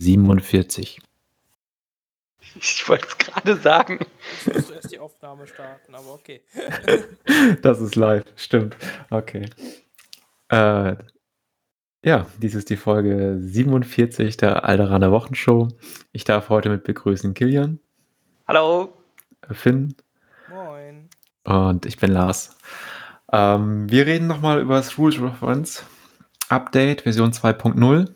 47. Ich wollte es gerade sagen. Ich muss erst die Aufnahme starten, aber okay. das ist live, stimmt. Okay. Äh, ja, dies ist die Folge 47 der Alderaner Wochenshow. Ich darf heute mit begrüßen Kilian. Hallo. Finn. Moin. Und ich bin Lars. Ähm, wir reden nochmal über das Rules Reference Update Version 2.0.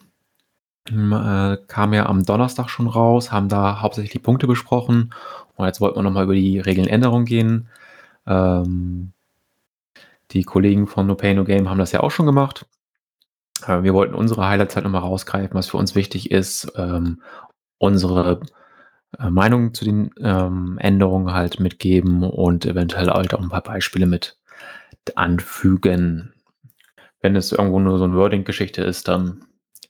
Hm, äh, kam ja am Donnerstag schon raus, haben da hauptsächlich die Punkte besprochen. Und jetzt wollten wir nochmal über die Regeländerung gehen. Ähm, die Kollegen von No Pay No Game haben das ja auch schon gemacht. Äh, wir wollten unsere Highlights halt nochmal rausgreifen, was für uns wichtig ist, ähm, unsere äh, Meinung zu den ähm, Änderungen halt mitgeben und eventuell halt auch ein paar Beispiele mit anfügen. Wenn es irgendwo nur so eine Wording-Geschichte ist, dann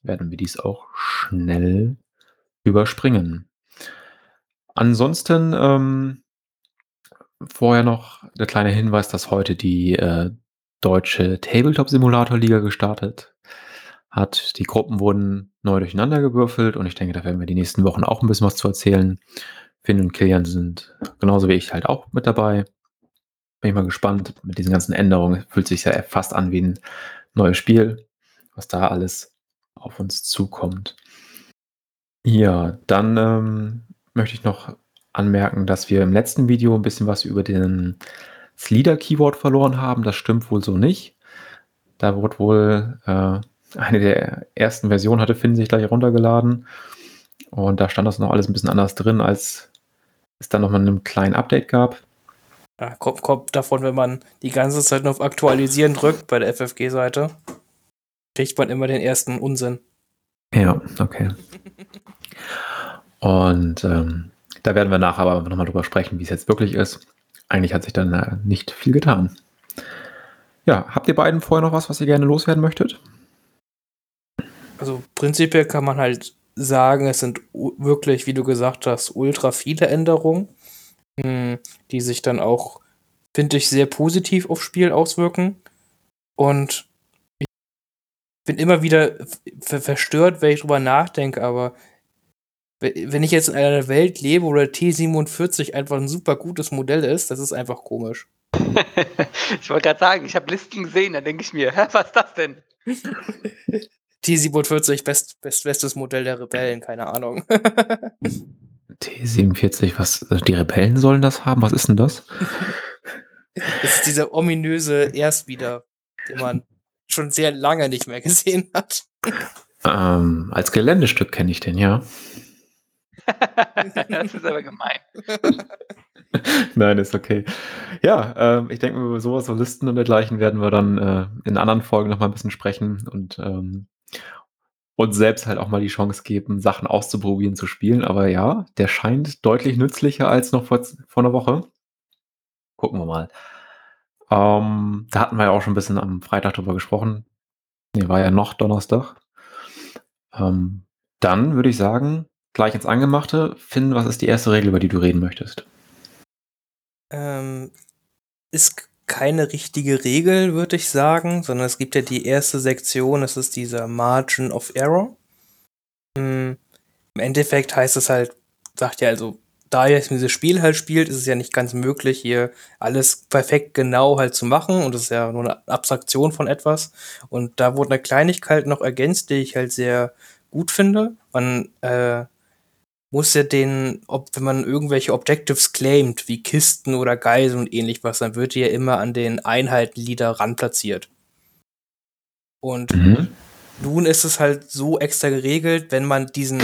werden wir dies auch schnell überspringen. Ansonsten ähm, vorher noch der kleine Hinweis, dass heute die äh, deutsche Tabletop-Simulator-Liga gestartet hat. Die Gruppen wurden neu durcheinander gewürfelt und ich denke, da werden wir die nächsten Wochen auch ein bisschen was zu erzählen. Finn und Kilian sind genauso wie ich halt auch mit dabei. Bin ich mal gespannt. Mit diesen ganzen Änderungen fühlt sich ja fast an wie ein neues Spiel, was da alles auf uns zukommt. Ja, dann ähm, möchte ich noch anmerken, dass wir im letzten Video ein bisschen was über den Leader-Keyword verloren haben. Das stimmt wohl so nicht. Da wurde wohl äh, eine der ersten Versionen, hatte Finn sich gleich runtergeladen. Und da stand das noch alles ein bisschen anders drin, als es dann nochmal einen kleinen Update gab. Ja, kommt, kommt davon, wenn man die ganze Zeit nur auf Aktualisieren drückt bei der FFG-Seite kriegt man immer den ersten Unsinn. Ja, okay. Und ähm, da werden wir nachher aber nochmal drüber sprechen, wie es jetzt wirklich ist. Eigentlich hat sich dann äh, nicht viel getan. Ja, habt ihr beiden vorher noch was, was ihr gerne loswerden möchtet? Also prinzipiell kann man halt sagen, es sind wirklich, wie du gesagt hast, ultra viele Änderungen, hm, die sich dann auch, finde ich, sehr positiv aufs Spiel auswirken. Und bin immer wieder verstört, wenn ich drüber nachdenke, aber wenn ich jetzt in einer Welt lebe, wo der T47 einfach ein super gutes Modell ist, das ist einfach komisch. ich wollte gerade sagen, ich habe Listen gesehen, da denke ich mir, hä, was ist das denn? T47, best, best, bestes Modell der Rebellen, keine Ahnung. T47, was, die Rebellen sollen das haben? Was ist denn das? Das ist dieser ominöse Erstwieder, den man schon sehr lange nicht mehr gesehen hat. Ähm, als Geländestück kenne ich den, ja. das ist aber gemein. Nein, ist okay. Ja, ähm, ich denke, über sowas, so Listen und dergleichen werden wir dann äh, in anderen Folgen noch mal ein bisschen sprechen und ähm, uns selbst halt auch mal die Chance geben, Sachen auszuprobieren, zu spielen. Aber ja, der scheint deutlich nützlicher als noch vor, vor einer Woche. Gucken wir mal. Ähm, da hatten wir ja auch schon ein bisschen am Freitag drüber gesprochen. Nee, war ja noch Donnerstag. Ähm, dann würde ich sagen, gleich ins Angemachte. Finn, was ist die erste Regel, über die du reden möchtest? Ähm, ist keine richtige Regel, würde ich sagen, sondern es gibt ja die erste Sektion, das ist dieser Margin of Error. Hm, Im Endeffekt heißt es halt, sagt ja also da ihr dieses Spiel halt spielt, ist es ja nicht ganz möglich, hier alles perfekt genau halt zu machen. Und das ist ja nur eine Abstraktion von etwas. Und da wurde eine Kleinigkeit noch ergänzt, die ich halt sehr gut finde. Man äh, muss ja den, ob, wenn man irgendwelche Objectives claimt, wie Kisten oder Geiseln und ähnlich was, dann wird die ja immer an den Einheitenleader ran platziert. Und mhm. nun ist es halt so extra geregelt, wenn man diesen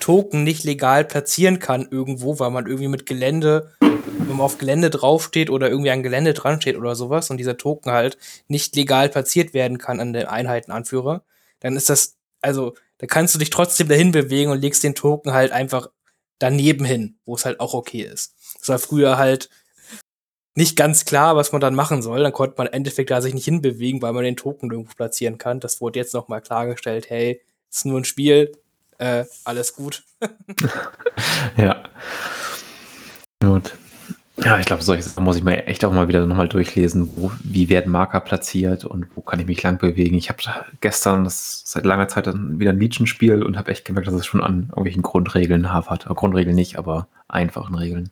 Token nicht legal platzieren kann irgendwo, weil man irgendwie mit Gelände, wenn man auf Gelände draufsteht oder irgendwie an Gelände dran steht oder sowas und dieser Token halt nicht legal platziert werden kann an den Einheitenanführer, dann ist das, also, da kannst du dich trotzdem dahin bewegen und legst den Token halt einfach daneben hin, wo es halt auch okay ist. Das war früher halt nicht ganz klar, was man dann machen soll. Dann konnte man im Endeffekt da sich nicht hinbewegen, weil man den Token irgendwo platzieren kann. Das wurde jetzt nochmal klargestellt, hey, ist nur ein Spiel, äh, alles gut. ja. Gut. Ja, ich glaube, solche Sachen muss ich mir echt auch mal wieder nochmal durchlesen. Wo, wie werden Marker platziert und wo kann ich mich lang bewegen? Ich habe gestern das seit langer Zeit wieder ein Legion-Spiel und habe echt gemerkt, dass es schon an irgendwelchen Grundregeln hapert. Grundregeln nicht, aber einfachen Regeln.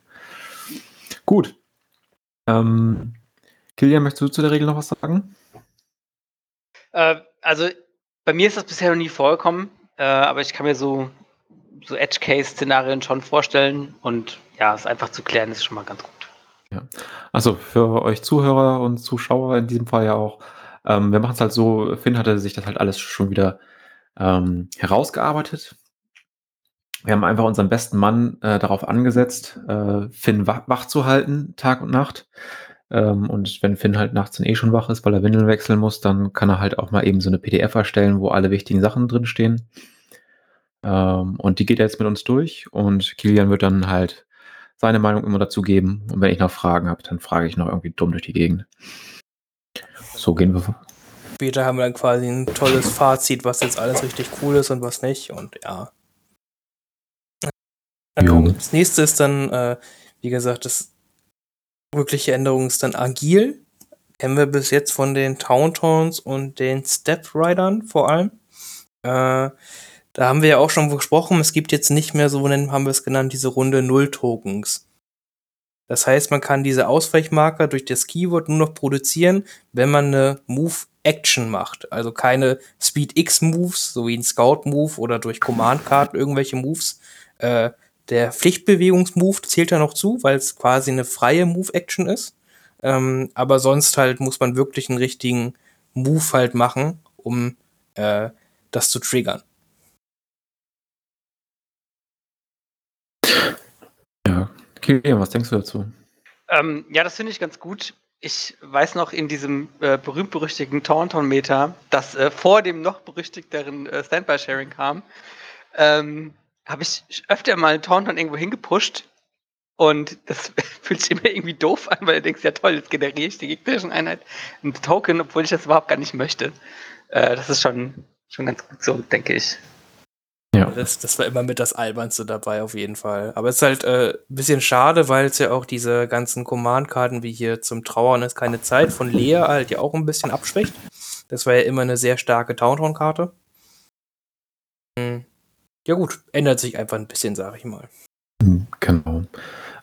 Gut. Ähm, Kilian, möchtest du zu der Regel noch was sagen? Äh, also, bei mir ist das bisher noch nie vorgekommen, äh, aber ich kann mir so, so Edge-Case-Szenarien schon vorstellen und ja, es einfach zu klären ist schon mal ganz gut. Ja. Also für euch Zuhörer und Zuschauer in diesem Fall ja auch, ähm, wir machen es halt so, Finn hatte sich das halt alles schon wieder ähm, herausgearbeitet. Wir haben einfach unseren besten Mann äh, darauf angesetzt, äh, Finn wach, wach, zu halten, Tag und Nacht. Ähm, und wenn Finn halt nachts dann eh schon wach ist, weil er Windeln wechseln muss, dann kann er halt auch mal eben so eine PDF erstellen, wo alle wichtigen Sachen drinstehen. Ähm, und die geht er jetzt mit uns durch und Kilian wird dann halt seine Meinung immer dazu geben. Und wenn ich noch Fragen habe, dann frage ich noch irgendwie dumm durch die Gegend. So gehen wir. Später haben wir dann quasi ein tolles Fazit, was jetzt alles richtig cool ist und was nicht. Und ja. Ähm, das nächste ist dann, äh, wie gesagt, das wirkliche Änderung ist dann agil. Kennen wir bis jetzt von den Towntowns und den Step Riders vor allem. Äh, da haben wir ja auch schon gesprochen, es gibt jetzt nicht mehr so, haben wir es genannt, diese Runde Null-Tokens. Das heißt, man kann diese Ausweichmarker durch das Keyword nur noch produzieren, wenn man eine Move-Action macht. Also keine Speed-X-Moves, so wie ein Scout-Move oder durch Command-Karten irgendwelche Moves. Äh, der Pflichtbewegungsmove zählt da noch zu, weil es quasi eine freie Move-Action ist. Ähm, aber sonst halt muss man wirklich einen richtigen Move halt machen, um äh, das zu triggern. Okay, was denkst du dazu? Ähm, ja, das finde ich ganz gut. Ich weiß noch in diesem äh, berühmt-berüchtigten Tauntaun-Meter, das äh, vor dem noch berüchtigteren äh, Standby-Sharing kam, ähm, habe ich öfter mal einen Tauntaun irgendwo hingepusht und das fühlt sich immer irgendwie doof an, weil du denkst, ja toll, jetzt generiere ich die gegnerischen Einheit ein Token, obwohl ich das überhaupt gar nicht möchte. Äh, das ist schon, schon ganz gut so, denke ich. Ja. Das, das war immer mit das Albernste dabei, auf jeden Fall. Aber es ist halt äh, ein bisschen schade, weil es ja auch diese ganzen Command-Karten wie hier zum Trauern ist keine Zeit von Lea halt ja auch ein bisschen abschwächt. Das war ja immer eine sehr starke Towntown-Karte. Hm. Ja gut, ändert sich einfach ein bisschen, sag ich mal. Hm, genau.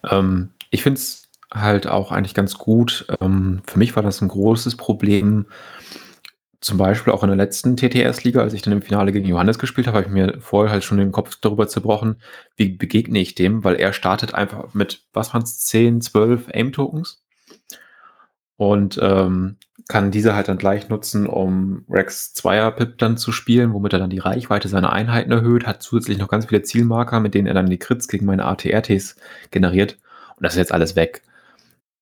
Ähm, ich finde es halt auch eigentlich ganz gut. Ähm, für mich war das ein großes Problem, zum Beispiel auch in der letzten TTS-Liga, als ich dann im Finale gegen Johannes gespielt habe, habe ich mir vorher halt schon den Kopf darüber zerbrochen, wie begegne ich dem, weil er startet einfach mit, was waren es, 10, 12 Aim-Tokens und ähm, kann diese halt dann gleich nutzen, um Rex 2er Pip dann zu spielen, womit er dann die Reichweite seiner Einheiten erhöht, hat zusätzlich noch ganz viele Zielmarker, mit denen er dann die Crits gegen meine ATRTs generiert und das ist jetzt alles weg.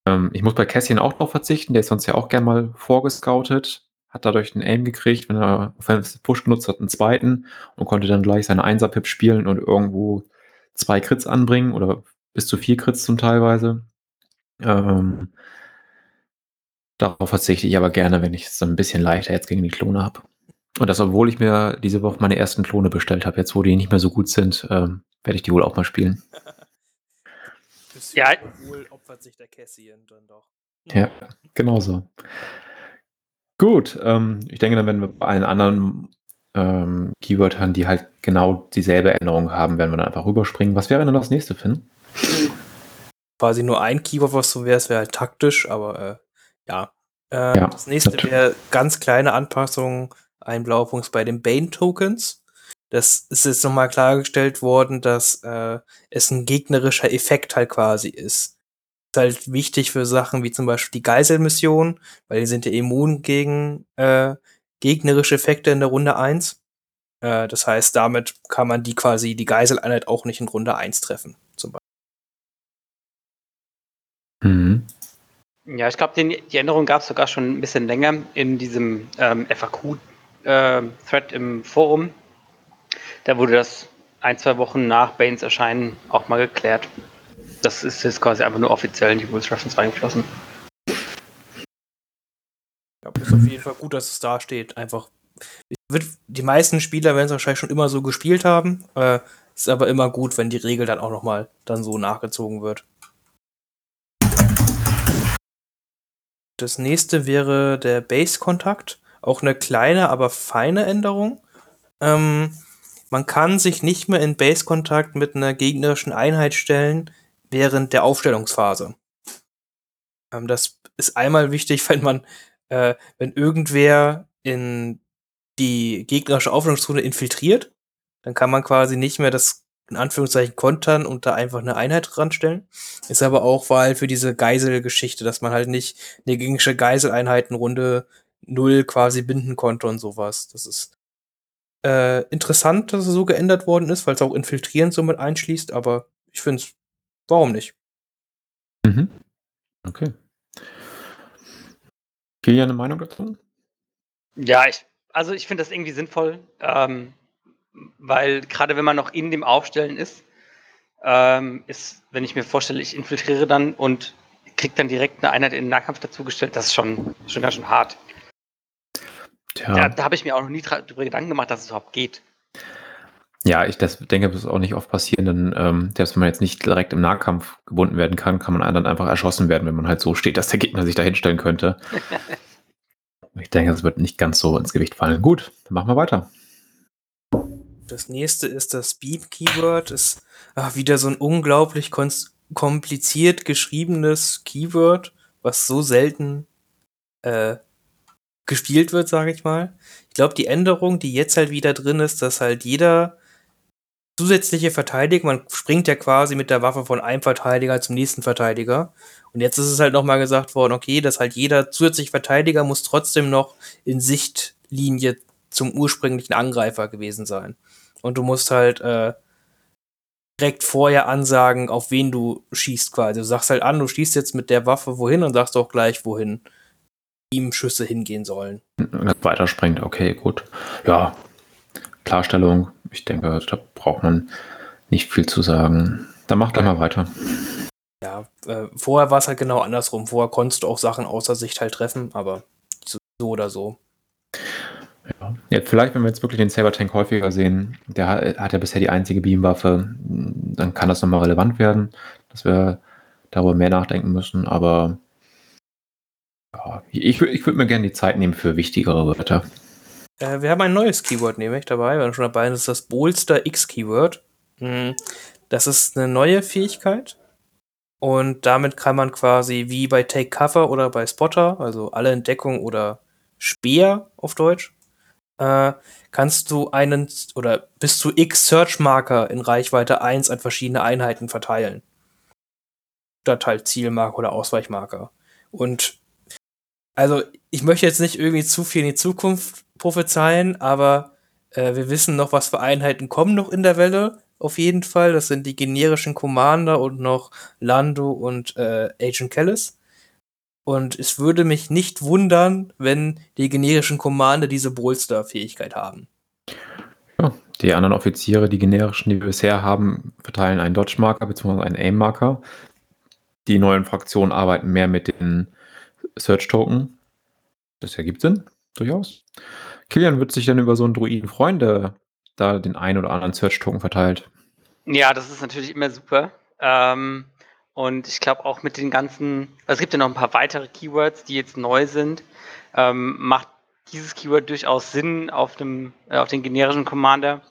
Ähm, ich muss bei Cassian auch drauf verzichten, der ist sonst ja auch gern mal vorgescoutet hat dadurch einen Aim gekriegt, wenn er Offensive Push genutzt hat, einen zweiten und konnte dann gleich seine Einser-Pip spielen und irgendwo zwei Crits anbringen oder bis zu vier Crits zum teilweise. Ähm, darauf verzichte ich aber gerne, wenn ich es so ein bisschen leichter jetzt gegen die Klone habe. Und das, obwohl ich mir diese Woche meine ersten Klone bestellt habe. Jetzt, wo die nicht mehr so gut sind, ähm, werde ich die wohl auch mal spielen. ja. Wohl opfert sich der Cassian dann doch. Ja, genau so. Gut, ähm, ich denke, dann werden wir bei allen anderen ähm, Keywörtern, die halt genau dieselbe Änderung haben, werden wir dann einfach rüberspringen. Was wäre denn das nächste, Finn? Quasi nur ein Keyword, was so wäre, es wäre halt taktisch, aber äh, ja. Äh, ja. Das nächste wäre ganz kleine Anpassung, ein Blaupunkt bei den Bane-Tokens. Das ist jetzt nochmal klargestellt worden, dass äh, es ein gegnerischer Effekt halt quasi ist halt wichtig für Sachen wie zum Beispiel die Geiselmission, weil die sind ja immun gegen äh, gegnerische Effekte in der Runde 1. Äh, das heißt, damit kann man die quasi, die Geiseleinheit auch nicht in Runde 1 treffen, zum Beispiel. Mhm. Ja, ich glaube, die Änderung gab es sogar schon ein bisschen länger in diesem ähm, FAQ-Thread äh, im Forum. Da wurde das ein, zwei Wochen nach Banes Erscheinen auch mal geklärt. Das ist jetzt quasi einfach nur offiziell in die Rules Reference reingeflossen. Ja, ist auf jeden Fall gut, dass es da steht. Einfach. Die meisten Spieler werden es wahrscheinlich schon immer so gespielt haben. Äh, ist aber immer gut, wenn die Regel dann auch nochmal dann so nachgezogen wird. Das nächste wäre der Base-Kontakt. Auch eine kleine, aber feine Änderung. Ähm, man kann sich nicht mehr in Base-Kontakt mit einer gegnerischen Einheit stellen während der Aufstellungsphase. Ähm, das ist einmal wichtig, wenn man, äh, wenn irgendwer in die gegnerische Aufstellungszone infiltriert, dann kann man quasi nicht mehr das in Anführungszeichen kontern und da einfach eine Einheit ranstellen. Ist aber auch weil für diese Geiselgeschichte, dass man halt nicht eine gegnerische Geiseleinheit in Runde null quasi binden konnte und sowas. Das ist äh, interessant, dass es so geändert worden ist, weil es auch infiltrieren so mit einschließt, aber ich finde es, warum nicht? Mhm. Okay. Kilian, eine Meinung dazu? Ja, ich, also ich finde das irgendwie sinnvoll, ähm, weil gerade wenn man noch in dem Aufstellen ist, ähm, ist, wenn ich mir vorstelle, ich infiltriere dann und kriege dann direkt eine Einheit in den Nahkampf dazugestellt, das ist schon, schon ganz schön hart. Tja. Da, da habe ich mir auch noch nie darüber Gedanken gemacht, dass es überhaupt geht. Ja, ich das denke, das ist auch nicht oft passieren, denn ähm, selbst wenn man jetzt nicht direkt im Nahkampf gebunden werden kann, kann man dann einfach erschossen werden, wenn man halt so steht, dass der Gegner sich da hinstellen könnte. ich denke, das wird nicht ganz so ins Gewicht fallen. Gut, dann machen wir weiter. Das nächste ist das Beep-Keyword. Ist ach, wieder so ein unglaublich kompliziert geschriebenes Keyword, was so selten äh, gespielt wird, sage ich mal. Ich glaube, die Änderung, die jetzt halt wieder drin ist, dass halt jeder zusätzliche Verteidiger, man springt ja quasi mit der Waffe von einem Verteidiger zum nächsten Verteidiger. Und jetzt ist es halt nochmal gesagt worden, okay, dass halt jeder zusätzliche Verteidiger muss trotzdem noch in Sichtlinie zum ursprünglichen Angreifer gewesen sein. Und du musst halt äh, direkt vorher ansagen, auf wen du schießt quasi. Du sagst halt an, du schießt jetzt mit der Waffe wohin und sagst auch gleich, wohin ihm Schüsse hingehen sollen. Weiterspringt, okay, gut. Ja, Klarstellung. Ich denke, da braucht man nicht viel zu sagen. Dann macht er mal weiter. Ja, äh, vorher war es halt genau andersrum. Vorher konntest du auch Sachen außer Sicht halt treffen, aber so, so oder so. Ja. ja. vielleicht, wenn wir jetzt wirklich den Saber Tank häufiger sehen, der hat, ja bisher die einzige Beamwaffe, dann kann das nochmal relevant werden, dass wir darüber mehr nachdenken müssen, aber ja, ich, ich würde mir gerne die Zeit nehmen für wichtigere Wörter. Äh, wir haben ein neues Keyword nämlich dabei, wenn schon dabei das ist das Bolster X Keyword. Hm, das ist eine neue Fähigkeit. Und damit kann man quasi wie bei Take Cover oder bei Spotter, also alle Entdeckung oder Speer auf Deutsch, äh, kannst du einen oder bis zu X Search Marker in Reichweite 1 an verschiedene Einheiten verteilen. Statt halt Zielmarker oder Ausweichmarker. Und also ich möchte jetzt nicht irgendwie zu viel in die Zukunft prophezeien, aber äh, wir wissen noch, was für Einheiten kommen noch in der Welle. Auf jeden Fall. Das sind die generischen Commander und noch Lando und äh, Agent Kellis. Und es würde mich nicht wundern, wenn die generischen Commander diese Bolster-Fähigkeit haben. Ja, die anderen Offiziere, die generischen, die wir bisher haben, verteilen einen Dodge-Marker bzw. einen Aim-Marker. Die neuen Fraktionen arbeiten mehr mit den Search-Token. Das ergibt Sinn, durchaus. Kilian wird sich dann über so einen Druiden freuen, der da den einen oder anderen Search-Token verteilt. Ja, das ist natürlich immer super. Ähm, und ich glaube auch mit den ganzen, also es gibt ja noch ein paar weitere Keywords, die jetzt neu sind, ähm, macht dieses Keyword durchaus Sinn auf, dem, äh, auf den generischen Commander,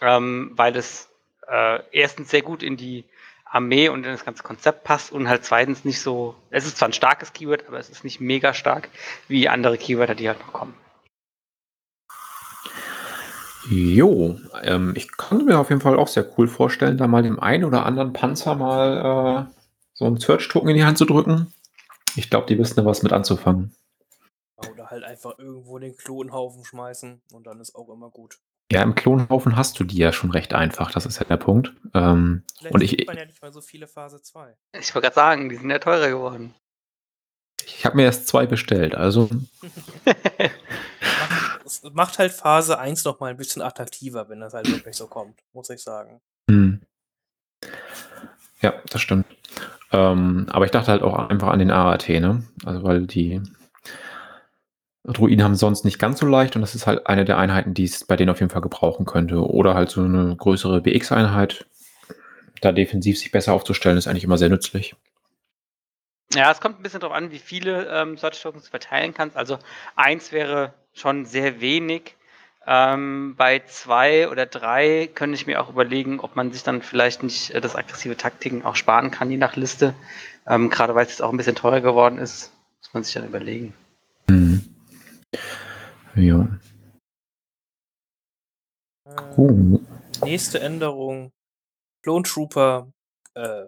ähm, weil es äh, erstens sehr gut in die Armee und in das ganze Konzept passt und halt zweitens nicht so, es ist zwar ein starkes Keyword, aber es ist nicht mega stark wie andere Keywörter, die halt noch kommen. Jo, ähm, ich kann mir auf jeden Fall auch sehr cool vorstellen, da mal dem einen oder anderen Panzer mal äh, so einen Search-Token in die Hand zu drücken. Ich glaube, die wissen da was mit anzufangen. Oder halt einfach irgendwo den Klonhaufen schmeißen und dann ist auch immer gut. Ja, im Klonhaufen hast du die ja schon recht einfach, das ist ja der Punkt. Ähm, und ich, man ja nicht mal so viele Phase 2. Ich wollte gerade sagen, die sind ja teurer geworden. Ich habe mir erst zwei bestellt, also. Es macht halt Phase 1 noch mal ein bisschen attraktiver, wenn das halt wirklich so kommt, muss ich sagen. Hm. Ja, das stimmt. Ähm, aber ich dachte halt auch einfach an den AAT, ne? Also weil die Druiden haben sonst nicht ganz so leicht und das ist halt eine der Einheiten, die es bei denen auf jeden Fall gebrauchen könnte. Oder halt so eine größere BX-Einheit. Da defensiv sich besser aufzustellen, ist eigentlich immer sehr nützlich. Ja, es kommt ein bisschen darauf an, wie viele ähm, Search Tokens du verteilen kannst. Also eins wäre schon sehr wenig. Ähm, bei zwei oder drei könnte ich mir auch überlegen, ob man sich dann vielleicht nicht äh, das aggressive Taktiken auch sparen kann, je nach Liste. Ähm, Gerade weil es jetzt auch ein bisschen teurer geworden ist, muss man sich dann überlegen. Mhm. Ja. Äh, Oh. nächste Änderung. Clone Trooper. Äh,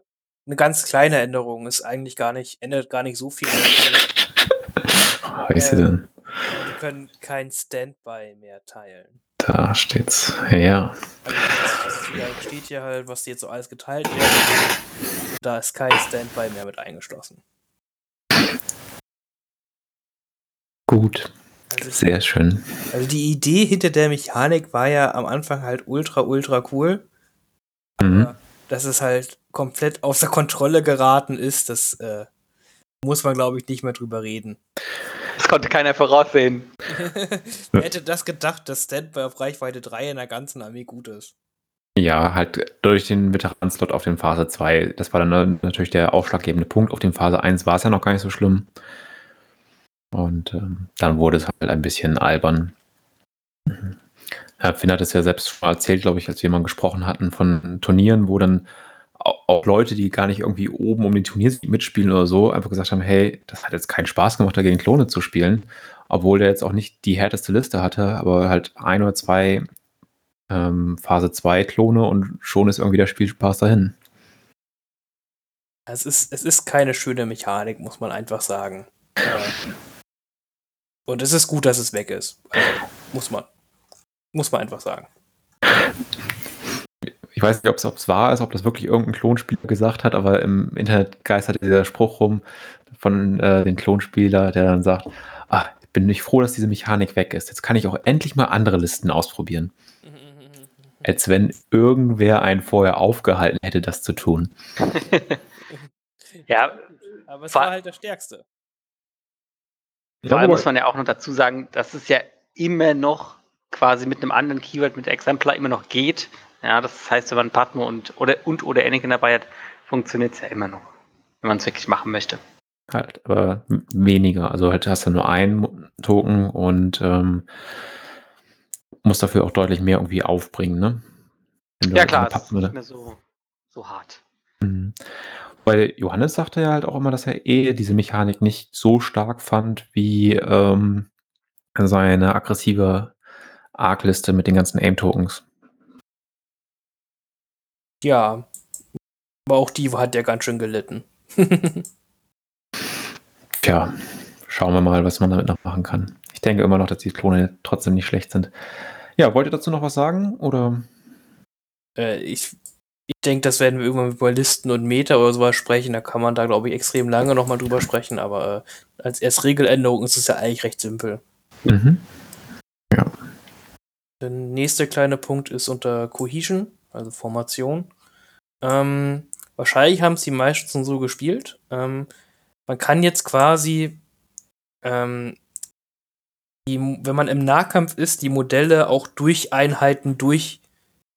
eine ganz kleine Änderung. Ist eigentlich gar nicht, ändert gar nicht so viel. Weißt du Äh, denn? Können kein Standby mehr teilen. Da steht's. Ja. Also das, das da steht hier halt, was jetzt so alles geteilt wird. Da ist kein Standby mehr mit eingeschlossen. Gut. Also, Sehr schön. also die Idee hinter der Mechanik war ja am Anfang halt ultra, ultra cool. Mhm. Dass es halt komplett außer Kontrolle geraten ist, das äh, muss man, glaube ich, nicht mehr drüber reden. Konnte keiner voraussehen. Wer hätte das gedacht, dass Standby auf Reichweite 3 in der ganzen Armee gut ist? Ja, halt durch den Veteran-Slot auf den Phase 2. Das war dann ne, natürlich der ausschlaggebende Punkt. Auf dem Phase 1 war es ja noch gar nicht so schlimm. Und ähm, dann wurde es halt ein bisschen albern. Mhm. Herr Finn hat es ja selbst schon mal erzählt, glaube ich, als wir mal gesprochen hatten von Turnieren, wo dann auch Leute, die gar nicht irgendwie oben um den Turniersieg mitspielen oder so, einfach gesagt haben, hey, das hat jetzt keinen Spaß gemacht, dagegen Klone zu spielen. Obwohl der jetzt auch nicht die härteste Liste hatte, aber halt ein oder zwei ähm, Phase 2 Klone und schon ist irgendwie der Spielspaß dahin. Es ist, es ist keine schöne Mechanik, muss man einfach sagen. Äh, Und es ist gut, dass es weg ist. Also, muss man. Muss man einfach sagen. Ich weiß nicht, ob es wahr ist, ob das wirklich irgendein Klonspieler gesagt hat, aber im Internet geistert dieser Spruch rum von äh, dem Klonspieler, der dann sagt, ah, bin ich froh, dass diese Mechanik weg ist. Jetzt kann ich auch endlich mal andere Listen ausprobieren. Als wenn irgendwer einen vorher aufgehalten hätte, das zu tun. Ja, Aber es war halt der Stärkste. vor allem aber- muss man ja auch noch dazu sagen, dass es ja immer noch quasi mit einem anderen Keyword, mit Exemplar immer noch geht. Ja, das heißt, wenn man Padmo und oder, und oder Anakin dabei hat, funktioniert es ja immer noch, wenn man es wirklich machen möchte. Halt, aber weniger. Also halt hast du nur einen Token und ähm, musst dafür auch deutlich mehr irgendwie aufbringen, ne? Ja halt klar, es ist nicht mehr so, so hart. Mhm. Weil Johannes sagte ja halt auch immer, dass er eh diese Mechanik nicht so stark fand wie ähm, seine aggressive Arc-Liste mit den ganzen Aim-Tokens. Ja. Aber auch die hat ja ganz schön gelitten. Tja, schauen wir mal, was man damit noch machen kann. Ich denke immer noch, dass die Klone trotzdem nicht schlecht sind. Ja, wollt ihr dazu noch was sagen? Oder? äh, ich ich denke, das werden wir irgendwann über Listen und Meter oder sowas sprechen. Da kann man da, glaube ich, extrem lange nochmal drüber sprechen. Aber äh, als erst Regeländerung ist es ja eigentlich recht simpel. Mhm. Der nächste kleine Punkt ist unter Cohesion, also Formation. Ähm, wahrscheinlich haben es die meisten so gespielt. Ähm, man kann jetzt quasi, ähm, die, wenn man im Nahkampf ist, die Modelle auch durch Einheiten durch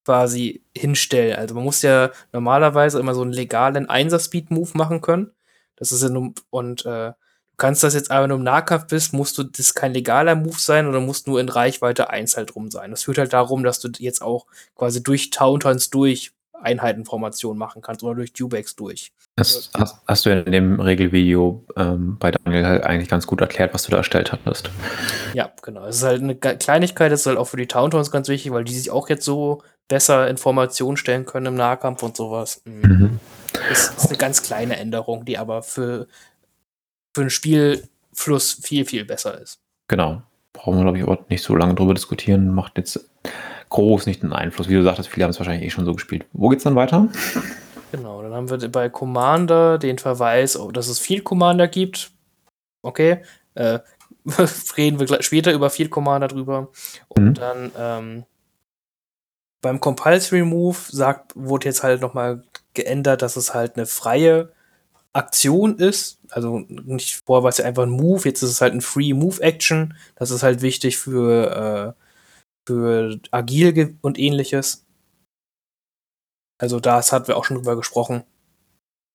quasi hinstellen. Also man muss ja normalerweise immer so einen legalen Einser-Speed-Move machen können. Das ist ja nun, und äh, kannst das jetzt aber nur im Nahkampf bist, musst du das kein legaler Move sein oder musst nur in Reichweite 1 halt rum sein. Das führt halt darum, dass du jetzt auch quasi durch Tauntons durch Einheitenformation machen kannst oder durch Dewbacks durch. Das hast, hast du ja in dem Regelvideo ähm, bei Daniel halt eigentlich ganz gut erklärt, was du da erstellt hattest. Ja, genau. Es ist halt eine Kleinigkeit, das ist halt auch für die Tauntons ganz wichtig, weil die sich auch jetzt so besser Informationen stellen können im Nahkampf und sowas. Mhm. Mhm. Das ist eine ganz kleine Änderung, die aber für, für den Spielfluss viel, viel besser ist. Genau. Brauchen wir, glaube ich, auch nicht so lange drüber diskutieren. Macht jetzt groß nicht einen Einfluss. Wie du sagtest, viele haben es wahrscheinlich eh schon so gespielt. Wo geht's dann weiter? Genau, dann haben wir bei Commander den Verweis, oh, dass es viel Commander gibt. Okay. Äh, reden wir später über viel Commander drüber. Und Mhm. dann ähm, beim Compulsory Move sagt, wurde jetzt halt nochmal geändert, dass es halt eine freie Aktion ist. Also nicht vorher war es ja einfach ein Move, jetzt ist es halt ein Free Move Action. Das ist halt wichtig für, äh, für Agil und ähnliches. Also das hatten wir auch schon drüber gesprochen.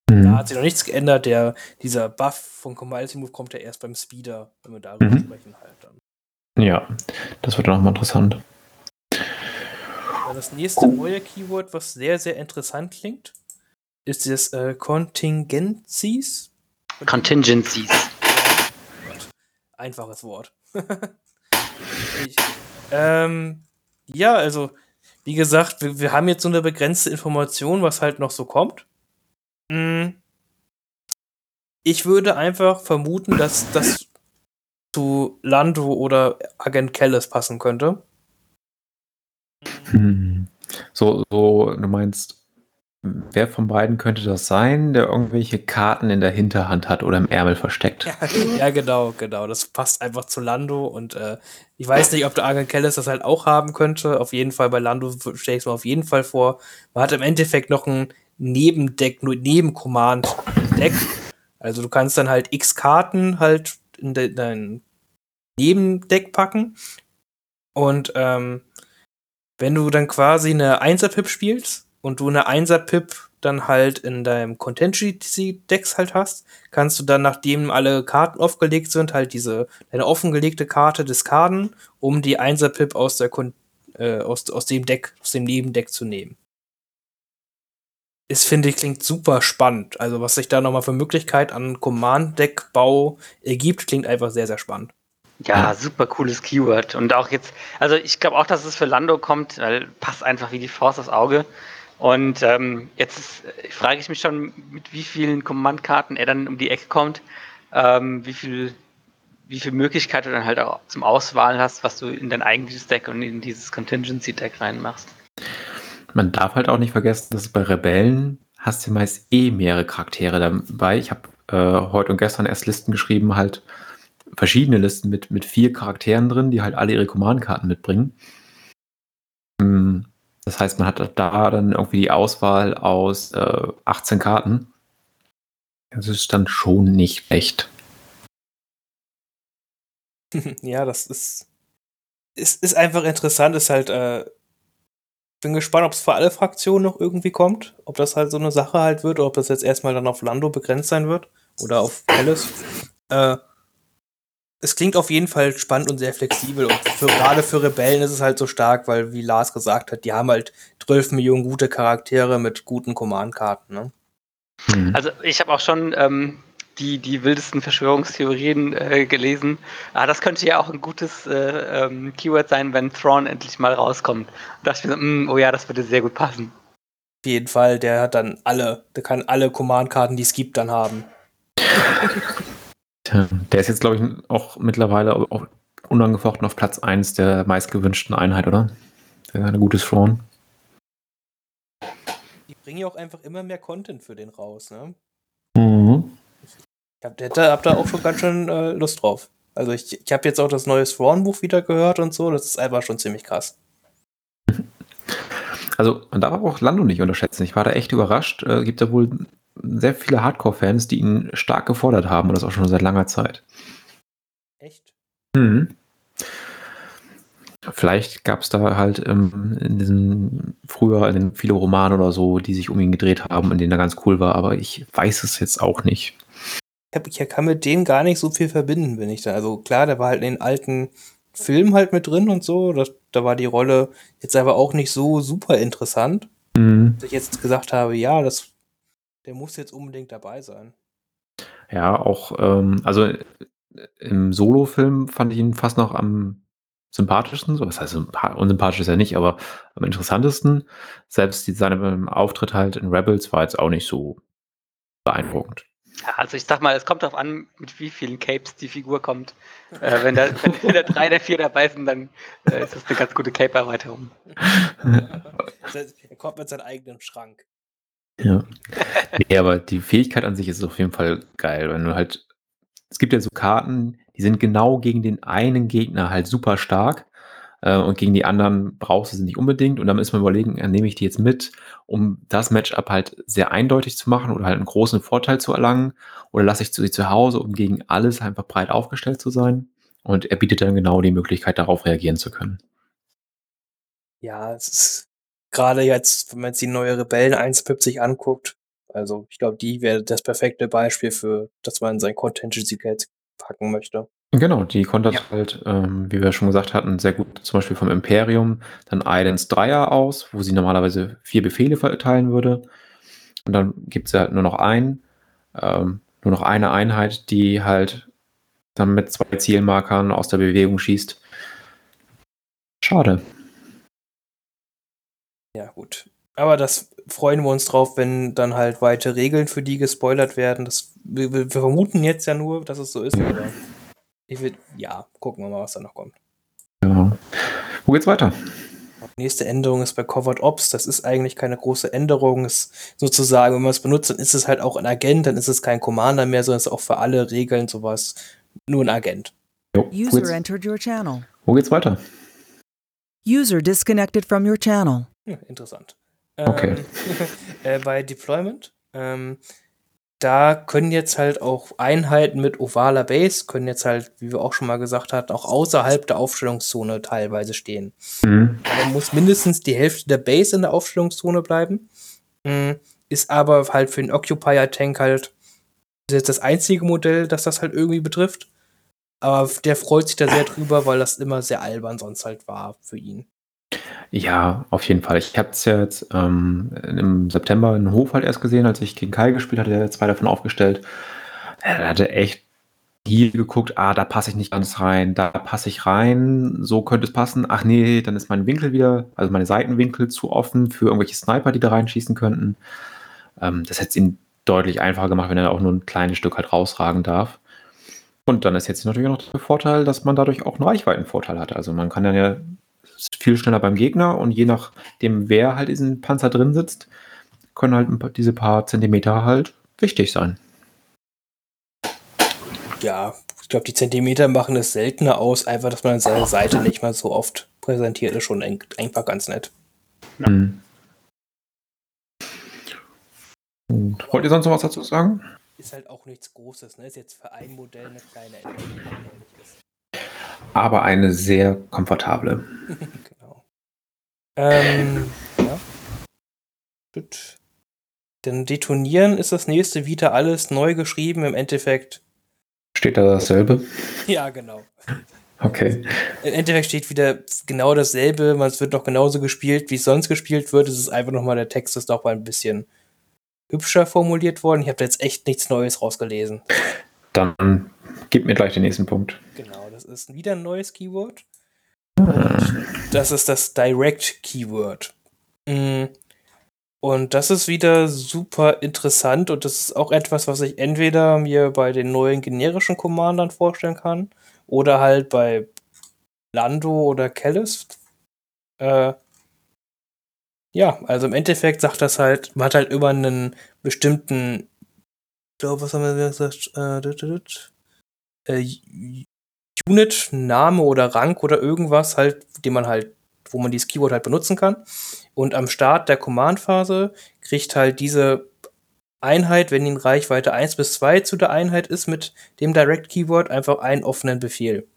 Mhm. Da hat sich noch nichts geändert. Der, dieser Buff von Commodity Move kommt ja erst beim Speeder, wenn wir darüber mhm. sprechen halt dann. Ja, das wird dann auch mal interessant. Das nächste neue Keyword, was sehr, sehr interessant klingt, ist das äh, Contingencies. Contingencies. Einfaches Wort. ich, ähm, ja, also, wie gesagt, wir, wir, haben jetzt so eine begrenzte Information, was halt noch so kommt. Hm. Ich würde einfach vermuten, dass das zu Lando oder Agent Kellis passen könnte. Hm. So, so, du meinst, wer von beiden könnte das sein, der irgendwelche Karten in der Hinterhand hat oder im Ärmel versteckt? Ja, ja genau, genau. Das passt einfach zu Lando und äh, ich weiß nicht, ob der Agent Kellis das halt auch haben könnte. Auf jeden Fall bei Lando stelle ich es mir auf jeden Fall vor. Man hat im Endeffekt noch ein Nebendeck, nur Neben-Command-Deck. Also du kannst dann halt x Karten halt in de dein Nebendeck packen und ähm, wenn du dann quasi eine 1er-Pip spielst und du eine 1er-Pip dann halt in deinem Contingency-Decks halt hast, kannst du dann, nachdem alle Karten aufgelegt sind, halt diese, deine offengelegte Karte diskarden, um die 1er-Pip aus, äh, aus, aus dem Deck, aus dem Nebendeck zu nehmen. Ist, finde ich, klingt super spannend. Also, was sich da nochmal für Möglichkeit an Command-Deck-Bau ergibt, klingt einfach sehr, sehr spannend. Ja, super cooles Keyword. Und auch jetzt, also ich glaube auch, dass es für Lando kommt, weil passt einfach wie die Faust aufs Auge. Und ähm, jetzt frage ich mich schon, mit wie vielen Command-Karten er dann um die Ecke kommt, ähm, wie viel wie viel Möglichkeit du dann halt auch zum Auswahlen hast, was du in dein eigentliches Deck und in dieses Contingency-Deck reinmachst. Man darf halt auch nicht vergessen, dass bei Rebellen hast du meist eh mehrere Charaktere dabei. Ich habe äh, heute und gestern erst Listen geschrieben, halt verschiedene Listen mit, mit vier Charakteren drin, die halt alle ihre Command-Karten mitbringen. Hm, das heißt, man hat da dann irgendwie die Auswahl aus äh, 18 Karten. Das ist dann schon nicht schlecht. Ja, das ist, ist, ist einfach interessant, ist halt, äh, bin gespannt, ob es für alle Fraktionen noch irgendwie kommt, ob das halt so eine Sache halt wird, oder ob das jetzt erstmal dann auf Lando begrenzt sein wird oder auf Palace. Äh, es klingt auf jeden Fall spannend und sehr flexibel. Und für, gerade für Rebellen ist es halt so stark, weil, wie Lars gesagt hat, die haben halt 12 Millionen gute Charaktere mit guten Command-Karten. Ne? Mhm. Also ich habe auch schon ähm, die, die wildesten Verschwörungstheorien äh, gelesen. Ah, das könnte ja auch ein gutes äh, ähm, Keyword sein, wenn Thrawn endlich mal rauskommt. Da dachte ich mir so, mm, oh ja, das würde sehr gut passen. Auf jeden Fall, der hat dann alle, der kann alle Command-Karten, die es gibt, dann haben. Der ist jetzt, glaube ich, auch mittlerweile auch unangefochten auf Platz 1 der meistgewünschten Einheit, oder? Der ist ein gutes Thrawn. Die bringen ja auch einfach immer mehr Content für den raus, ne? Mhm. Ich hab, hab da auch schon ganz schön äh, Lust drauf. Also ich, ich habe jetzt auch das neue Thrawn-Buch wieder gehört und so, das ist einfach schon ziemlich krass. Also man darf auch Lando nicht unterschätzen. Ich war da echt überrascht. Äh, gibt da wohl sehr viele Hardcore-Fans, die ihn stark gefordert haben und das auch schon seit langer Zeit. Echt? Mhm. Vielleicht gab es da halt ähm, in diesen früher in den viele Romane oder so, die sich um ihn gedreht haben, in denen er ganz cool war, aber ich weiß es jetzt auch nicht. Ich, ich kann mit dem gar nicht so viel verbinden, wenn ich da. Also klar, der war halt in den alten Filmen halt mit drin und so. Das, da war die Rolle jetzt aber auch nicht so super interessant. Mhm. Dass ich jetzt gesagt habe, ja, das der muss jetzt unbedingt dabei sein. Ja, auch, ähm, also äh, im Solo-Film fand ich ihn fast noch am sympathischsten, so was heißt unsympathisch ist er nicht, aber am interessantesten. Selbst die, seine Auftritt halt in Rebels war jetzt auch nicht so beeindruckend. Ja, also ich sag mal, es kommt darauf an, mit wie vielen Capes die Figur kommt. Äh, wenn, da, wenn da drei der vier dabei sind, dann äh, ist das eine ganz gute Cape-Erweiterung. er kommt mit seinem eigenen Schrank. Ja. Nee, aber die Fähigkeit an sich ist auf jeden Fall geil, wenn du halt es gibt ja so Karten, die sind genau gegen den einen Gegner halt super stark, äh, und gegen die anderen brauchst du sie nicht unbedingt und dann ist man überlegen, äh, nehme ich die jetzt mit, um das Matchup halt sehr eindeutig zu machen oder halt einen großen Vorteil zu erlangen oder lasse ich sie zu Hause, um gegen alles einfach breit aufgestellt zu sein und er bietet dann genau die Möglichkeit, darauf reagieren zu können. Ja, es ist gerade jetzt, wenn man jetzt die neue Rebellen 1.50 anguckt, Also ich glaube, die wäre das perfekte Beispiel für, dass man sein Contingency Geld packen möchte. Genau, die konnte das Ja. halt, ähm, wie wir schon gesagt hatten, sehr gut zum Beispiel vom Imperium, dann Islands Dreier aus, wo sie normalerweise vier Befehle verteilen würde. Und dann gibt sie halt nur noch einen, ähm, nur noch eine Einheit, die halt dann mit zwei Zielmarkern aus der Bewegung schießt. Schade. Ja, gut. Aber das freuen wir uns drauf, wenn dann halt weitere Regeln für die gespoilert werden. Das, wir, wir vermuten jetzt ja nur, dass es so ist, aber ich will, ja, gucken wir mal, was da noch kommt. Ja. Wo geht's weiter? Nächste Änderung ist bei Covered Ops. Das ist eigentlich keine große Änderung. Ist sozusagen, wenn man es benutzt, dann ist es halt auch ein Agent, dann ist es kein Commander mehr, sondern es ist auch für alle Regeln sowas nur ein Agent. Jo, wo, User entered your channel. wo geht's weiter? User disconnected from your channel. Hm, interessant. Okay. Ähm, äh, bei Deployment, ähm, da können jetzt halt auch Einheiten mit ovaler Base, können jetzt halt, wie wir auch schon mal gesagt hatten, auch außerhalb der Aufstellungszone teilweise stehen. Mhm. Aber muss mindestens die Hälfte der Base in der Aufstellungszone bleiben. Mm, Ist aber halt für den Occupier-Tank halt das einzige Modell, das das halt irgendwie betrifft. Aber der freut sich da sehr drüber, weil das immer sehr albern sonst halt war für ihn. Ja, auf jeden Fall. Ich habe es ja jetzt ähm, im September in Hof halt erst gesehen, als ich gegen Kai gespielt hatte, der hat zwei davon aufgestellt. Er hatte echt hier geguckt, ah, da passe ich nicht ganz rein, da passe ich rein, so könnte es passen. Ach nee, dann ist mein Winkel wieder, also meine Seitenwinkel zu offen für irgendwelche Sniper, die da reinschießen könnten. Ähm, das hätte es ihm deutlich einfacher gemacht, wenn er auch nur ein kleines Stück halt rausragen darf. Und dann ist jetzt natürlich noch der Vorteil, dass man dadurch auch einen Reichweitenvorteil hat. Also man kann dann ja viel schneller beim Gegner und je nachdem, wer halt in diesem Panzer drin sitzt, können halt paar, diese paar Zentimeter halt wichtig sein. Ja, ich glaube, die Zentimeter machen es seltener aus, einfach, dass man seine Seite nicht mal so oft präsentiert, ist schon ein- einfach ganz nett. Ja. Mhm. Und wollt ihr sonst noch was dazu sagen? Ist halt auch nichts Großes, ne? Ist jetzt für ein Modell eine kleine Änderung. Aber eine sehr komfortable. genau. Ähm, ja. Gut. Dann detonieren ist das nächste wieder alles neu geschrieben. Im Endeffekt. Steht da dasselbe? Ja, genau. Okay. Im Endeffekt steht wieder genau dasselbe. Es wird noch genauso gespielt, wie es sonst gespielt wird. Es ist einfach nochmal, der Text ist doch mal ein bisschen hübscher formuliert worden. Ich habe da jetzt echt nichts Neues rausgelesen. Dann gib mir gleich den nächsten Punkt. Genau, das ist wieder ein neues Keyword. Und das ist das Direct Keyword. Mm. Und das ist wieder super interessant und das ist auch etwas, was ich entweder mir bei den neuen generischen Commandern vorstellen kann oder halt bei Lando oder Kellis. Äh, ja, also im Endeffekt sagt das halt, man hat halt immer einen bestimmten, ich glaube, was haben wir gesagt? Äh. Äh, Unit, Name oder Rang oder irgendwas halt, den man halt, wo man dieses Keyword halt benutzen kann. Und am Start der Command-Phase kriegt halt diese Einheit, wenn die in Reichweite 1 bis 2 zu der Einheit ist mit dem Direct Keyword, einfach einen offenen Befehl.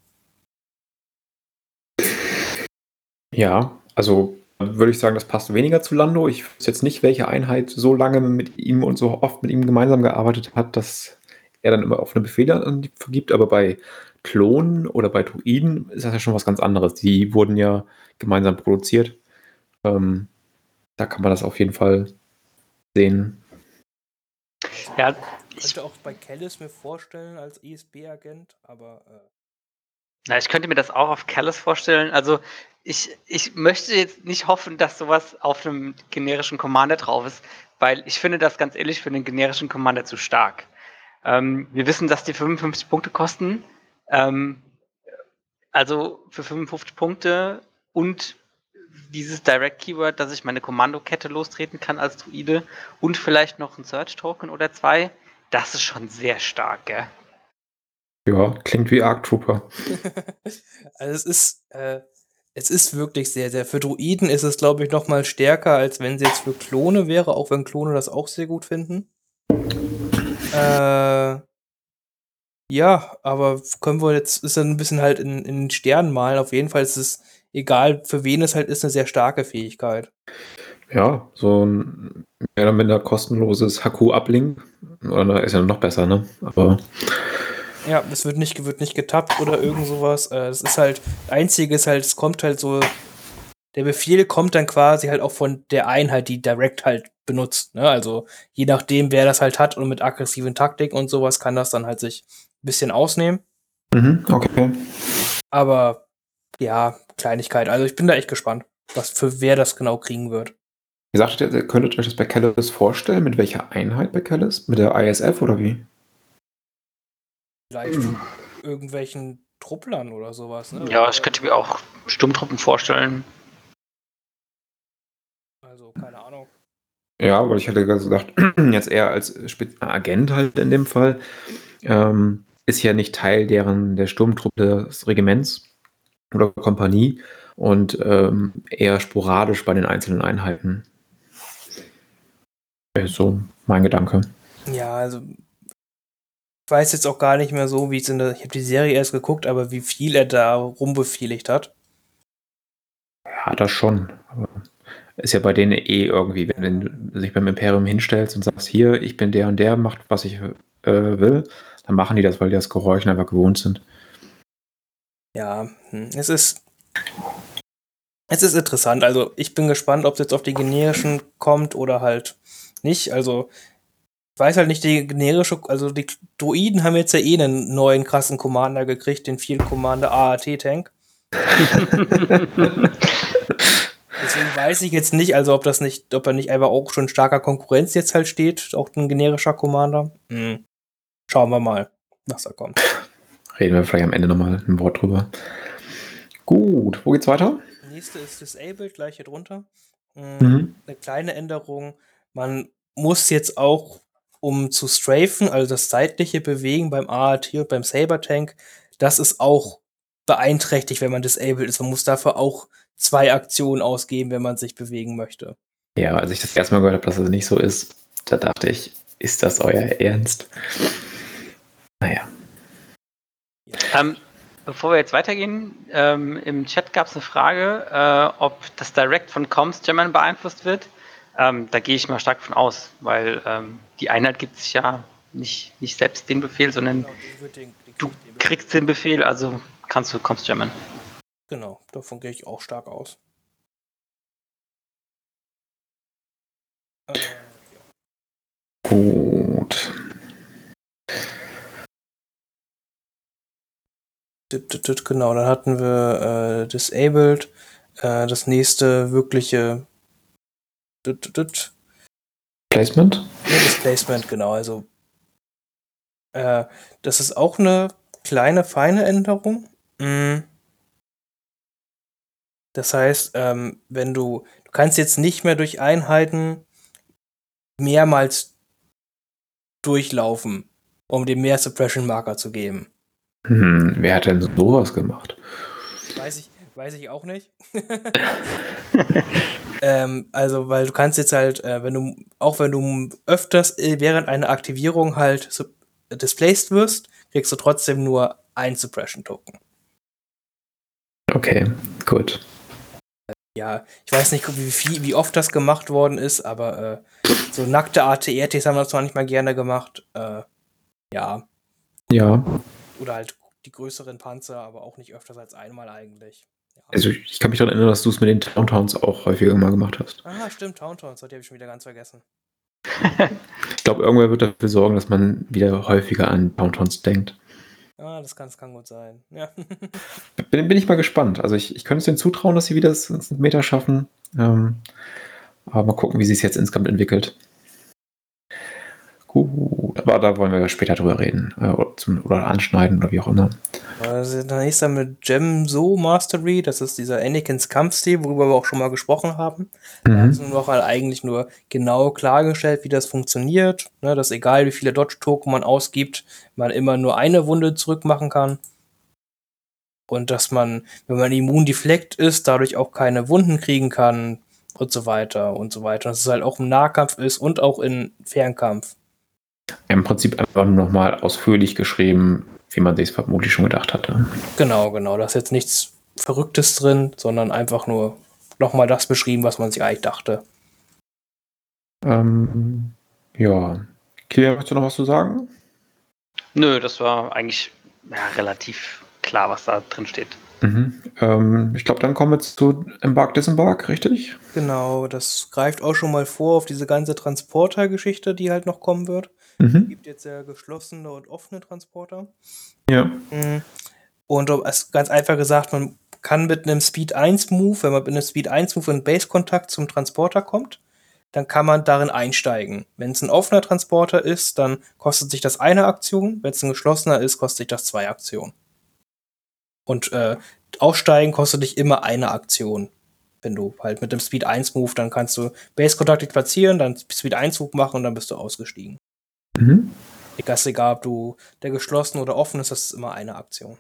Ja, also würde ich sagen, das passt weniger zu Lando. Ich weiß jetzt nicht, welche Einheit so lange mit ihm und so oft mit ihm gemeinsam gearbeitet hat, dass er dann immer offene Befehle vergibt. Aber bei Klonen oder bei Druiden ist das ja schon was ganz anderes. Die wurden ja gemeinsam produziert. Ähm, da kann man das auf jeden Fall sehen. Ja, Ich könnte auch bei Kellis mir vorstellen als ESB-Agent, aber äh, Na, ich könnte mir das auch auf Callus vorstellen. Also ich, ich möchte jetzt nicht hoffen, dass sowas auf einem generischen Commander drauf ist, weil ich finde das ganz ehrlich für einen generischen Commander zu stark. Ähm, wir wissen, dass die 55 Punkte kosten. Ähm, also für 55 Punkte und dieses Direct Keyword, dass ich meine Kommandokette lostreten kann als Druide und vielleicht noch ein Search Token oder zwei, das ist schon sehr stark, gell? Ja, klingt wie Arc Trooper. also es ist, äh, es ist wirklich sehr, sehr. Für Druiden ist es, glaube ich, noch mal stärker, als wenn sie jetzt für Klone wäre, auch wenn Klone das auch sehr gut finden. Äh, ja, aber können wir jetzt, ist dann ein bisschen halt in, in den Sternen malen. Auf jeden Fall ist es, egal für wen es halt ist, eine sehr starke Fähigkeit. Ja, so ein mehr oder minder kostenloses HQ-Uplink. Oder ist ja noch besser, ne? Aber Ja, es wird nicht, wird nicht getappt oder irgend sowas. Äh, Es ist halt, einzige ist halt, es kommt halt so, der Befehl kommt dann quasi halt auch von der Einheit, die Direct halt benutzt. Ne? Also je nachdem, wer das halt hat und mit aggressiven Taktiken und sowas kann das dann halt sich bisschen ausnehmen. mhm, okay. Aber ja, Kleinigkeit. Also ich bin da echt gespannt, was für wer das genau kriegen wird. Ihr sagtet, ihr könntet euch das bei Kellis vorstellen? Mit welcher Einheit bei Kellis? Mit der ISF oder wie? Vielleicht irgendwelchen Trupplern oder sowas. Ne? Ja, ich könnte mir auch Sturmtruppen vorstellen. Also keine Ahnung. Ja, weil ich hatte gedacht, jetzt eher als Agent halt in dem Fall, ähm, ist ja nicht Teil deren der Sturmtruppe des Regiments oder Kompanie und ähm, eher sporadisch bei den einzelnen Einheiten. Wäre so mein Gedanke. Ja, also ich weiß jetzt auch gar nicht mehr so, wie es in der, ich habe die Serie erst geguckt, aber wie viel er da rumbefehligt hat. Ja, das schon. Aber ist ja bei denen eh irgendwie, wenn du dich beim Imperium hinstellst und sagst, hier, ich bin der und der, macht, was ich äh, will, dann machen die das, weil die das Geräuschen einfach gewohnt sind. Ja, hm, es ist. Es ist interessant. Also, ich bin gespannt, ob es jetzt auf die generischen kommt oder halt nicht. Also, ich weiß halt nicht, die generische, also die Druiden haben jetzt ja eh einen neuen krassen Commander gekriegt, den Field Commander AAT Tank. Deswegen weiß ich jetzt nicht, also ob das nicht, ob er nicht einfach auch schon starker Konkurrenz jetzt halt steht, auch ein generischer Commander. Hm. Schauen wir mal, was da kommt. Reden wir vielleicht am Ende nochmal ein Wort drüber. Gut, wo geht's weiter? Nächste ist Disabled, gleich hier drunter. Hm, Mhm. Eine kleine Änderung. Man muss jetzt auch, um zu strafen, also das seitliche Bewegen beim AAT und beim Saber Tank, das ist auch beeinträchtigt, wenn man disabled ist. Man muss dafür auch zwei Aktionen ausgeben, wenn man sich bewegen möchte. Ja, als ich das erste Mal gehört habe, dass das nicht so ist, da dachte ich, ist das euer Ernst? Naja. Ähm, bevor wir jetzt weitergehen, ähm, im Chat gab es eine Frage, äh, ob das Direct von Comms German beeinflusst wird. Ähm, da gehe ich mal stark von aus, weil ähm, die Einheit gibt sich ja nicht, nicht selbst den Befehl, sondern Genau, den, die du den- kriegst den Befehl, also kannst du Comms German. Genau, davon gehe ich auch stark aus. Äh. Gut. Genau, dann hatten wir äh, Disabled, äh, das nächste wirkliche dit, dit, dit, Placement? genau, also äh, das ist auch eine kleine, feine Änderung. Mm. Das heißt, ähm, wenn du, du kannst jetzt nicht mehr durch Einheiten mehrmals durchlaufen, um dem mehr Suppression Marker zu geben. Hm, wer hat denn sowas gemacht? Weiß ich, weiß ich auch nicht. ähm, also, weil du kannst jetzt halt, äh, wenn du, auch wenn du öfters äh, während einer Aktivierung halt so, displaced wirst, kriegst du trotzdem nur ein Suppression-Token. Okay, gut. Ja, ich weiß nicht, wie, viel, wie oft das gemacht worden ist, aber äh, so nackte ATRTs haben das zwar nicht mal gerne gemacht. Äh, ja, Ja, oder halt die größeren Panzer, aber auch nicht öfters als einmal eigentlich. Ja. also ich kann mich daran erinnern, dass du es mit den Towntowns auch häufiger mal gemacht hast. ah, stimmt, Towntowns, die habe ich schon wieder ganz vergessen. Ich glaube, irgendwer wird dafür sorgen, dass man wieder häufiger an Towntowns denkt. Ah, das kann, das kann gut sein. Ja. Bin, bin ich mal gespannt. Also ich, ich könnte es denen zutrauen, dass sie wieder das ins Meter schaffen. Ähm, aber mal gucken, wie sich es jetzt insgesamt entwickelt. Gut, aber da wollen wir später drüber reden. Äh, oder, zum, oder anschneiden oder wie auch immer. Also dann ist dann mit Gem So Mastery, das ist dieser Anakins Kampfstil, worüber wir auch schon mal gesprochen haben. Da Mhm. haben sie noch halt eigentlich nur genau klargestellt, wie das funktioniert. Ne, dass egal wie viele Dodge-Token man ausgibt, man immer nur eine Wunde zurückmachen kann. Und dass man, wenn man immun deflekt ist, dadurch auch keine Wunden kriegen kann und so weiter und so weiter. Dass es halt auch im Nahkampf ist und auch im Fernkampf. Im Prinzip einfach nur nochmal ausführlich geschrieben, wie man sich vermutlich schon gedacht hatte. Genau, genau. Da ist jetzt nichts Verrücktes drin, sondern einfach nur nochmal das beschrieben, was man sich eigentlich dachte. Ähm, ja. Kilian, möchtest du noch was zu sagen? Nö, das war eigentlich ja, relativ klar, was da drin steht. Mhm. Ähm, ich glaube, dann kommen wir zu Embark Disembark, richtig? Genau, das greift auch schon mal vor auf diese ganze Transporter-Geschichte, die halt noch kommen wird. Mhm. gibt jetzt ja geschlossene und offene Transporter. Ja. Mhm. Und es ganz einfach gesagt, man kann mit einem Speed 1 Move, wenn man mit einem Speed 1 Move in Base-Kontakt zum Transporter kommt, dann kann man darin einsteigen. Wenn es ein offener Transporter ist, dann kostet sich das eine Aktion. Wenn es ein geschlossener ist, kostet sich das zwei Aktionen. Und äh, aussteigen kostet dich immer eine Aktion. Wenn du halt mit dem Speed 1 Move, dann kannst du Base-Kontakt platzieren, dann Speed 1 Move machen und dann bist du ausgestiegen. Mhm. Egal, egal, ob du der geschlossen oder offen ist, das ist immer eine Aktion.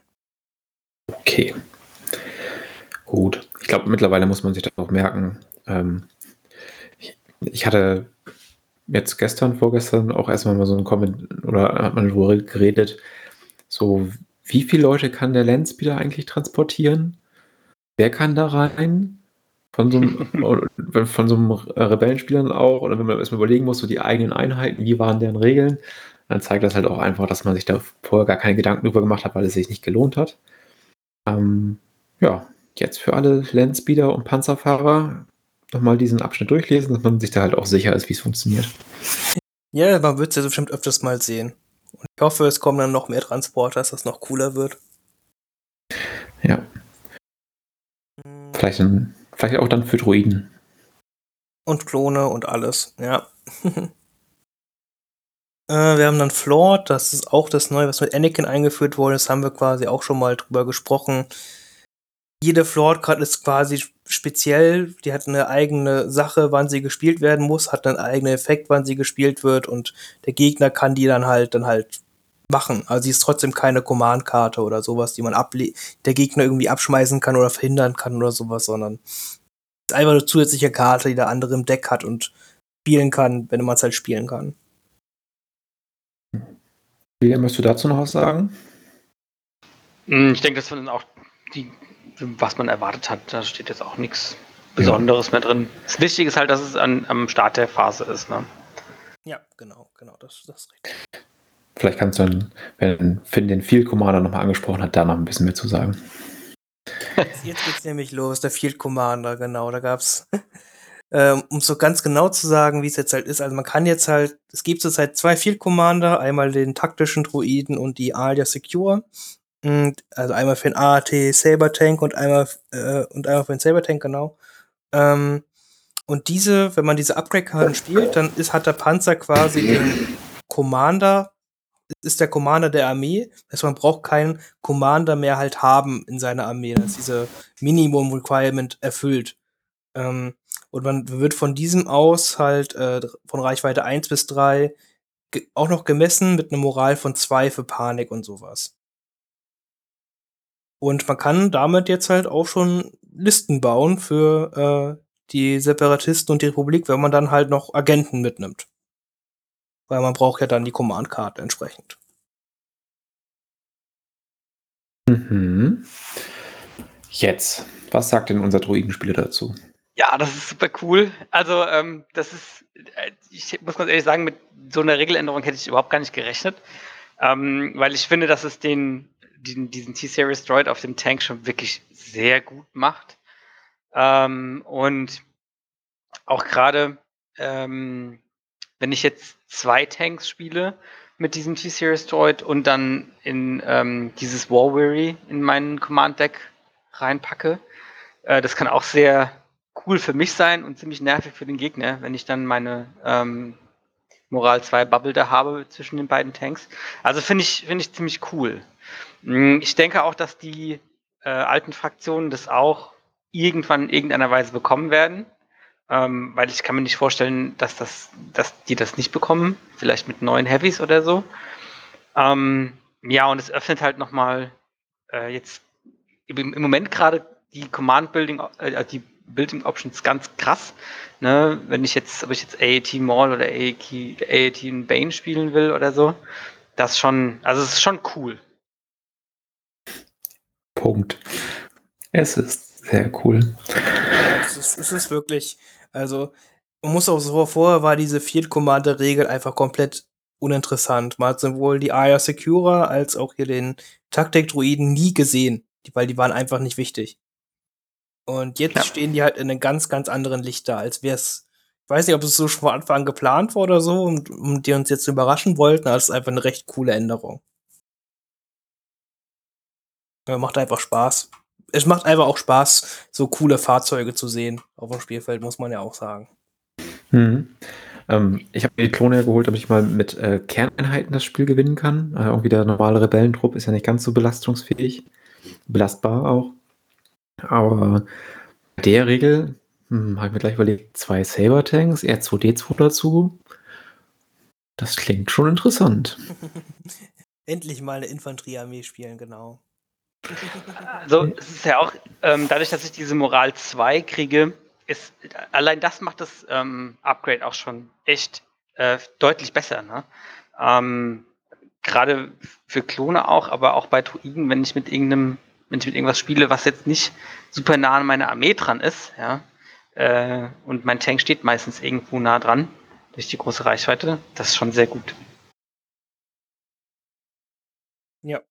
Okay. Gut. Ich glaube, mittlerweile muss man sich das auch merken. Ähm, ich, ich hatte jetzt gestern, vorgestern auch erstmal mal so einen Comment oder hat man darüber geredet, so wie viele Leute kann der Landspeeder eigentlich transportieren? Wer kann da rein? Von so einem, von so einem Rebellenspielern auch, oder wenn man erstmal überlegen muss, so die eigenen Einheiten, wie waren deren Regeln, dann zeigt das halt auch einfach, dass man sich da vorher gar keine Gedanken drüber gemacht hat, weil es sich nicht gelohnt hat. Ähm, ja, jetzt für alle Landspeeder und Panzerfahrer nochmal diesen Abschnitt durchlesen, dass man sich da halt auch sicher ist, wie es funktioniert. Ja, man wird es ja bestimmt öfters mal sehen. Und ich hoffe, es kommen dann noch mehr Transporter, dass das noch cooler wird. Ja. Vielleicht, dann, vielleicht auch dann für Druiden. Und Klone und alles, ja. äh, wir haben dann Flawed, das ist auch das Neue, was mit Anakin eingeführt wurde. Das haben wir quasi auch schon mal drüber gesprochen. Jede Flawed-Karte ist quasi speziell, die hat eine eigene Sache, wann sie gespielt werden muss, hat einen eigenen Effekt, wann sie gespielt wird und der Gegner kann die dann halt dann halt machen. Also sie ist trotzdem keine Command-Karte oder sowas, die man able der Gegner irgendwie abschmeißen kann oder verhindern kann oder sowas, sondern ist einfach eine zusätzliche Karte, die der andere im Deck hat und spielen kann, wenn man es halt spielen kann. William, möchtest du dazu noch was sagen? Ich denke, das sind auch die was man erwartet hat. Da steht jetzt auch nichts Besonderes ja. mehr drin. Das Wichtige ist halt, dass es an, am Start der Phase ist. Ne? Ja, genau, genau, das, das ist richtig. Vielleicht kannst du dann, wenn Finn den Field Commander nochmal angesprochen hat, da noch ein bisschen mehr zu sagen. Jetzt geht's nämlich los, der Field Commander, genau. Da gab's, ähm, um so ganz genau zu sagen, wie es jetzt halt ist. Also man kann jetzt halt, es gibt zurzeit zwei Field Commander, einmal den taktischen Druiden und die Alia Secure. Also einmal für den AAT Saber Tank und einmal äh, und einmal für den Saber Tank, genau. Ähm, und diese, wenn man diese Upgrade-Karten spielt, dann ist, hat der Panzer quasi den Commander, ist der Commander der Armee. Also man braucht keinen Commander mehr halt haben in seiner Armee. Das ist diese Minimum Requirement erfüllt. Ähm, und man wird von diesem aus halt äh, von Reichweite 1 bis 3 auch noch gemessen mit einer Moral von 2 für Panik und sowas. Und man kann damit jetzt halt auch schon Listen bauen für äh, die Separatisten und die Republik, wenn man dann halt noch Agenten mitnimmt. Weil man braucht ja dann die Command-Karte entsprechend. Mhm. Jetzt, was sagt denn unser Druidenspieler dazu? Ja, das ist super cool. Also, ähm, das ist, äh, ich muss ganz ehrlich sagen, mit so einer Regeländerung hätte ich überhaupt gar nicht gerechnet. Ähm, weil ich finde, dass es den diesen, diesen T-Series Droid auf dem Tank schon wirklich sehr gut macht. Ähm, und auch gerade, ähm, wenn ich jetzt zwei Tanks spiele mit diesem T-Series Droid und dann in ähm, dieses War Weary in meinen Command Deck reinpacke, äh, das kann auch sehr cool für mich sein und ziemlich nervig für den Gegner, wenn ich dann meine ähm, Moral 2 Bubble da habe zwischen den beiden Tanks. Also finde ich, finde ich ziemlich cool. Hm, ich denke auch, dass die äh, alten Fraktionen das auch irgendwann in irgendeiner Weise bekommen werden. Ähm, weil ich kann mir nicht vorstellen, dass, das, dass die das nicht bekommen. Vielleicht mit neuen Heavies oder so. Ähm, ja, und es öffnet halt nochmal äh, jetzt im, im Moment gerade die Command Building, äh, die Building Options ganz krass. Ne? Wenn ich jetzt, ob ich jetzt AAT Maul oder AAT, AAT Bane spielen will oder so, das schon, also es ist schon cool. Punkt. Es ist sehr cool. Es ist, es ist wirklich, also, man muss auch so, vorher war diese Field Commander Regel einfach komplett uninteressant. Man hat sowohl die Aya Secura als auch hier den Taktik-Druiden nie gesehen, weil die waren einfach nicht wichtig. Und jetzt Ja. stehen die halt in einem ganz, ganz anderen Licht da, als wär's, ich weiß nicht, ob es so schon von Anfang an geplant war oder so, und, und die uns jetzt überraschen wollten, aber es ist einfach eine recht coole Änderung. Ja, macht einfach Spaß. Es macht einfach auch Spaß, so coole Fahrzeuge zu sehen auf dem Spielfeld, muss man ja auch sagen. Mhm. Ähm, ich habe mir die Klone ja geholt, damit ich mal mit äh, Kerneinheiten das Spiel gewinnen kann. Äh, irgendwie der normale Rebellentrupp ist ja nicht ganz so belastungsfähig. Belastbar auch. Aber bei der Regel hm, habe ich mir gleich überlegt, zwei Saber-Tanks, R2D2 dazu. Das klingt schon interessant. Endlich mal eine Infanteriearmee spielen, genau. Also es ist ja auch, ähm, dadurch, dass ich diese Moral 2 kriege, ist allein das macht das ähm, Upgrade auch schon echt äh, deutlich besser. Ne? Ähm, Gerade für Klone auch, aber auch bei Druiden, wenn ich mit irgendeinem, wenn ich mit irgendwas spiele, was jetzt nicht super nah an meiner Armee dran ist, ja, äh, und mein Tank steht meistens irgendwo nah dran durch die große Reichweite, das ist schon sehr gut. Ja.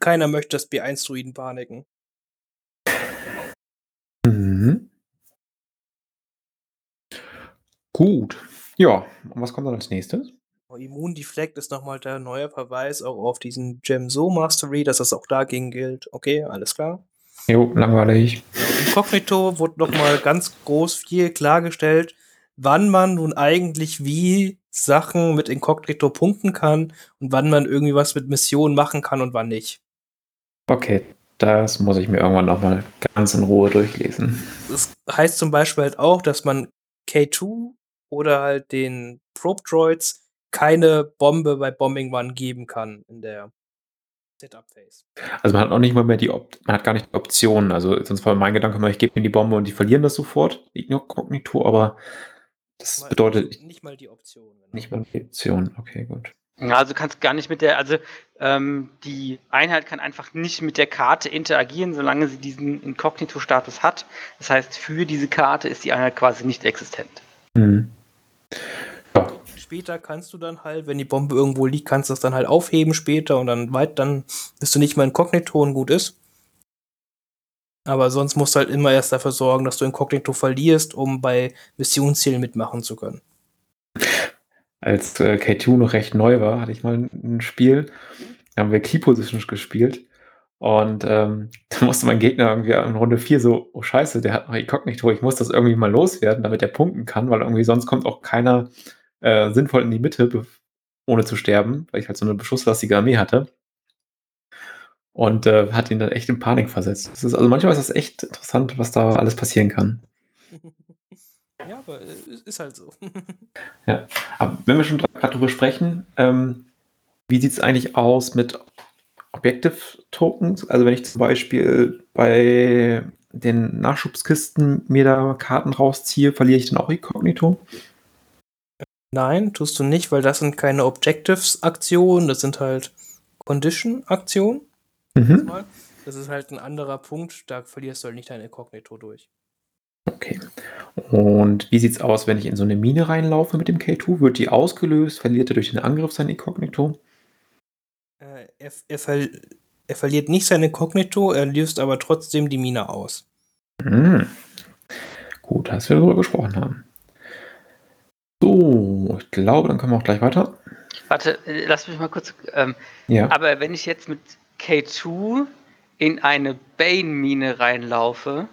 Keiner möchte das B1-Druiden paniken. Mhm. Gut. Ja, und was kommt dann als nächstes? Oh, Immun Deflect ist nochmal der neue Verweis auch auf diesen Gem So Mastery, dass das auch dagegen gilt. Okay, alles klar. Jo, langweilig. Inkognito wurde nochmal ganz groß viel klargestellt, wann man nun eigentlich wie Sachen mit Inkognito punkten kann und wann man irgendwie was mit Missionen machen kann und wann nicht. Okay, das muss ich mir irgendwann nochmal ganz in Ruhe durchlesen. Das heißt zum Beispiel halt auch, dass man K2 oder halt den Probe Droids keine Bombe bei Bombing One geben kann in der Setup Phase. Also man hat auch nicht mal mehr die Op man hat gar nicht die Option. Also sonst war mein Gedanke immer, ich gebe mir die Bombe und die verlieren das sofort, Inkognito, aber das Mal- bedeutet nicht mal die Option. Genau. nicht mal die Option. Okay, gut. Ja, also du kannst gar nicht mit der, also ähm, die Einheit kann einfach nicht mit der Karte interagieren, solange sie diesen Inkognito-Status hat. Das heißt, für diese Karte ist die Einheit quasi nicht existent. Mhm. Ja, Später kannst du dann halt, wenn die Bombe irgendwo liegt, kannst du das dann halt aufheben später und dann weit, dann bist du nicht mehr inkognito und gut ist. Aber sonst musst du halt immer erst dafür sorgen, dass du inkognito verlierst, um bei Missionszielen mitmachen zu können. als äh, K2 noch recht neu war, hatte ich mal ein, Spiel, da haben wir Key Positions gespielt und ähm, da musste mein Gegner irgendwie in Runde 4 so, oh scheiße, der hat noch Inkognito, ich muss das irgendwie mal loswerden, damit er punkten kann, weil irgendwie sonst kommt auch keiner äh, sinnvoll in die Mitte, ohne zu sterben, weil ich halt so eine beschusslastige Armee hatte. Und äh, hat ihn dann echt in Panik versetzt. Das ist, also manchmal ist das echt interessant, was da alles passieren kann. Ja, aber äh, ist halt so. Aber wenn wir schon gerade drüber sprechen, ähm, wie sieht es eigentlich aus mit Objective Tokens? Also wenn ich zum Beispiel bei den Nachschubskisten mir da Karten rausziehe, verliere ich dann auch Inkognito? Nein, tust du nicht, weil das sind keine Objectives-Aktionen, das sind halt Condition-Aktionen. Mhm. Das ist halt ein anderer Punkt, da verlierst du halt nicht dein Inkognito durch. Okay. Und wie sieht es aus, wenn ich in so eine Mine reinlaufe mit dem K2? Wird die ausgelöst? Verliert er durch den Angriff sein Inkognito? Äh, er, er, ver er verliert nicht sein Inkognito, er löst aber trotzdem die Mine aus. Mhm. Gut, dass wir darüber gesprochen haben. So, ich glaube, dann können wir auch gleich weiter. Warte, äh, lass mich mal kurz. Ähm, Ja. aber wenn ich jetzt mit K2 in eine Bane-Mine reinlaufe,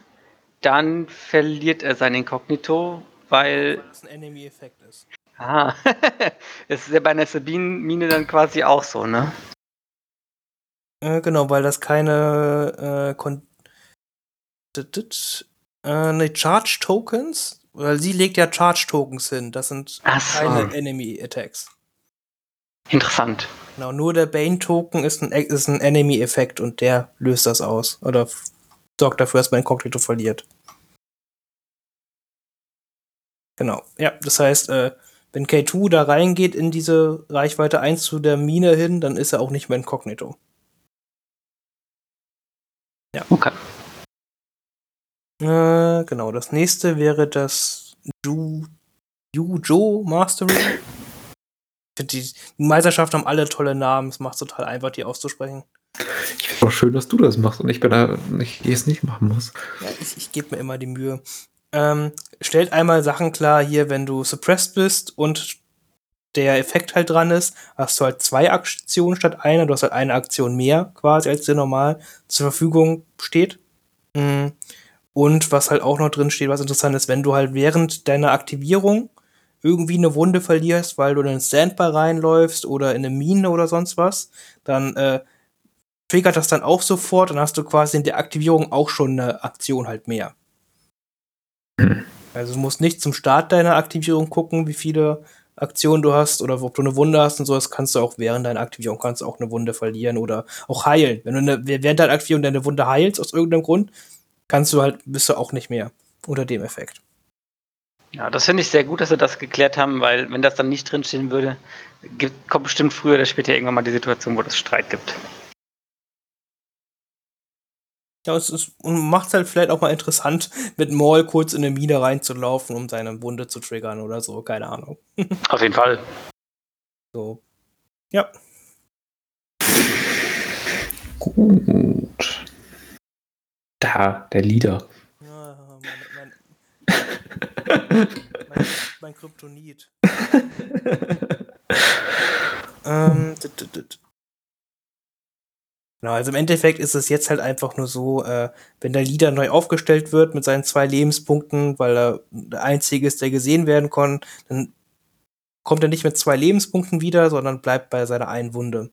dann verliert er sein Inkognito, weil. Weil das ein Enemy-Effekt ist. Ah, das ist ja bei einer Sabine-Mine dann quasi auch so, ne? Äh, genau, weil das keine äh, Kon äh, ne, Charge-Tokens, weil sie legt ja Charge-Tokens hin. Das sind so. keine Enemy-Attacks. Interessant. Genau, nur der Bane-Token ist ein, ist ein Enemy-Effekt und der löst das aus. Oder sorgt dafür, dass man Inkognito verliert. Genau, ja, das heißt, äh, wenn K2 da reingeht in diese Reichweite 1 zu der Mine hin, dann ist er auch nicht mehr Inkognito. Okay. Äh, genau, das nächste wäre das Ju, Jujo Mastery. Finde, die Meisterschaften haben alle tolle Namen. Es macht total einfach, die auszusprechen. Ich finde auch schön, dass du das machst und ich bin da, ich es nicht machen muss. Ja, ich, ich gebe mir immer die Mühe. Ähm, stellt einmal Sachen klar hier, wenn du suppressed bist und der Effekt halt dran ist, hast du halt zwei Aktionen statt einer. Du hast halt eine Aktion mehr quasi, als dir normal zur Verfügung steht. Mhm. Und was halt auch noch drin steht, was interessant ist, wenn du halt während deiner Aktivierung irgendwie eine Wunde verlierst, weil du in einen Standby reinläufst oder in eine Mine oder sonst was, dann äh, triggert das dann auch sofort, dann hast du quasi in der Aktivierung auch schon eine Aktion halt mehr. Hm. Also du musst nicht zum Start deiner Aktivierung gucken, wie viele Aktionen du hast oder ob du eine Wunde hast und so, das kannst du auch während deiner Aktivierung kannst du auch eine Wunde verlieren oder auch heilen. Wenn du eine, während deiner Aktivierung deine Wunde heilst aus irgendeinem Grund, kannst du halt, bist du auch nicht mehr unter dem Effekt. Ja, das finde ich sehr gut, dass sie das geklärt haben, weil wenn das dann nicht drinstehen würde, gibt, kommt bestimmt früher oder später irgendwann mal die Situation, wo es Streit gibt. Ja, es ist, macht es halt vielleicht auch mal interessant, mit Maul kurz in eine Mine reinzulaufen, um seine Wunde zu triggern oder so, keine Ahnung. Auf jeden Fall. So. Ja. Gut. Da, der Leader. Mein, mein Kryptonit. ähm, Genau, also im Endeffekt ist es jetzt halt einfach nur so, äh, wenn der Leader neu aufgestellt wird mit seinen zwei Lebenspunkten, weil er der Einzige ist, der gesehen werden kann, dann kommt er nicht mit zwei Lebenspunkten wieder, sondern bleibt bei seiner einen Wunde.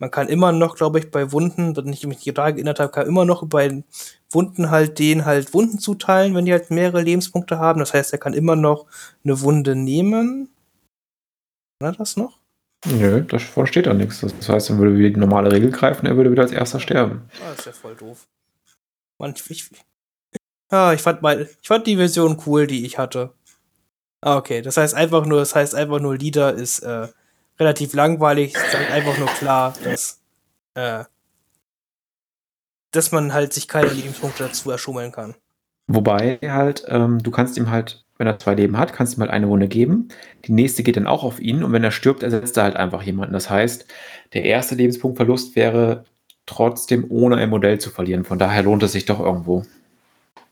Man kann immer noch, glaube ich, bei Wunden, wenn ich mich gerade erinnert habe, kann immer noch bei Wunden halt denen halt Wunden zuteilen, wenn die halt mehrere Lebenspunkte haben. Das heißt, er kann immer noch eine Wunde nehmen. Kann er das noch? Nö, davon steht da nichts. Das heißt, er würde wieder die normale Regel greifen, er würde wieder als erster sterben. Ah, das ist ja voll doof. Mann, ich, ah, ich fand mal, ich fand die Version cool, die ich hatte. Ah, okay. Das heißt einfach nur, das heißt einfach nur, Leader ist äh, relativ langweilig. Es sagt einfach nur klar, dass, äh, dass man halt sich keine Lebenspunkte dazu erschummeln kann. Wobei halt, ähm, du kannst ihm halt, wenn er zwei Leben hat, kannst du ihm halt eine Wunde geben. Die nächste geht dann auch auf ihn und wenn er stirbt, ersetzt er halt einfach jemanden. Das heißt, der erste Lebenspunktverlust wäre trotzdem ohne ein Modell zu verlieren. Von daher lohnt es sich doch irgendwo.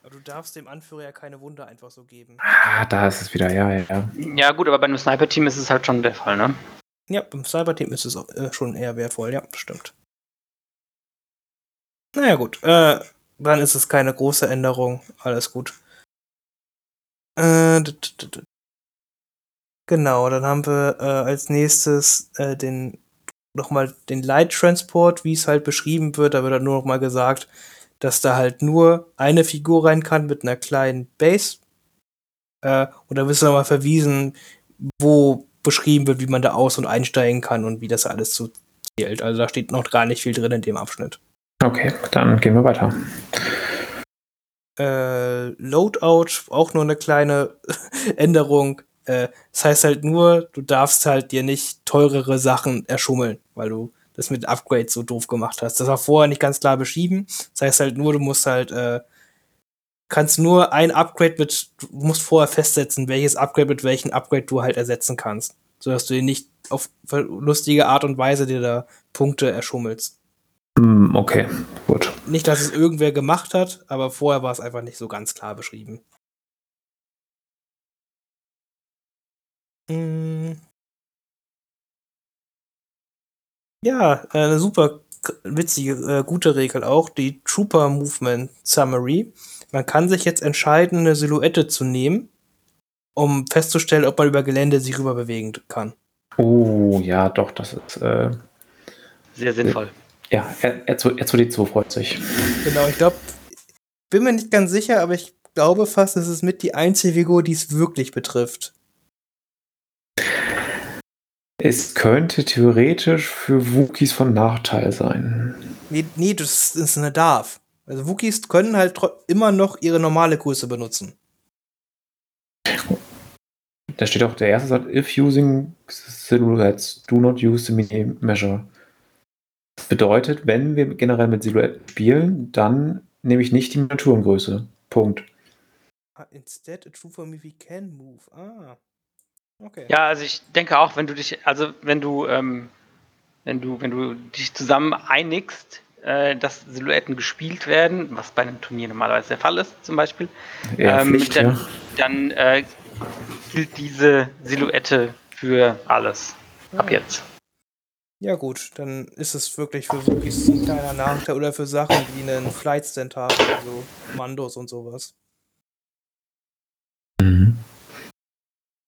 Aber du darfst dem Anführer ja keine Wunde einfach so geben. Ah, da ist es wieder, ja, ja. Ja, gut, aber bei einem Sniper-Team ist es halt schon der Fall, ne? Ja, beim Cyberteam ist es äh, schon eher wertvoll, ja, stimmt. Naja, gut. Äh, dann ist es keine große Änderung. Alles gut. Äh, genau, dann haben wir äh, als nächstes äh, den nochmal den Light Transport, wie es halt beschrieben wird. Da wird dann nur nochmal gesagt, dass da halt nur eine Figur rein kann mit einer kleinen Base. Äh, und da wirst du nochmal verwiesen, wo beschrieben wird, wie man da aus- und einsteigen kann und wie das alles so zählt. Also da steht noch gar nicht viel drin in dem Abschnitt. Okay, dann gehen wir weiter. Äh, Loadout, auch nur eine kleine Änderung. Äh, das heißt halt nur, du darfst halt dir nicht teurere Sachen erschummeln, weil du das mit Upgrades so doof gemacht hast. Das war vorher nicht ganz klar beschrieben. Das heißt halt nur, du musst halt, äh, kannst nur ein Upgrade mit, du musst vorher festsetzen, welches Upgrade mit welchem Upgrade du halt ersetzen kannst. Sodass du dir nicht auf lustige Art und Weise dir da Punkte erschummelst. Hm, okay, gut. Nicht, dass es irgendwer gemacht hat, aber vorher war es einfach nicht so ganz klar beschrieben. Hm. Ja, eine super witzige, äh, gute Regel auch, die Trooper Movement Summary. Man kann sich jetzt entscheiden, eine Silhouette zu nehmen, um festzustellen, ob man über Gelände sich rüber bewegen kann. Oh, ja, doch, das ist äh, sehr sinnvoll. Ja, R2D2 freut sich. Genau, ich glaube, bin mir nicht ganz sicher, aber ich glaube fast, es ist mit die einzige Figur, die es wirklich betrifft. Es könnte theoretisch für Wookies von Nachteil sein. Nee, nee das ist eine Darf. Also Wookies können halt immer noch ihre normale Größe benutzen. Da steht auch, der erste sagt, if using silhouettes, do not use the measure. Das bedeutet, wenn wir generell mit Silhouetten spielen, dann nehme ich nicht die Miniaturengröße. Punkt. Ah, instead, a true for me, we can move. Ah. Okay. Ja, also ich denke auch, wenn du dich, also wenn du, ähm, wenn du, wenn du dich zusammen einigst, äh, dass Silhouetten gespielt werden, was bei einem Turnier normalerweise der Fall ist, zum Beispiel, Eher ähm, Pflicht, dann, ja. dann äh, gilt diese Silhouette für alles. Ab jetzt. Ja gut, dann ist es wirklich für Wookies ein kleiner Nachteil oder für Sachen wie einen Flight Stand haben, also Mandos und sowas. Mhm.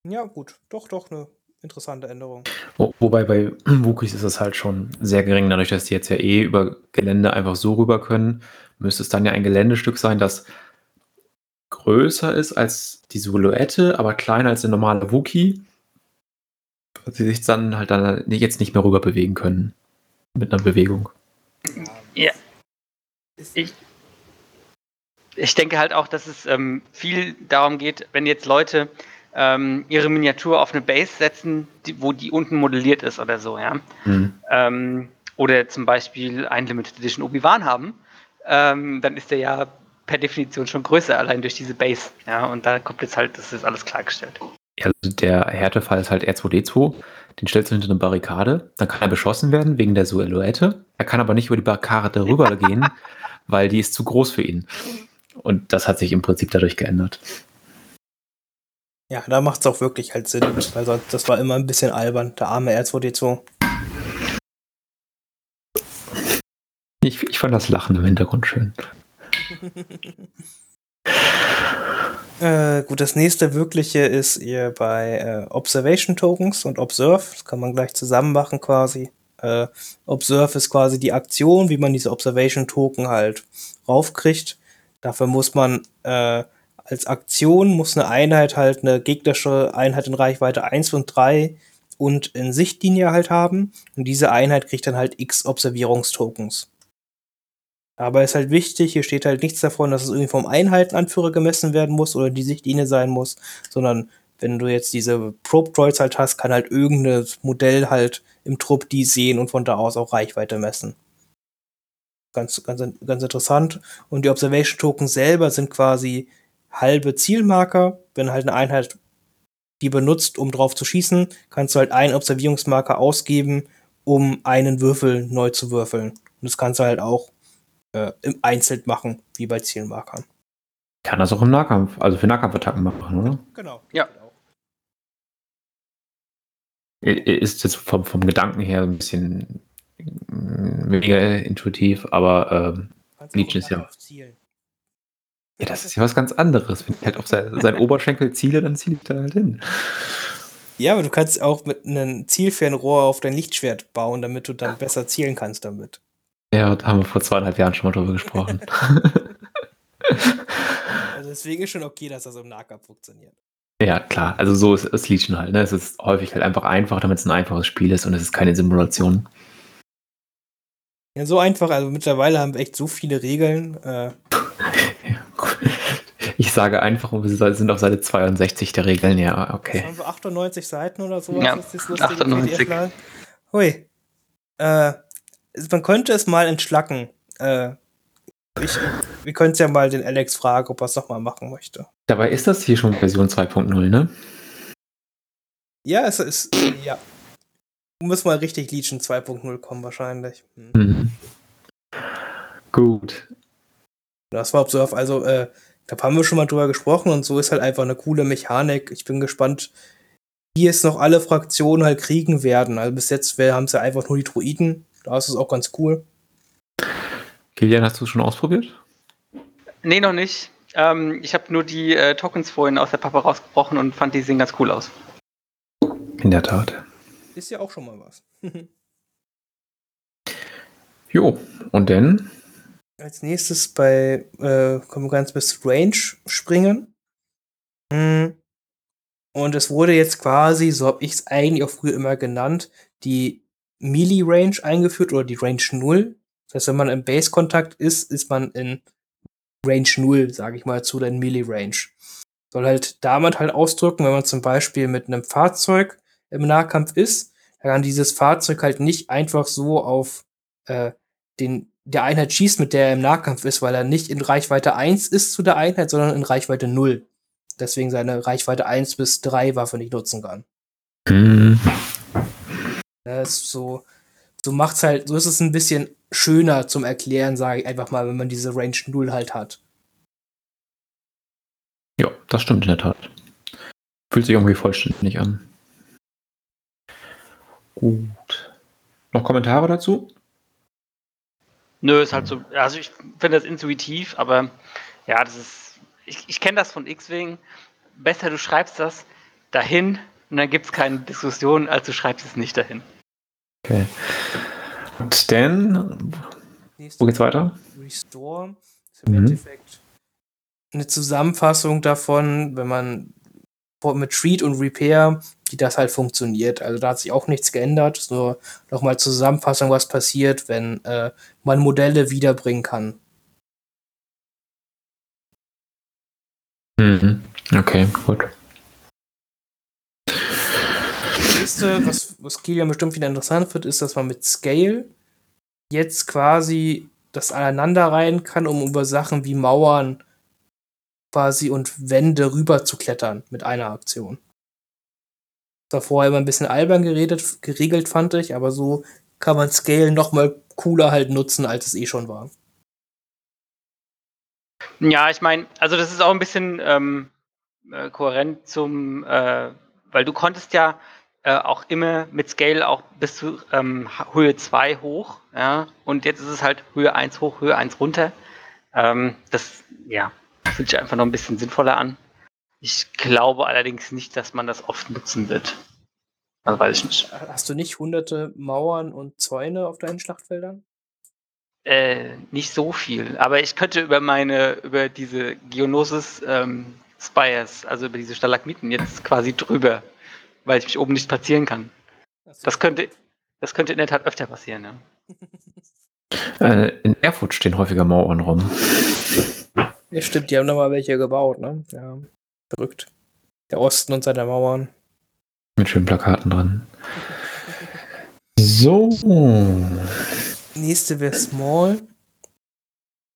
Ja gut, doch, doch eine interessante Änderung. Wo, wobei bei Wookies ist es halt schon sehr gering, dadurch, dass die jetzt ja eh über Gelände einfach so rüber können, müsste es dann ja ein Geländestück sein, das größer ist als die Silhouette, aber kleiner als der normale Wookie. Dass sie sich dann halt dann jetzt nicht mehr rüber bewegen können. Mit einer Bewegung. Ja. Ich, ich denke halt auch, dass es ähm, viel darum geht, wenn jetzt Leute ähm, ihre Miniatur auf eine Base setzen, die, wo die unten modelliert ist oder so, ja. Mhm. Ähm, oder zum Beispiel ein Limited Edition Obi-Wan haben, ähm, dann ist der ja per Definition schon größer, allein durch diese Base. Ja, und da kommt jetzt halt, das ist alles klargestellt. Ja, also der Härtefall ist halt R2D2. Den stellst du hinter eine Barrikade, dann kann er beschossen werden wegen der Silhouette. Er kann aber nicht über die Barrikade rübergehen, weil die ist zu groß für ihn. Und das hat sich im Prinzip dadurch geändert. Ja, da macht es auch wirklich halt Sinn, weil sonst, das war immer ein bisschen albern, der arme R2D2. Ich, ich fand das Lachen im Hintergrund schön. Äh, gut, das nächste wirkliche ist ihr bei äh, Observation Tokens und Observe. Das kann man gleich zusammen machen quasi. Äh, Observe ist quasi die Aktion, wie man diese Observation Token halt raufkriegt. Dafür muss man äh, als Aktion muss eine Einheit halt eine gegnerische Einheit in Reichweite 1 und 3 und in Sichtlinie halt haben. Und diese Einheit kriegt dann halt x Observierungstokens. Aber ist halt wichtig, hier steht halt nichts davon, dass es irgendwie vom Einheitenanführer gemessen werden muss oder die Sichtlinie sein muss, sondern wenn du jetzt diese Probe-Droids halt hast, kann halt irgendein Modell halt im Trupp die sehen und von da aus auch Reichweite messen. Ganz, ganz, ganz interessant. Und die Observation Token selber sind quasi halbe Zielmarker. Wenn halt eine Einheit die benutzt, um drauf zu schießen, kannst du halt einen Observierungsmarker ausgeben, um einen Würfel neu zu würfeln. Und das kannst du halt auch äh, im Einzeln machen, wie bei Zielmarkern. Kann das auch im Nahkampf, also für Nahkampfattacken machen, oder? Genau. Ja. Ist jetzt vom, vom Gedanken her ein bisschen mm, mega intuitiv, aber ähm, Legion ist ja- auf Zielen. Ja, das ist ja was ganz anderes. Wenn ich halt auf sein, sein Oberschenkel ziele, dann ziele ich da halt hin. Ja, aber du kannst auch mit einem Zielfernrohr auf dein Lichtschwert bauen, damit du dann besser zielen kannst damit. Ja, da haben wir vor zweieinhalb Jahren schon mal drüber gesprochen. Also deswegen ist schon okay, dass das im Nahkampf funktioniert. ja, klar. Also so ist, ist Legion halt. Ne? Es ist häufig halt einfach einfach, damit es ein einfaches Spiel ist und es ist keine Simulation. Ja, so einfach, also mittlerweile haben wir echt so viele Regeln. Äh, Ich sage einfach, wir sind auf Seite 62 der Regeln. Ja, okay. wir, 98 Seiten oder sowas? Ja, ist das lustige 98. PDF -Mal? Hui. Äh, man könnte es mal entschlacken. Äh, ich, wir können es ja mal den Alex fragen, ob er es nochmal machen möchte. Dabei ist das hier schon Version 2.0, ne? Ja, es ist, ja. Muss mal richtig Legion 2.0 kommen wahrscheinlich. Hm. Mhm. Gut. Das war Observe, also äh, da haben wir schon mal drüber gesprochen und so ist halt einfach eine coole Mechanik. Ich bin gespannt, wie es noch alle Fraktionen halt kriegen werden. Also bis jetzt haben sie einfach nur die Druiden. Da ist es auch ganz cool. Kilian, hast du es schon ausprobiert? Nee, noch nicht. Ähm, ich habe nur die äh, Tokens vorhin aus der Pappe rausgebrochen und fand, die sehen ganz cool aus. In der Tat. Ist ja auch schon mal was. Jo, und dann? Als nächstes bei, äh, kommen wir ganz bis Range springen. Hm. Und es wurde jetzt quasi, so habe ich es eigentlich auch früher immer genannt, die Melee Range eingeführt oder die Range 0. Das heißt, wenn man im Base-Kontakt ist, ist man in Range 0, sage ich mal, zu der Melee Range. Soll halt damit halt ausdrücken, wenn man zum Beispiel mit einem Fahrzeug im Nahkampf ist, dann kann dieses Fahrzeug halt nicht einfach so auf äh, den, der Einheit schießt, mit der er im Nahkampf ist, weil er nicht in Reichweite 1 ist zu der Einheit, sondern in Reichweite 0. deswegen seine Reichweite 1 bis 3 Waffe nicht nutzen kann. Hm. Das ist so, so macht's halt, so ist es ein bisschen schöner zum Erklären, sage ich einfach mal, wenn man diese Range 0 halt hat. Ja, das stimmt in der Tat. Fühlt sich irgendwie vollständig an. Gut. Noch Kommentare dazu? Nö, ist halt so. Also ich finde das intuitiv, aber ja, das ist. Ich, ich kenne das von X-Wing. Besser du schreibst das dahin und dann gibt es keine Diskussion, als du schreibst es nicht dahin. Okay. Und dann, wo geht's weiter? Restore ist im Mhm. Endeffekt eine Zusammenfassung davon, wenn man mit Treat und Repair, wie das halt funktioniert. Also da hat sich auch nichts geändert. Nur nochmal Zusammenfassung, was passiert, wenn äh, man Modelle wiederbringen kann. Mhm. Okay, gut. Das nächste, was, was Kilian bestimmt wieder interessant wird, ist, dass man mit Scale jetzt quasi das aneinanderreihen kann, um über Sachen wie Mauern quasi und Wände rüber zu klettern mit einer Aktion. Vorher immer ein bisschen albern geredet, geregelt, fand ich, aber so kann man Scale noch mal cooler halt nutzen, als es eh schon war. Ja, ich meine, also das ist auch ein bisschen ähm, äh, kohärent zum, äh, weil du konntest ja äh, auch immer mit Scale auch bis zu ähm, Höhe 2 hoch, ja, und jetzt ist es halt Höhe 1 hoch, Höhe 1 runter. Ähm, das, ja, fühlt sich einfach noch ein bisschen sinnvoller an. Ich glaube allerdings nicht, dass man das oft nutzen wird. Also weiß ich nicht. Hast du nicht hunderte Mauern und Zäune auf deinen Schlachtfeldern? Äh, nicht so viel. Aber ich könnte über meine, über diese Geonosis ähm, Spires, also über diese Stalagmiten jetzt quasi drüber, weil ich mich oben nicht platzieren kann. Das könnte, das könnte in der Tat öfter passieren, ja. Äh, in Erfurt stehen häufiger Mauern rum. Ja, stimmt, die haben noch mal welche gebaut, ne? Ja, verrückt. Der Osten und seine Mauern. Mit schönen Plakaten dran. So. Nächste wäre Small.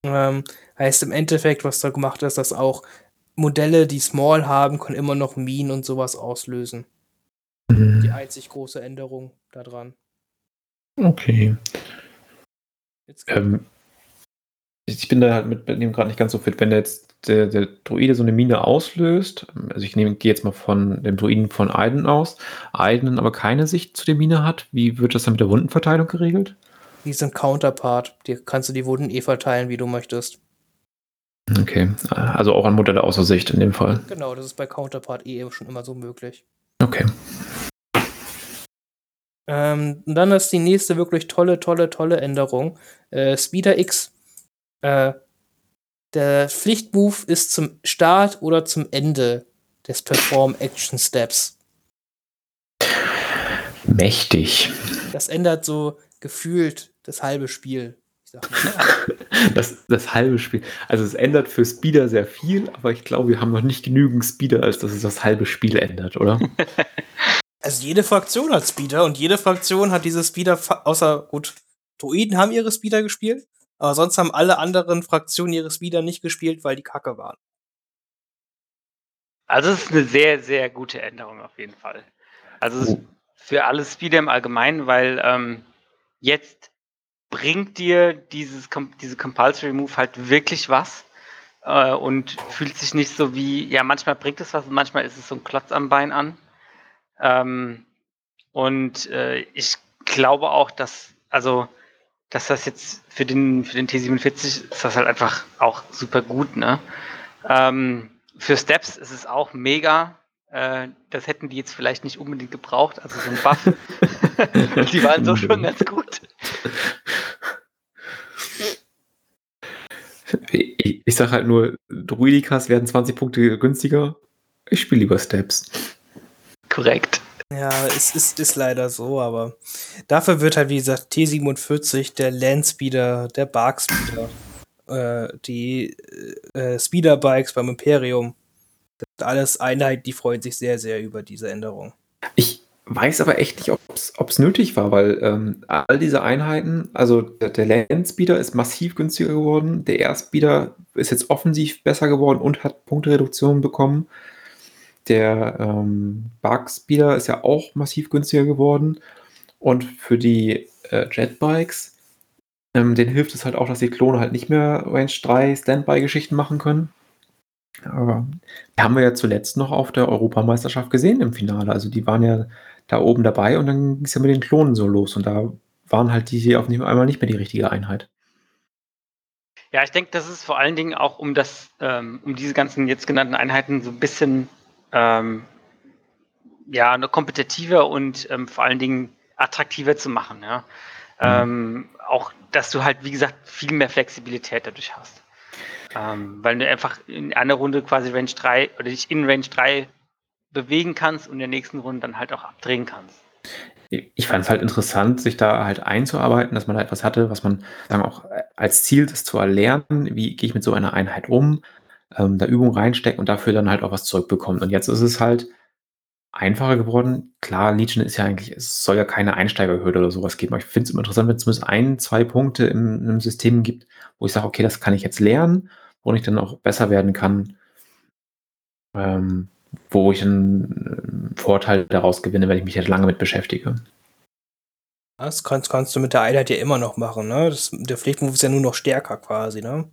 Ähm, heißt im Endeffekt, was da gemacht ist, dass auch Modelle, die Small haben, können immer noch Minen und sowas auslösen. Die Mhm. einzig große Änderung daran. Okay. Jetzt Ähm, ich bin da halt mit, mit dem gerade nicht ganz so fit. Wenn der jetzt der, der Druide so eine Mine auslöst, also ich nehme, gehe jetzt mal von dem Druiden von Aiden aus, Aiden aber keine Sicht zu der Mine hat, wie wird das dann mit der Wundenverteilung geregelt? Die sind Counterpart. Die kannst du die Wunden eh verteilen, wie du möchtest. Okay, also auch an Modelle außer Sicht in dem Fall. Genau, das ist bei Counterpart eh schon immer so möglich. Okay. Ähm, dann ist die nächste wirklich tolle, tolle, tolle Änderung. Äh, Speeder X. Äh, der Pflichtmove ist zum Start oder zum Ende des Perform Action Steps. Mächtig. Das ändert so gefühlt das halbe Spiel. Das, das halbe Spiel. Also es ändert für Speeder sehr viel, aber ich glaube, wir haben noch nicht genügend Speeder, als dass es das halbe Spiel ändert, oder? Also jede Fraktion hat Speeder und jede Fraktion hat diese Speeder, außer gut, Druiden haben ihre Speeder gespielt, aber sonst haben alle anderen Fraktionen ihre Speeder nicht gespielt, weil die Kacke waren. Also es ist eine sehr, sehr gute Änderung auf jeden Fall. Also ist für alle Speeder im Allgemeinen, weil ähm, jetzt bringt dir dieses diese Compulsory Move halt wirklich was äh, und fühlt sich nicht so wie, ja, manchmal bringt es was und manchmal ist es so ein Klotz am Bein an. Ähm, und äh, ich glaube auch, dass, also, dass das jetzt für den, für den T47 ist das halt einfach auch super gut, ne? Ähm, für Steps ist es auch mega. Äh, das hätten die jetzt vielleicht nicht unbedingt gebraucht, also so ein Buff. die waren so schon ganz gut. Ich, ich sage halt nur, Druidikas werden 20 Punkte günstiger. Ich spiele lieber Steps. Korrekt. Ja, es ist, ist leider so, aber dafür wird halt, wie gesagt, T47, der Landspeeder, der Barkspeeder, äh, die äh, Speederbikes beim Imperium, das sind alles Einheiten, die freuen sich sehr, sehr über diese Änderung. Ich weiß aber echt nicht, ob es nötig war, weil ähm, all diese Einheiten, also der, der Landspeeder ist massiv günstiger geworden, der Airspeeder ist jetzt offensiv besser geworden und hat Punktereduktion bekommen. Der ähm, Bug-Speeder ist ja auch massiv günstiger geworden. Und für die äh, Jetbikes, ähm, denen hilft es halt auch, dass die Klone halt nicht mehr Range 3 Standby-Geschichten machen können. Aber die haben wir ja zuletzt noch auf der Europameisterschaft gesehen im Finale. Also die waren ja da oben dabei und dann ging es ja mit den Klonen so los. Und da waren halt die hier auf einmal nicht mehr die richtige Einheit. Ja, ich denke, das ist vor allen Dingen auch um das, ähm, um diese ganzen jetzt genannten Einheiten so ein bisschen ähm, ja, eine kompetitiver und ähm, vor allen Dingen attraktiver zu machen. Ja? Mhm. auch, dass du halt, wie gesagt, viel mehr Flexibilität dadurch hast. Ähm, weil du einfach in einer Runde quasi Range 3 oder dich in Range 3 bewegen kannst und in der nächsten Runde dann halt auch abdrehen kannst. Ich fand es halt interessant, sich da halt einzuarbeiten, dass man da etwas hatte, was man sagen auch als Ziel das zu erlernen, wie gehe ich mit so einer Einheit um, ähm, da Übungen reinstecken und dafür dann halt auch was zurückbekommen. Und jetzt ist es halt einfacher geworden. Klar, Legion ist ja eigentlich, es soll ja keine Einsteigerhürde oder sowas geben. Aber ich finde es immer interessant, wenn es zumindest ein, zwei Punkte in, in einem System gibt, wo ich sage, okay, das kann ich jetzt lernen wo ich dann auch besser werden kann, ähm, wo ich einen Vorteil daraus gewinne, wenn ich mich jetzt lange mit beschäftige. Das kannst, kannst du mit der Einheit ja immer noch machen, ne? Das, der Pflichtmove ist ja nur noch stärker quasi, ne?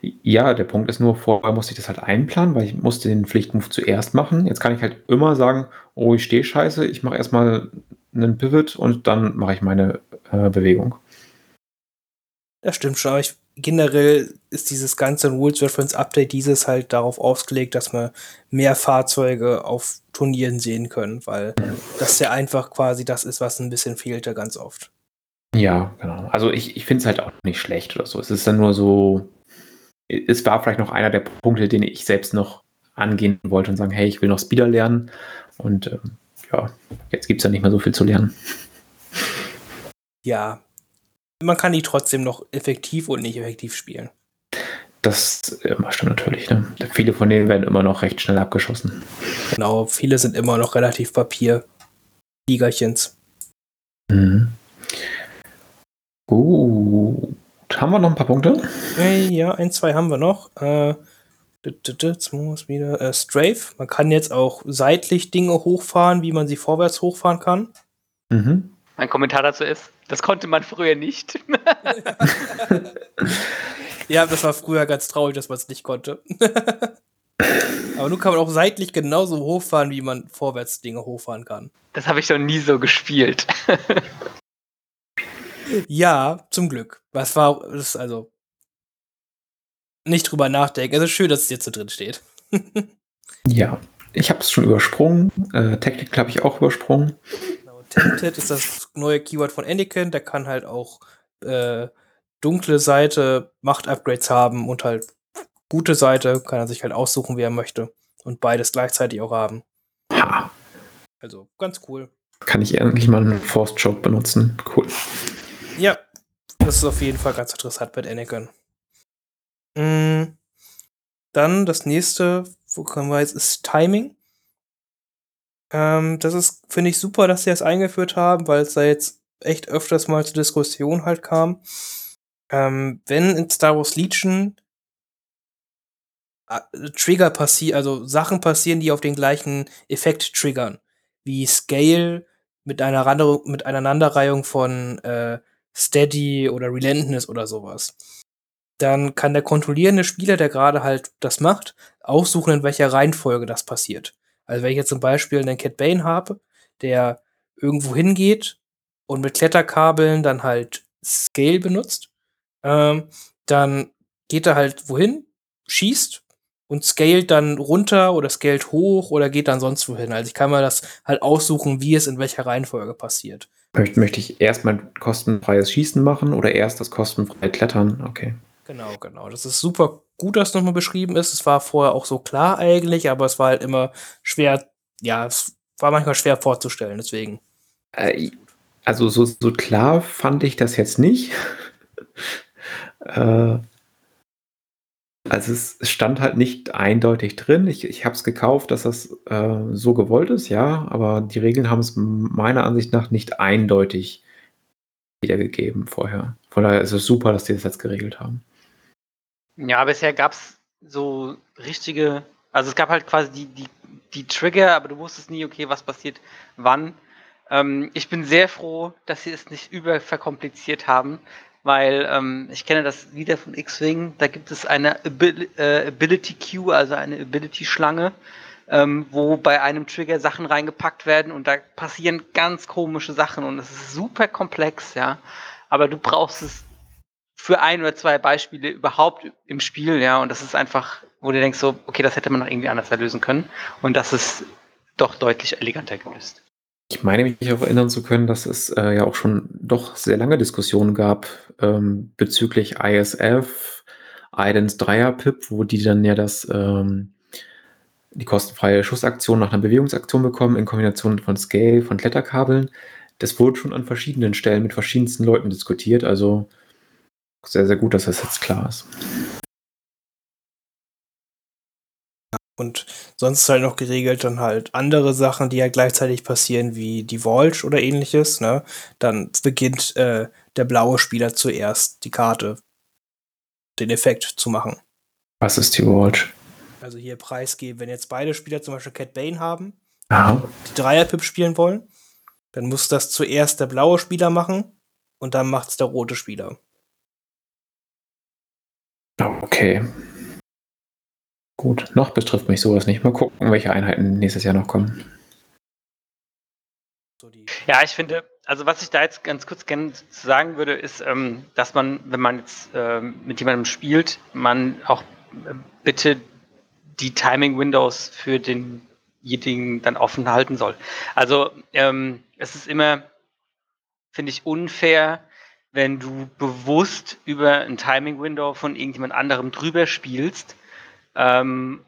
Ja, der Punkt ist nur, vorher musste ich das halt einplanen, weil ich musste den Pflichtmove zuerst machen. Jetzt kann ich halt immer sagen, oh, ich stehe scheiße, ich mache erstmal einen Pivot und dann mache ich meine äh, Bewegung. Das stimmt schon, aber ich generell ist dieses ganze Rules Reference Update dieses halt darauf ausgelegt, dass wir mehr Fahrzeuge auf Turnieren sehen können, weil das ja einfach quasi das ist, was ein bisschen fehlte ganz oft. Ja, genau. Also ich, ich finde es halt auch nicht schlecht oder so. Es ist dann nur so, es war vielleicht noch einer der Punkte, den ich selbst noch angehen wollte und sagen, hey, ich will noch Speeder lernen. Und ähm, ja, jetzt gibt es ja nicht mehr so viel zu lernen. Ja, man kann die trotzdem noch effektiv und nicht effektiv spielen. Das äh, stimmt natürlich. Ne? Viele von denen werden immer noch recht schnell abgeschossen. Genau, viele sind immer noch relativ Papier-Ligerchens. Mhm. Gut. Haben wir noch ein paar Punkte? Ja, ein, zwei haben wir noch. Äh, jetzt muss wieder äh, Strafe. Man kann jetzt auch seitlich Dinge hochfahren, wie man sie vorwärts hochfahren kann. Mhm. Mein Kommentar dazu ist, das konnte man früher nicht. ja, das war früher ganz traurig, dass man es nicht konnte. Aber nun kann man auch seitlich genauso hochfahren, wie man vorwärts Dinge hochfahren kann. Das habe ich noch nie so gespielt. ja, zum Glück. Was war das also nicht drüber nachdenken. Es ist schön, dass es jetzt so drin steht. ja, ich habe es schon übersprungen. Äh, Technik habe ich auch übersprungen. Tainted ist das neue Keyword von Anakin. Der kann halt auch äh, dunkle Seite Macht-Upgrades haben und halt gute Seite. Kann er sich halt aussuchen, wie er möchte. Und beides gleichzeitig auch haben. Ha. Also ganz cool. Kann ich endlich mal einen Force Choke benutzen? Cool. Ja, das ist auf jeden Fall ganz interessant mit Anakin. Mhm. Dann das nächste, wo kommen wir jetzt, ist Timing. Ähm, das ist, finde ich, super, dass sie das eingeführt haben, weil es da jetzt echt öfters mal zur Diskussion halt kam. Ähm, wenn in Star Wars Legion äh, Trigger passieren, also Sachen passieren, die auf den gleichen Effekt triggern, wie Scale mit einer Rande mit einer Aneinanderreihung von äh, Steady oder Relentless oder sowas. Dann kann der kontrollierende Spieler, der gerade halt das macht, aussuchen, in welcher Reihenfolge das passiert. Also wenn ich jetzt zum Beispiel einen Cat Bane habe, der irgendwo hingeht und mit Kletterkabeln dann halt Scale benutzt, ähm, dann geht er halt wohin, schießt und scaled dann runter oder scaled hoch oder geht dann sonst wohin. Also ich kann mir das halt aussuchen, wie es in welcher Reihenfolge passiert. Möchte, möchte ich erst mal kostenfreies Schießen machen oder erst das kostenfreie Klettern? Okay. Genau, genau. Das ist super gut, dass nochmal beschrieben ist. Es war vorher auch so klar eigentlich, aber es war halt immer schwer, ja, es war manchmal schwer vorzustellen, deswegen. Äh, also so, so klar fand ich das jetzt nicht. äh, also es stand halt nicht eindeutig drin. Ich, ich habe es gekauft, dass das äh, so gewollt ist, ja, aber die Regeln haben es meiner Ansicht nach nicht eindeutig wiedergegeben vorher. Von daher ist es super, dass die das jetzt geregelt haben. Ja, bisher gab es so richtige, Also es gab halt quasi die, die, die Trigger, aber du wusstest nie, okay, was passiert wann. Ähm, ich bin sehr froh, dass sie es nicht überverkompliziert haben, weil ähm, ich kenne das wieder von X-Wing, da gibt es eine Abil äh, Ability Queue, also eine Ability Schlange, ähm, wo bei einem Trigger Sachen reingepackt werden und da passieren ganz komische Sachen und es ist super komplex, ja. Aber du brauchst es für ein oder zwei Beispiele überhaupt im Spiel, ja, und das ist einfach, wo du denkst so, okay, das hätte man noch irgendwie anders lösen können und das ist doch deutlich eleganter gelöst. Ich meine mich auch erinnern zu können, dass es äh, ja auch schon doch sehr lange Diskussionen gab ähm, bezüglich ISF, Idens Dreier-Pip, wo die dann ja das, ähm, die kostenfreie Schussaktion nach einer Bewegungsaktion bekommen in Kombination von Scale, von Kletterkabeln. Das wurde schon an verschiedenen Stellen mit verschiedensten Leuten diskutiert. Also sehr, sehr gut, dass das jetzt klar ist. Und sonst ist halt noch geregelt dann halt andere Sachen, die ja gleichzeitig passieren, wie die Volge oder ähnliches. Ne? Dann beginnt äh, der blaue Spieler zuerst die Karte, den Effekt zu machen. Was ist die Volge? Also hier preisgeben, wenn jetzt beide Spieler zum Beispiel Cat Bane haben, Aha. die Dreier-Pip spielen wollen, dann muss das zuerst der blaue Spieler machen und dann macht es der rote Spieler. Okay. Gut, noch betrifft mich sowas nicht. Mal gucken, welche Einheiten nächstes Jahr noch kommen. Ja, ich finde, also was ich da jetzt ganz kurz gerne sagen würde, ist, ähm, dass man, wenn man jetzt ähm, mit jemandem spielt, man auch äh, bitte die Timing Windows für denjenigen dann offen halten soll. Also ähm, es ist immer, finde ich, unfair, wenn du bewusst über ein Timing Window von irgendjemand anderem drüber spielst, ähm,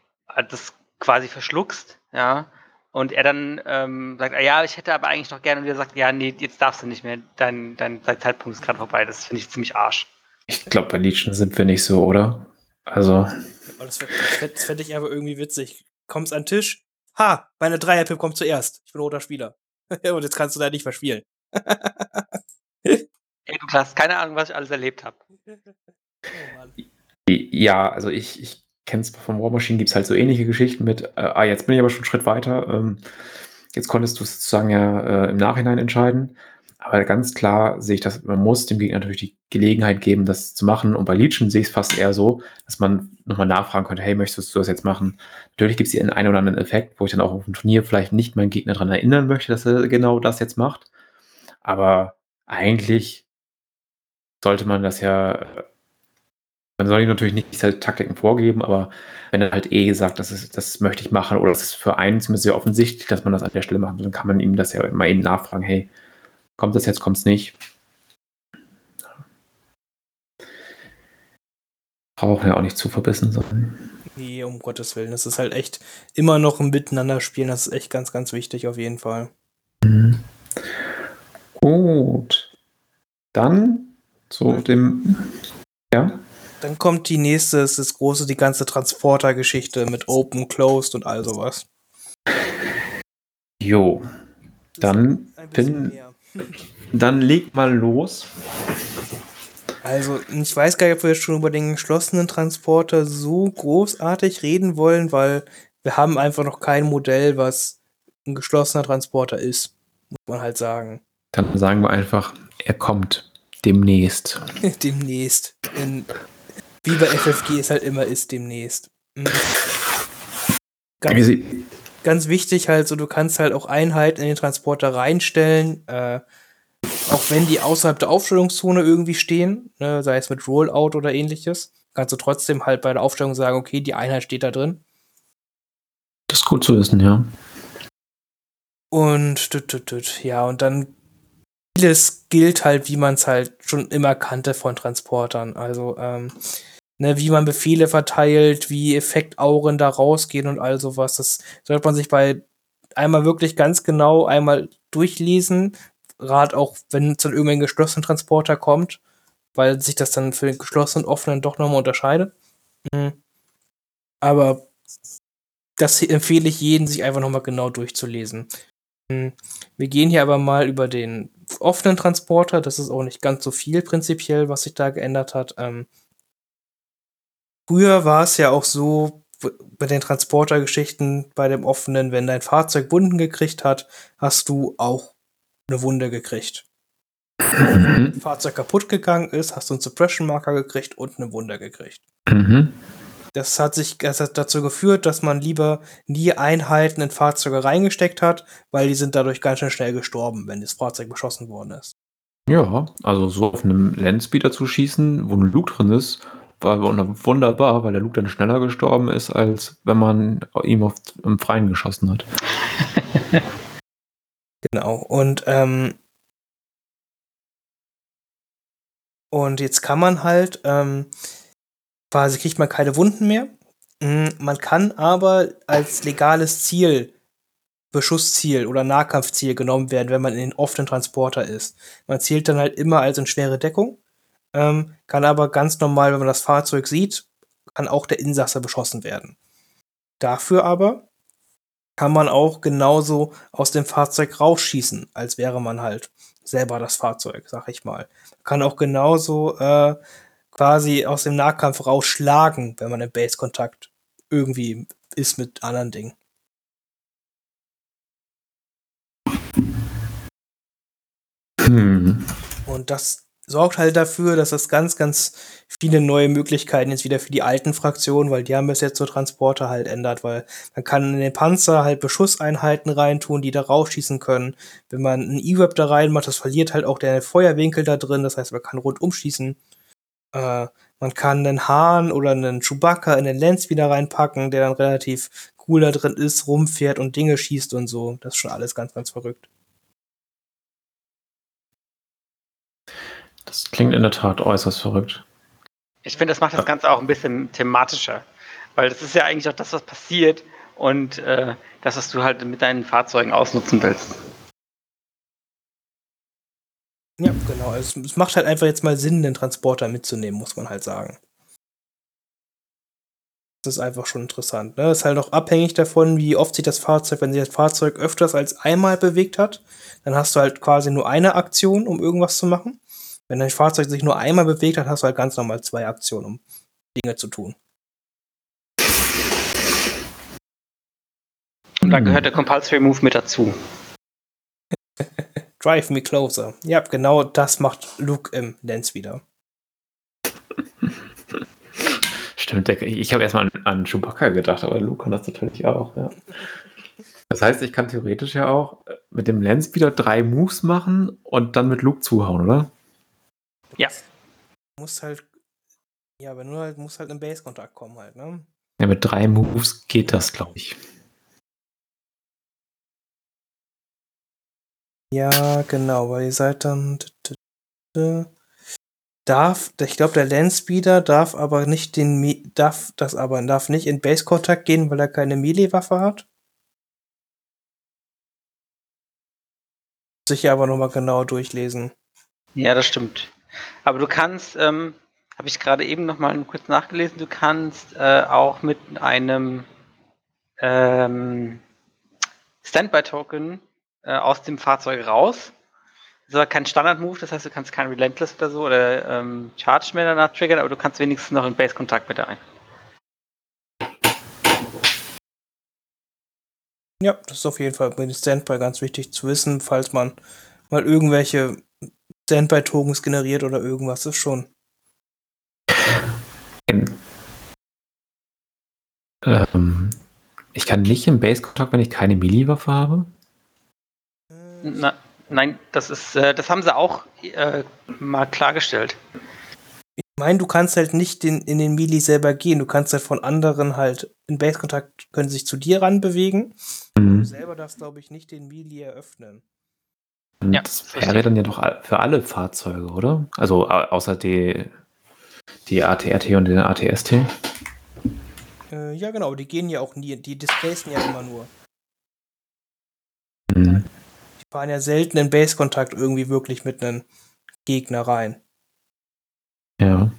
das quasi verschluckst, ja, und er dann ähm, sagt, ah, ja, ich hätte aber eigentlich noch gerne, und er sagt, ja, nee, jetzt darfst du nicht mehr, dein, dein, dein Zeitpunkt ist gerade vorbei, das finde ich ziemlich arsch. Ich glaube, bei Legion sind wir nicht so, oder? Also, das fände ich aber irgendwie witzig. Kommst an den Tisch, ha, meine Dreier-Pip kommt zuerst. Ich bin roter Spieler. Und jetzt kannst du da nicht verspielen. Ey, du hast keine Ahnung, was ich alles erlebt habe. Oh ja, also ich, ich kenne es von War Machine, gibt es halt so ähnliche Geschichten mit, äh, ah, jetzt bin ich aber schon einen Schritt weiter. Ähm, jetzt konntest du es sozusagen ja äh, im Nachhinein entscheiden. Aber ganz klar sehe ich das, man muss dem Gegner natürlich die Gelegenheit geben, das zu machen. Und bei Legion sehe ich es fast eher so, dass man nochmal nachfragen könnte, hey, möchtest du das jetzt machen? Natürlich gibt es hier einen oder anderen Effekt, wo ich dann auch auf dem Turnier vielleicht nicht meinen Gegner daran erinnern möchte, dass er genau das jetzt macht. Aber eigentlich sollte man das ja, man soll ihm natürlich nicht diese Taktiken vorgeben, aber wenn er halt eh sagt, das, ist, das möchte ich machen oder das ist für einen zumindest sehr offensichtlich, dass man das an der Stelle macht, dann kann man ihm das ja immer eben nachfragen, hey, kommt das jetzt, kommt es nicht? Brauchen ja auch nicht zu verbissen sein. Nee, um Gottes Willen. Das ist halt echt immer noch ein Miteinander spielen. Das ist echt ganz, ganz wichtig auf jeden Fall. Mhm. Gut. Dann zu dem, ja, Dann kommt die nächste, das ist große, die ganze Transporter-Geschichte mit Open, Closed und all sowas. jo. Dann bin-. Dann leg mal los. Also, ich weiß gar nicht, ob wir jetzt schon über den geschlossenen Transporter so großartig reden wollen, weil wir haben einfach noch kein Modell, was ein geschlossener Transporter ist. Muss man halt sagen. Dann sagen wir einfach, er kommt demnächst. demnächst. In, wie bei FFG es halt immer ist, demnächst. Mhm. Ganz, ganz wichtig halt so, du kannst halt auch Einheiten in den Transporter reinstellen, äh, auch wenn die außerhalb der Aufstellungszone irgendwie stehen, ne, sei es mit Rollout oder ähnliches, kannst du trotzdem halt bei der Aufstellung sagen, okay, die Einheit steht da drin. Das ist gut zu wissen, ja. Und tüt, tüt, tüt, ja, und dann vieles gilt halt, wie man es halt schon immer kannte von Transportern. Also, ähm, ne, wie man Befehle verteilt, wie Effektauren da rausgehen und all sowas. Das sollte man sich bei einmal wirklich ganz genau einmal durchlesen. Gerade auch, wenn es dann irgendein geschlossenen Transporter kommt, weil sich das dann für den geschlossenen und offenen doch nochmal unterscheidet. Mhm. Aber das empfehle ich jedem, sich einfach nochmal genau durchzulesen. Hm, Wir gehen hier aber mal über den offenen Transporter. Das ist auch nicht ganz so viel prinzipiell, was sich da geändert hat. Ähm, früher war es ja auch so, bei den Transportergeschichten, bei dem offenen, wenn dein Fahrzeug Wunden gekriegt hat, hast du auch eine Wunde gekriegt. Wenn das Fahrzeug kaputt gegangen ist, hast du einen Suppression-Marker gekriegt und eine Wunde gekriegt. Mhm. Das hat sich das hat dazu geführt, dass man lieber nie Einheiten in Fahrzeuge reingesteckt hat, weil die sind dadurch ganz schön schnell gestorben, wenn das Fahrzeug beschossen worden ist. Ja, also so auf einem Landspeeder zu schießen, wo ein Luke drin ist, war wunder- wunderbar, weil der Luke dann schneller gestorben ist, als wenn man ihm auf, im Freien geschossen hat. Genau. Und, ähm, und jetzt kann man halt, ähm, quasi kriegt man keine Wunden mehr. Mm, Man kann aber als legales Ziel, Beschussziel oder Nahkampfziel genommen werden, wenn man in den offenen Transporter ist. Man zielt dann halt immer als in schwere Deckung, ähm, kann aber ganz normal, wenn man das Fahrzeug sieht, kann auch der Insasse beschossen werden. Dafür aber kann man auch genauso aus dem Fahrzeug rausschießen, als wäre man halt selber das Fahrzeug, sag ich mal. Kann auch genauso äh, quasi aus dem Nahkampf rausschlagen, wenn man im Base-Kontakt irgendwie ist mit anderen Dingen. Hm. Und das sorgt halt dafür, dass es ganz, ganz viele neue Möglichkeiten jetzt wieder für die alten Fraktionen, weil die haben bis jetzt so Transporter halt ändert, weil man kann in den Panzer halt Beschusseinheiten reintun, die da rausschießen können. Wenn man einen E-Web da reinmacht, das verliert halt auch der Feuerwinkel da drin, das heißt, man kann rundum schießen. Äh, man kann einen Hahn oder einen Chewbacca in den Lens wieder reinpacken, der dann relativ cool da drin ist, rumfährt und Dinge schießt und so. Das ist schon alles ganz, ganz verrückt. Das klingt in der Tat äußerst verrückt. Ich finde, das macht das Ganze auch ein bisschen thematischer. Weil das ist ja eigentlich auch das, was passiert und äh, das, was du halt mit deinen Fahrzeugen ausnutzen willst. Ja, genau. Es, es macht halt einfach jetzt mal Sinn, den Transporter mitzunehmen, muss man halt sagen. Das ist einfach schon interessant. Ne? Ist halt auch abhängig davon, wie oft sich das Fahrzeug, wenn sich das Fahrzeug öfters als einmal bewegt hat, dann hast du halt quasi nur eine Aktion, um irgendwas zu machen. Wenn dein Fahrzeug sich nur einmal bewegt hat, hast du halt ganz normal zwei Aktionen, um Dinge zu tun. Und da Hm. gehört der Compulsory Move mit dazu. Drive me closer. Ja, genau das macht Luke im Lens wieder. Stimmt, ich habe erstmal an, an Chewbacca gedacht, aber Luke kann das natürlich auch, ja. Das heißt, ich kann theoretisch ja auch mit dem Landspeeder drei Moves machen und dann mit Luke zuhauen, oder? Ja. Du musst halt, ja, aber nur halt, musst halt im Base-Kontakt kommen halt, ne? Ja, mit drei Moves geht das, glaube ich. Ja, genau, weil ihr seid dann. Darf, ich glaube, der Landspeeder darf aber nicht den, darf das aber, darf nicht in Base-Kontakt gehen, weil er keine Melee-Waffe hat. Sich aber nochmal genau durchlesen. Ja, das stimmt. Aber du kannst, ähm, habe ich gerade eben noch mal kurz nachgelesen, du kannst äh, auch mit einem ähm, Standby-Token äh, aus dem Fahrzeug raus. Das ist aber kein Standard-Move, das heißt, du kannst kein Relentless oder so oder ähm, Charge mehr danach triggern, aber du kannst wenigstens noch in Base-Kontakt mit rein. Ja, das ist auf jeden Fall bei den Standby ganz wichtig zu wissen, falls man mal irgendwelche Standby-Tokens generiert oder irgendwas ist schon. Ähm, ich kann nicht im Base-Kontakt, wenn ich keine Melee-Waffe habe. Na, nein, das ist, äh, das haben sie auch äh, mal klargestellt. Ich meine, du kannst halt nicht in, in den Melee selber gehen. Du kannst halt von anderen halt in Base-Kontakt können sich zu dir ranbewegen. Du Mhm. selber darfst, glaube ich, nicht den Melee eröffnen. Und Ja, das wäre dann ja doch für alle Fahrzeuge, oder? Also au- außer die, die ATRT und den ATST. Äh, ja, genau, die gehen ja auch nie, die displacen ja immer nur. Fahren ja selten in Base-Kontakt irgendwie wirklich mit einem Gegner rein. Ja.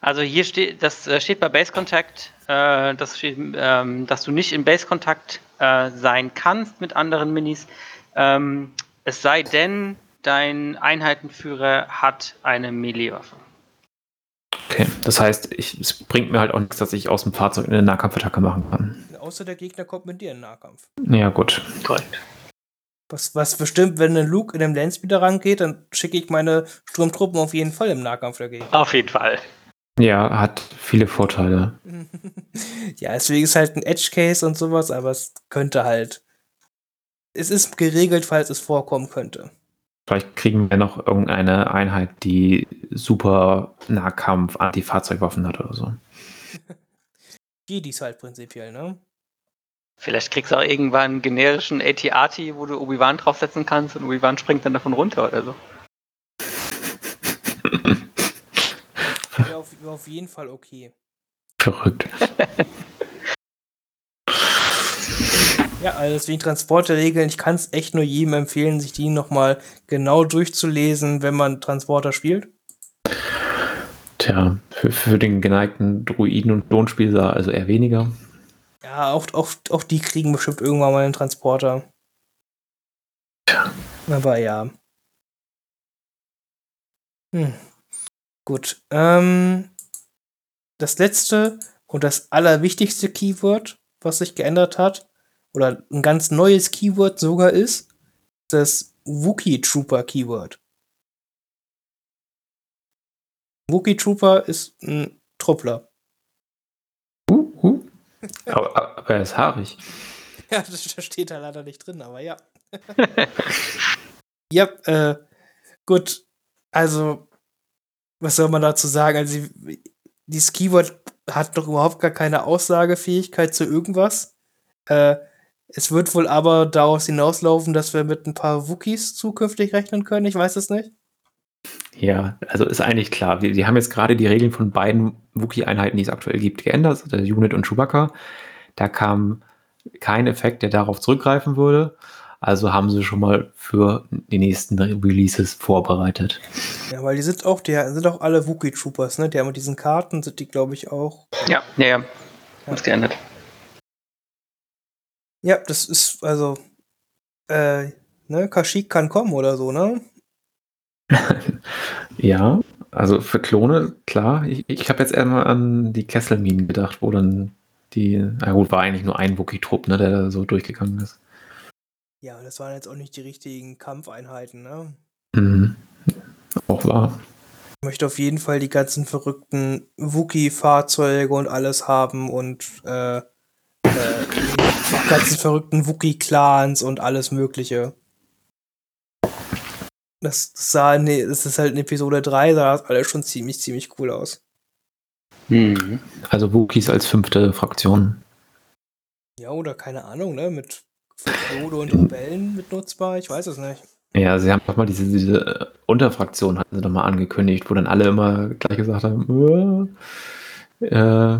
Also hier steht, das äh, steht bei Base Contact, äh, das steht, ähm, dass du nicht in Base Kontakt äh, sein kannst mit anderen Minis. Ähm, es sei denn, dein Einheitenführer hat eine Melee-Waffe. Okay, das heißt, ich, es bringt mir halt auch nichts, dass ich aus dem Fahrzeug eine Nahkampfattacke machen kann. Außer der Gegner kommt mit dir in den Nahkampf. Ja, gut. Korrekt. Was, was bestimmt, wenn ein Luke in dem Landspeeder rangeht, dann schicke ich meine Sturmtruppen auf jeden Fall im Nahkampf dagegen. Auf jeden Fall. Ja, hat viele Vorteile. ja, deswegen ist halt ein Edge Case und sowas, aber es könnte halt. Es ist geregelt, falls es vorkommen könnte. Vielleicht kriegen wir noch irgendeine Einheit, die super Nahkampf Anti-Fahrzeugwaffen hat oder so. Jedis halt prinzipiell, ne? Vielleicht kriegst du auch irgendwann einen generischen AT-AT, wo du Obi-Wan draufsetzen kannst und Obi-Wan springt dann davon runter oder so. Wäre auf, wär auf jeden Fall okay. Verrückt. Ja, also deswegen Transporterregeln, ich kann es echt nur jedem empfehlen, sich die nochmal genau durchzulesen, wenn man Transporter spielt. Tja, für, für den geneigten Druiden- und Klonspieler also eher weniger. Ja, auch, auch, auch die kriegen bestimmt irgendwann mal einen Transporter. Tja. Aber ja. Hm. Gut. Ähm, das letzte und das allerwichtigste Keyword, was sich geändert hat, oder ein ganz neues Keyword sogar ist, das Wookie Trooper Keyword. Wookie Trooper ist ein Truppler. Aber, aber er ist haarig. Ja, das steht da leider nicht drin, aber ja. ja, äh, gut. Also, was soll man dazu sagen? Also, dieses Keyword hat doch überhaupt gar keine Aussagefähigkeit zu irgendwas. Äh, es wird wohl aber daraus hinauslaufen, dass wir mit ein paar Wookies zukünftig rechnen können. Ich weiß es nicht. Ja, also ist eigentlich klar. Die, die haben jetzt gerade die Regeln von beiden Wookie-Einheiten, die es aktuell gibt, geändert. Der Unit und Chewbacca. Da kam kein Effekt, der darauf zurückgreifen würde. Also haben sie schon mal für die nächsten Releases vorbereitet. Ja, weil die sind auch, die sind auch alle Wookie Troopers, ne? Die haben mit diesen Karten, sind die, glaube ich, auch. Ja, ja, ja. Hat's geändert. Ja, das ist, also, äh, ne, Kashyyyk kann kommen oder so, ne? ja, also für Klone, klar. Ich, ich habe jetzt einmal an die Kesselminen gedacht, wo dann die, na gut, war eigentlich nur ein Wookie-Trupp, ne, der da so durchgegangen ist. Ja, das waren jetzt auch nicht die richtigen Kampfeinheiten, ne? Mhm. Auch wahr. Ich möchte auf jeden Fall die ganzen verrückten Wookie-Fahrzeuge und alles haben und äh, äh, die ganzen verrückten Wookie-Clans und alles Mögliche. Das sah, nee, das ist halt in Episode 3, sah das alles schon ziemlich, ziemlich cool aus. Mhm. Also Wookies als fünfte Fraktion. Ja, oder keine Ahnung, ne? Mit Frodo und Rebellen mit nutzbar, ich weiß es nicht. Ja, sie haben doch mal diese, diese Unterfraktion hatten sie doch mal angekündigt, wo dann alle immer gleich gesagt haben, äh, äh,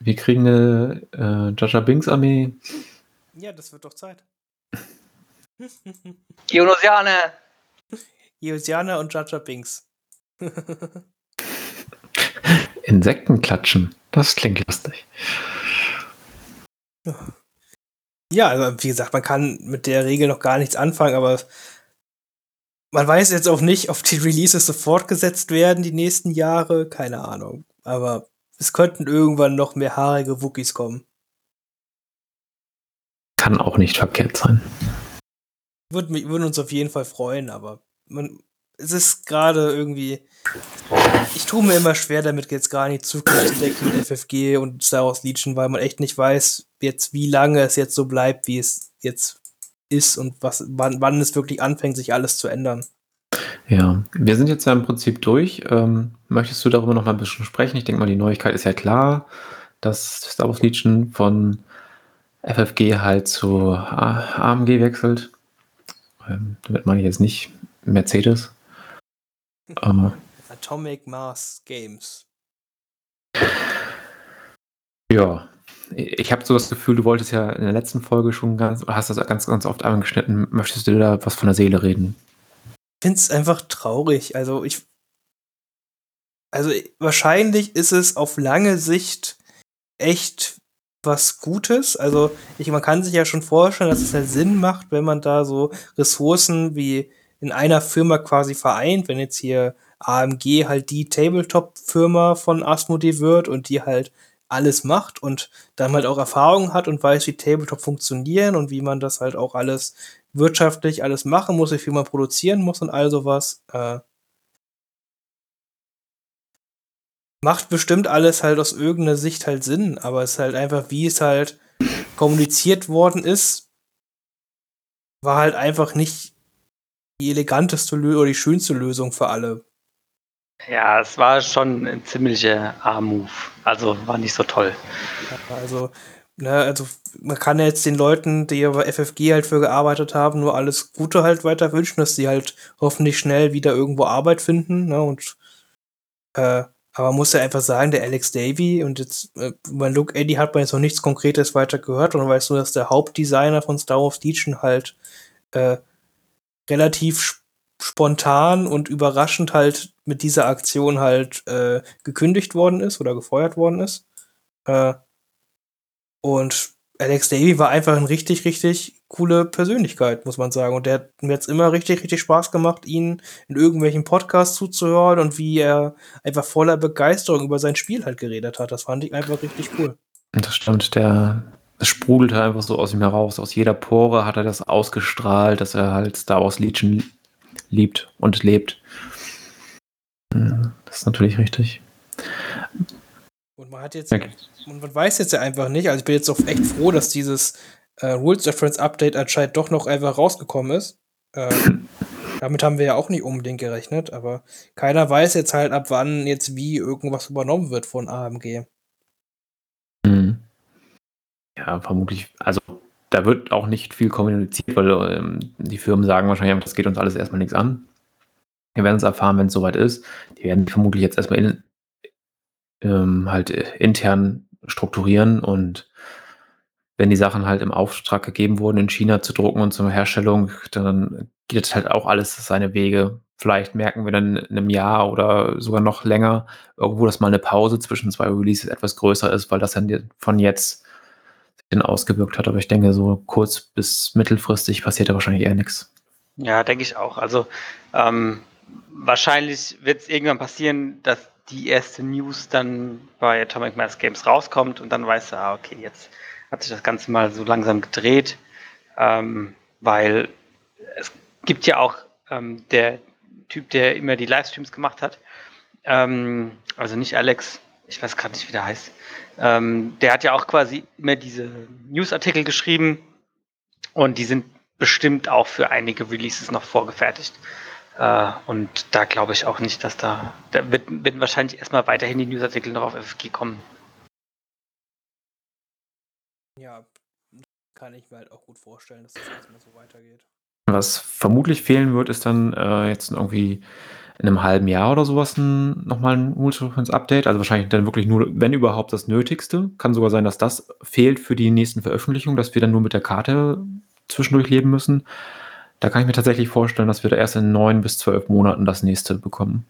wir kriegen eine äh, Jaja Binks Armee. Ja, das wird doch Zeit. Geonosianer! Geosianer und Jaja Binks. Insekten klatschen. Das klingt lustig. Ja, also wie gesagt, man kann mit der Regel noch gar nichts anfangen, aber man weiß jetzt auch nicht, ob die Releases so fortgesetzt werden die nächsten Jahre. Keine Ahnung. Aber es könnten irgendwann noch mehr haarige Wookies kommen. Kann auch nicht verkehrt sein. Würden, würden uns auf jeden Fall freuen, aber man, es ist gerade irgendwie. Ich tue mir immer schwer damit, jetzt gar nicht Zukunft zu decken mit FFG und Star Wars Legion, weil man echt nicht weiß, jetzt wie lange es jetzt so bleibt, wie es jetzt ist und was, wann, wann es wirklich anfängt, sich alles zu ändern. Ja, wir sind jetzt ja im Prinzip durch. Ähm, möchtest du darüber noch mal ein bisschen sprechen? Ich denke mal, die Neuigkeit ist ja klar, dass Star Wars Legion von FFG halt zu AMG wechselt. Ähm, damit meine ich jetzt nicht Mercedes. ähm, Atomic Mass Games. Ja, ich habe so das Gefühl, du wolltest ja in der letzten Folge schon ganz, hast das ganz, ganz oft angeschnitten. Möchtest du da was von der Seele reden? Ich finde es einfach traurig. Also ich, also wahrscheinlich ist es auf lange Sicht echt was Gutes. Also ich, man kann sich ja schon vorstellen, dass es halt Sinn macht, wenn man da so Ressourcen wie in einer Firma quasi vereint, wenn jetzt hier AMG halt die Tabletop-Firma von Asmodee wird und die halt alles macht und dann halt auch Erfahrung hat und weiß, wie Tabletop funktionieren und wie man das halt auch alles wirtschaftlich alles machen muss, wie viel man produzieren muss und all sowas. Äh, macht bestimmt alles halt aus irgendeiner Sicht halt Sinn, aber es ist halt einfach, wie es halt kommuniziert worden ist, war halt einfach nicht die eleganteste Lö oder die schönste Lösung für alle. Ja, es war schon ein ziemlicher A-Move. Also war nicht so toll. Also, ne, also man kann ja jetzt den Leuten, die bei FFG halt für gearbeitet haben, nur alles Gute halt weiter wünschen, dass sie halt hoffentlich schnell wieder irgendwo Arbeit finden. Ne, und äh, aber man muss ja einfach sagen, der Alex Davy und jetzt äh, bei Luke Eddy hat man jetzt noch nichts Konkretes weiter gehört und weißt du, dass der Hauptdesigner von Star Wars Legion halt äh, relativ spontan und überraschend halt mit dieser Aktion halt äh, gekündigt worden ist oder gefeuert worden ist. Äh, und Alex Davy war einfach eine richtig, richtig coole Persönlichkeit, muss man sagen. Und der hat mir jetzt immer richtig, richtig Spaß gemacht, ihn in irgendwelchen Podcasts zuzuhören und wie er einfach voller Begeisterung über sein Spiel halt geredet hat. Das fand ich einfach richtig cool. Das stimmt, der es sprudelte einfach so aus ihm heraus. Aus jeder Pore hat er das ausgestrahlt, dass er halt Star Wars Legion liebt und lebt. Das ist natürlich richtig. Und man hat jetzt, okay. und man weiß jetzt ja einfach nicht, also ich bin jetzt auch echt froh, dass dieses äh, Rules Reference Update anscheinend doch noch einfach rausgekommen ist. Äh, damit haben wir ja auch nicht unbedingt gerechnet, aber keiner weiß jetzt halt, ab wann jetzt wie irgendwas übernommen wird von AMG. Mhm. Ja, vermutlich, also da wird auch nicht viel kommuniziert, weil ähm, die Firmen sagen wahrscheinlich, das geht uns alles erstmal nichts an. Wir werden es erfahren, wenn es soweit ist. Die werden vermutlich jetzt erstmal in, ähm, halt äh, intern strukturieren und wenn die Sachen halt im Auftrag gegeben wurden, in China zu drucken und zur Herstellung, dann geht halt auch alles seine Wege. Vielleicht merken wir dann in einem Jahr oder sogar noch länger irgendwo, dass mal eine Pause zwischen zwei Releases etwas größer ist, weil das dann von jetzt denn ausgewirkt hat. Aber ich denke, so kurz bis mittelfristig passiert da wahrscheinlich eher nichts. Ja, denke ich auch. Also ähm, wahrscheinlich wird es irgendwann passieren, dass die erste News dann bei Atomic Mass Games rauskommt und dann weißt du, ah, okay, jetzt hat sich das Ganze mal so langsam gedreht, ähm, weil es gibt ja auch ähm, der Typ, der immer die Livestreams gemacht hat, ähm, also nicht Alex, ich weiß gerade nicht, wie der heißt, ähm, der hat ja auch quasi immer diese Newsartikel geschrieben und die sind bestimmt auch für einige Releases noch vorgefertigt. Äh, und da glaube ich auch nicht, dass da, da wird, wird wahrscheinlich erstmal weiterhin die Newsartikel noch auf FFG kommen. Ja, kann ich mir halt auch gut vorstellen, dass das erstmal so weitergeht. Was vermutlich fehlen wird, ist dann äh, jetzt irgendwie in einem halben Jahr oder sowas ein, nochmal ein Multi-Update. Also wahrscheinlich dann wirklich nur, wenn überhaupt, das Nötigste. Kann sogar sein, dass das fehlt für die nächsten Veröffentlichungen, dass wir dann nur mit der Karte zwischendurch leben müssen. Da kann ich mir tatsächlich vorstellen, dass wir da erst in neun bis zwölf Monaten das nächste bekommen.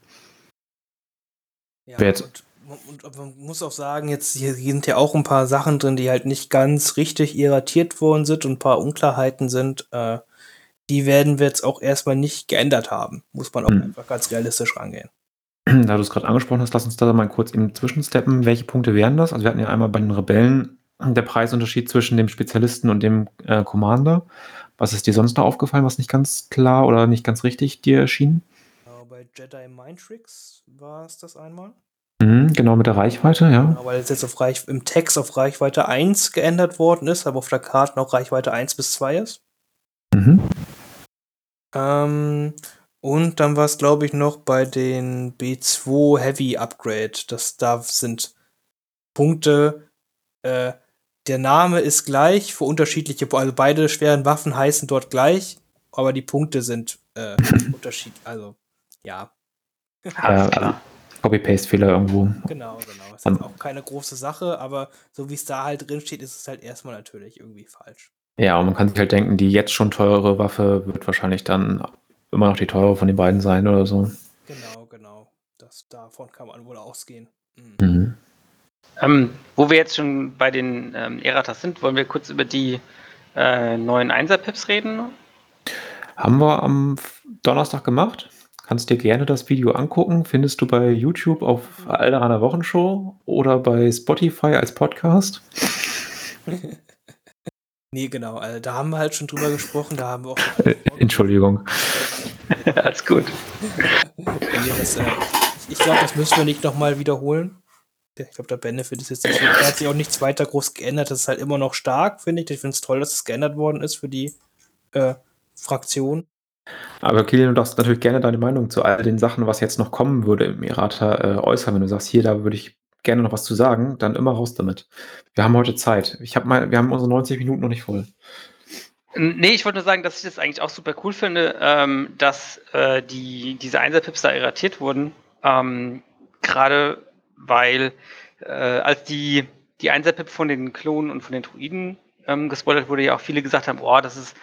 Ja, jetzt und, und, man muss auch sagen, jetzt hier sind ja auch ein paar Sachen drin, die halt nicht ganz richtig irratiert worden sind und ein paar Unklarheiten sind. Äh, die werden wir jetzt auch erstmal nicht geändert haben. Muss man auch hm. einfach ganz realistisch rangehen. Da du es gerade angesprochen hast, lass uns da mal kurz eben zwischensteppen. Welche Punkte wären das? Also wir hatten ja einmal bei den Rebellen der Preisunterschied zwischen dem Spezialisten und dem äh, Commander. Was ist dir sonst noch aufgefallen, was nicht ganz klar oder nicht ganz richtig dir erschien? Genau, bei Jedi Mind Tricks war es das einmal. Mhm, genau, mit der Reichweite, ja. Genau, weil es jetzt auf Reich im Text auf Reichweite 1 geändert worden ist, aber auf der Karte noch Reichweite 1 bis 2 ist. Mhm. Ähm, und dann war es, glaube ich, noch bei den B2 Heavy Upgrade. Das da sind Punkte, äh, der Name ist gleich für unterschiedliche, also beide schweren Waffen heißen dort gleich, aber die Punkte sind äh, unterschiedlich. Also, ja. Alles klar. Copy-Paste-Fehler irgendwo. Genau, genau. Ist um, auch keine große Sache, aber so wie es da halt drin steht, ist es halt erstmal natürlich irgendwie falsch. Ja, und man kann sich halt denken, die jetzt schon teure Waffe wird wahrscheinlich dann immer noch die teure von den beiden sein oder so. Genau, genau. Das, davon kann man wohl ausgehen. Mhm. Mhm. Ähm, wo wir jetzt schon bei den ähm, Eratas sind, wollen wir kurz über die äh, neuen Einser-Pips reden? Haben wir am Donnerstag gemacht. Kannst dir gerne das Video angucken. Findest du bei YouTube auf Alderaner Wochenshow oder bei Spotify als Podcast. nee, genau. Also, da haben wir halt schon drüber gesprochen. Da haben wir auch. Entschuldigung. Alles gut. das, äh, ich glaube, das müssen wir nicht nochmal wiederholen. Ich glaube, der Benefit ist jetzt. Da hat sich auch nichts weiter groß geändert. Das ist halt immer noch stark, finde ich. Ich finde es toll, dass es geändert worden ist für die äh, Fraktion. Aber Kilian, du darfst natürlich gerne deine Meinung zu all den Sachen, was jetzt noch kommen würde im Errata, äh, äußern. Wenn du sagst, hier, da würde ich gerne noch was zu sagen, dann immer raus damit. Wir haben heute Zeit. Ich hab mal, wir haben unsere 90 Minuten noch nicht voll. Nee, ich wollte nur sagen, dass ich das eigentlich auch super cool finde, ähm, dass äh, die, diese Einserpips da erratiert wurden. Ähm, Gerade weil äh, als die, die Einserpip von den Klonen und von den Druiden ähm, gespoilert wurde, ja auch viele gesagt haben, oh, das ist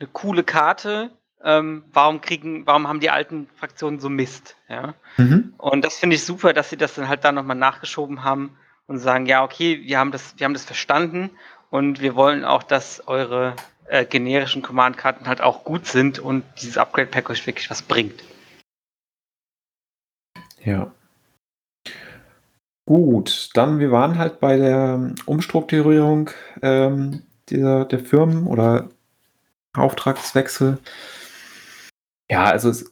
eine coole Karte, ähm, warum kriegen, warum haben die alten Fraktionen so Mist? Ja? Mhm. Und das finde ich super, dass sie das dann halt da nochmal nachgeschoben haben und sagen, ja, okay, wir haben das, wir haben das verstanden und wir wollen auch, dass eure äh, generischen Command-Karten halt auch gut sind und dieses Upgrade-Pack euch wirklich was bringt. Ja. Gut, dann wir waren halt bei der Umstrukturierung ähm, dieser, der Firmen oder Auftragswechsel. Ja, also es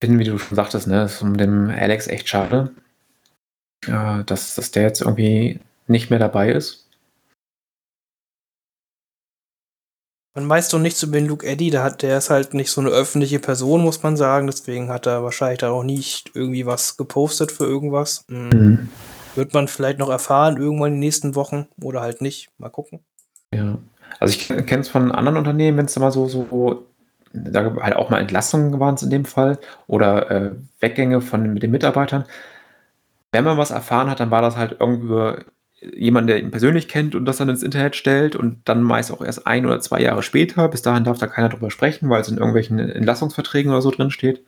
bin, wie du schon sagtest, ne, ist um den Alex echt schade, äh, dass, dass der jetzt irgendwie nicht mehr dabei ist. Man weiß doch nichts über den Luke Eddy, der, hat, der ist halt nicht so eine öffentliche Person, muss man sagen. Deswegen hat er wahrscheinlich da auch nicht irgendwie was gepostet für irgendwas. Mhm. Mhm. Wird man vielleicht noch erfahren, irgendwann in den nächsten Wochen oder halt nicht. Mal gucken. Ja. Also ich kenne es von anderen Unternehmen, wenn es da mal so, so da halt auch mal Entlassungen waren es in dem Fall oder äh, Weggänge von mit den Mitarbeitern. Wenn man was erfahren hat, dann war das halt irgendwie jemand, der ihn persönlich kennt und das dann ins Internet stellt und dann meist auch erst ein oder zwei Jahre später. Bis dahin darf da keiner drüber sprechen, weil es in irgendwelchen Entlassungsverträgen oder so drin steht.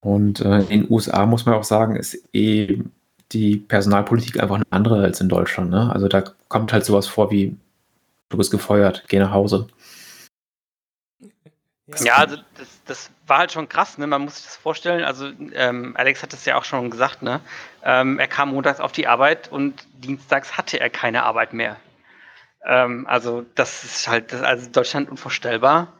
Und äh, in den USA muss man auch sagen, ist eh die Personalpolitik einfach eine andere als in Deutschland. Ne? Also da kommt halt sowas vor wie, du bist gefeuert, geh nach Hause. Ja, also das, das war halt schon krass, ne? Man muss sich das vorstellen. Also ähm, Alex hat es ja auch schon gesagt, ne? Ähm, er kam montags auf die Arbeit und dienstags hatte er keine Arbeit mehr. Ähm, also das ist halt, das, also Deutschland unvorstellbar.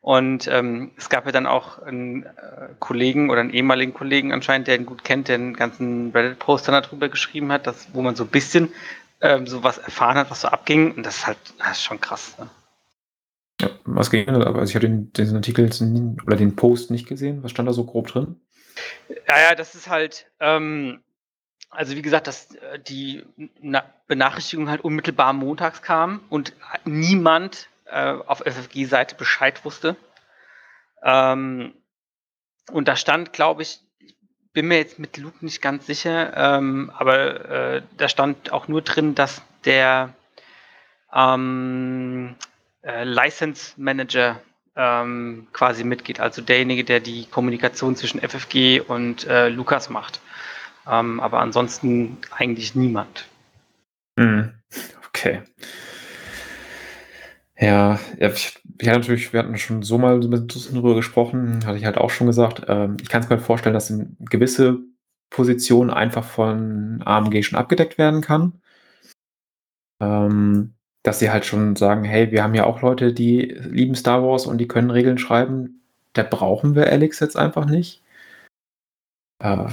Und ähm, es gab ja dann auch einen äh, Kollegen oder einen ehemaligen Kollegen anscheinend, der ihn gut kennt, der einen ganzen Reddit-Post dann darüber geschrieben hat, dass, wo man so ein bisschen ähm, so was erfahren hat, was so abging. Und das ist halt das ist schon krass. Ne? Ja, was ging also ich habe den, den Artikel oder den Post nicht gesehen. Was stand da so grob drin? Ja, ja, das ist halt, ähm, also wie gesagt, dass äh, die Na Benachrichtigung halt unmittelbar montags kam und niemand äh, auf FFG-Seite Bescheid wusste. Ähm, und da stand, glaube ich, ich bin mir jetzt mit Luke nicht ganz sicher, ähm, aber äh, da stand auch nur drin, dass der ähm, äh, License Manager ähm, quasi mitgeht, also derjenige, der die Kommunikation zwischen FFG und äh, Lukas macht. Ähm, aber ansonsten eigentlich niemand. Mhm. Okay. Ja, ja, ich, ja, natürlich, wir hatten schon so mal darüber gesprochen, hatte ich halt auch schon gesagt. Ähm, ich kann es mir vorstellen, dass eine gewisse Position einfach von AMG schon abgedeckt werden kann. Ähm, dass sie halt schon sagen, hey, wir haben ja auch Leute, die lieben Star Wars und die können Regeln schreiben. Da brauchen wir Alex jetzt einfach nicht. Äh,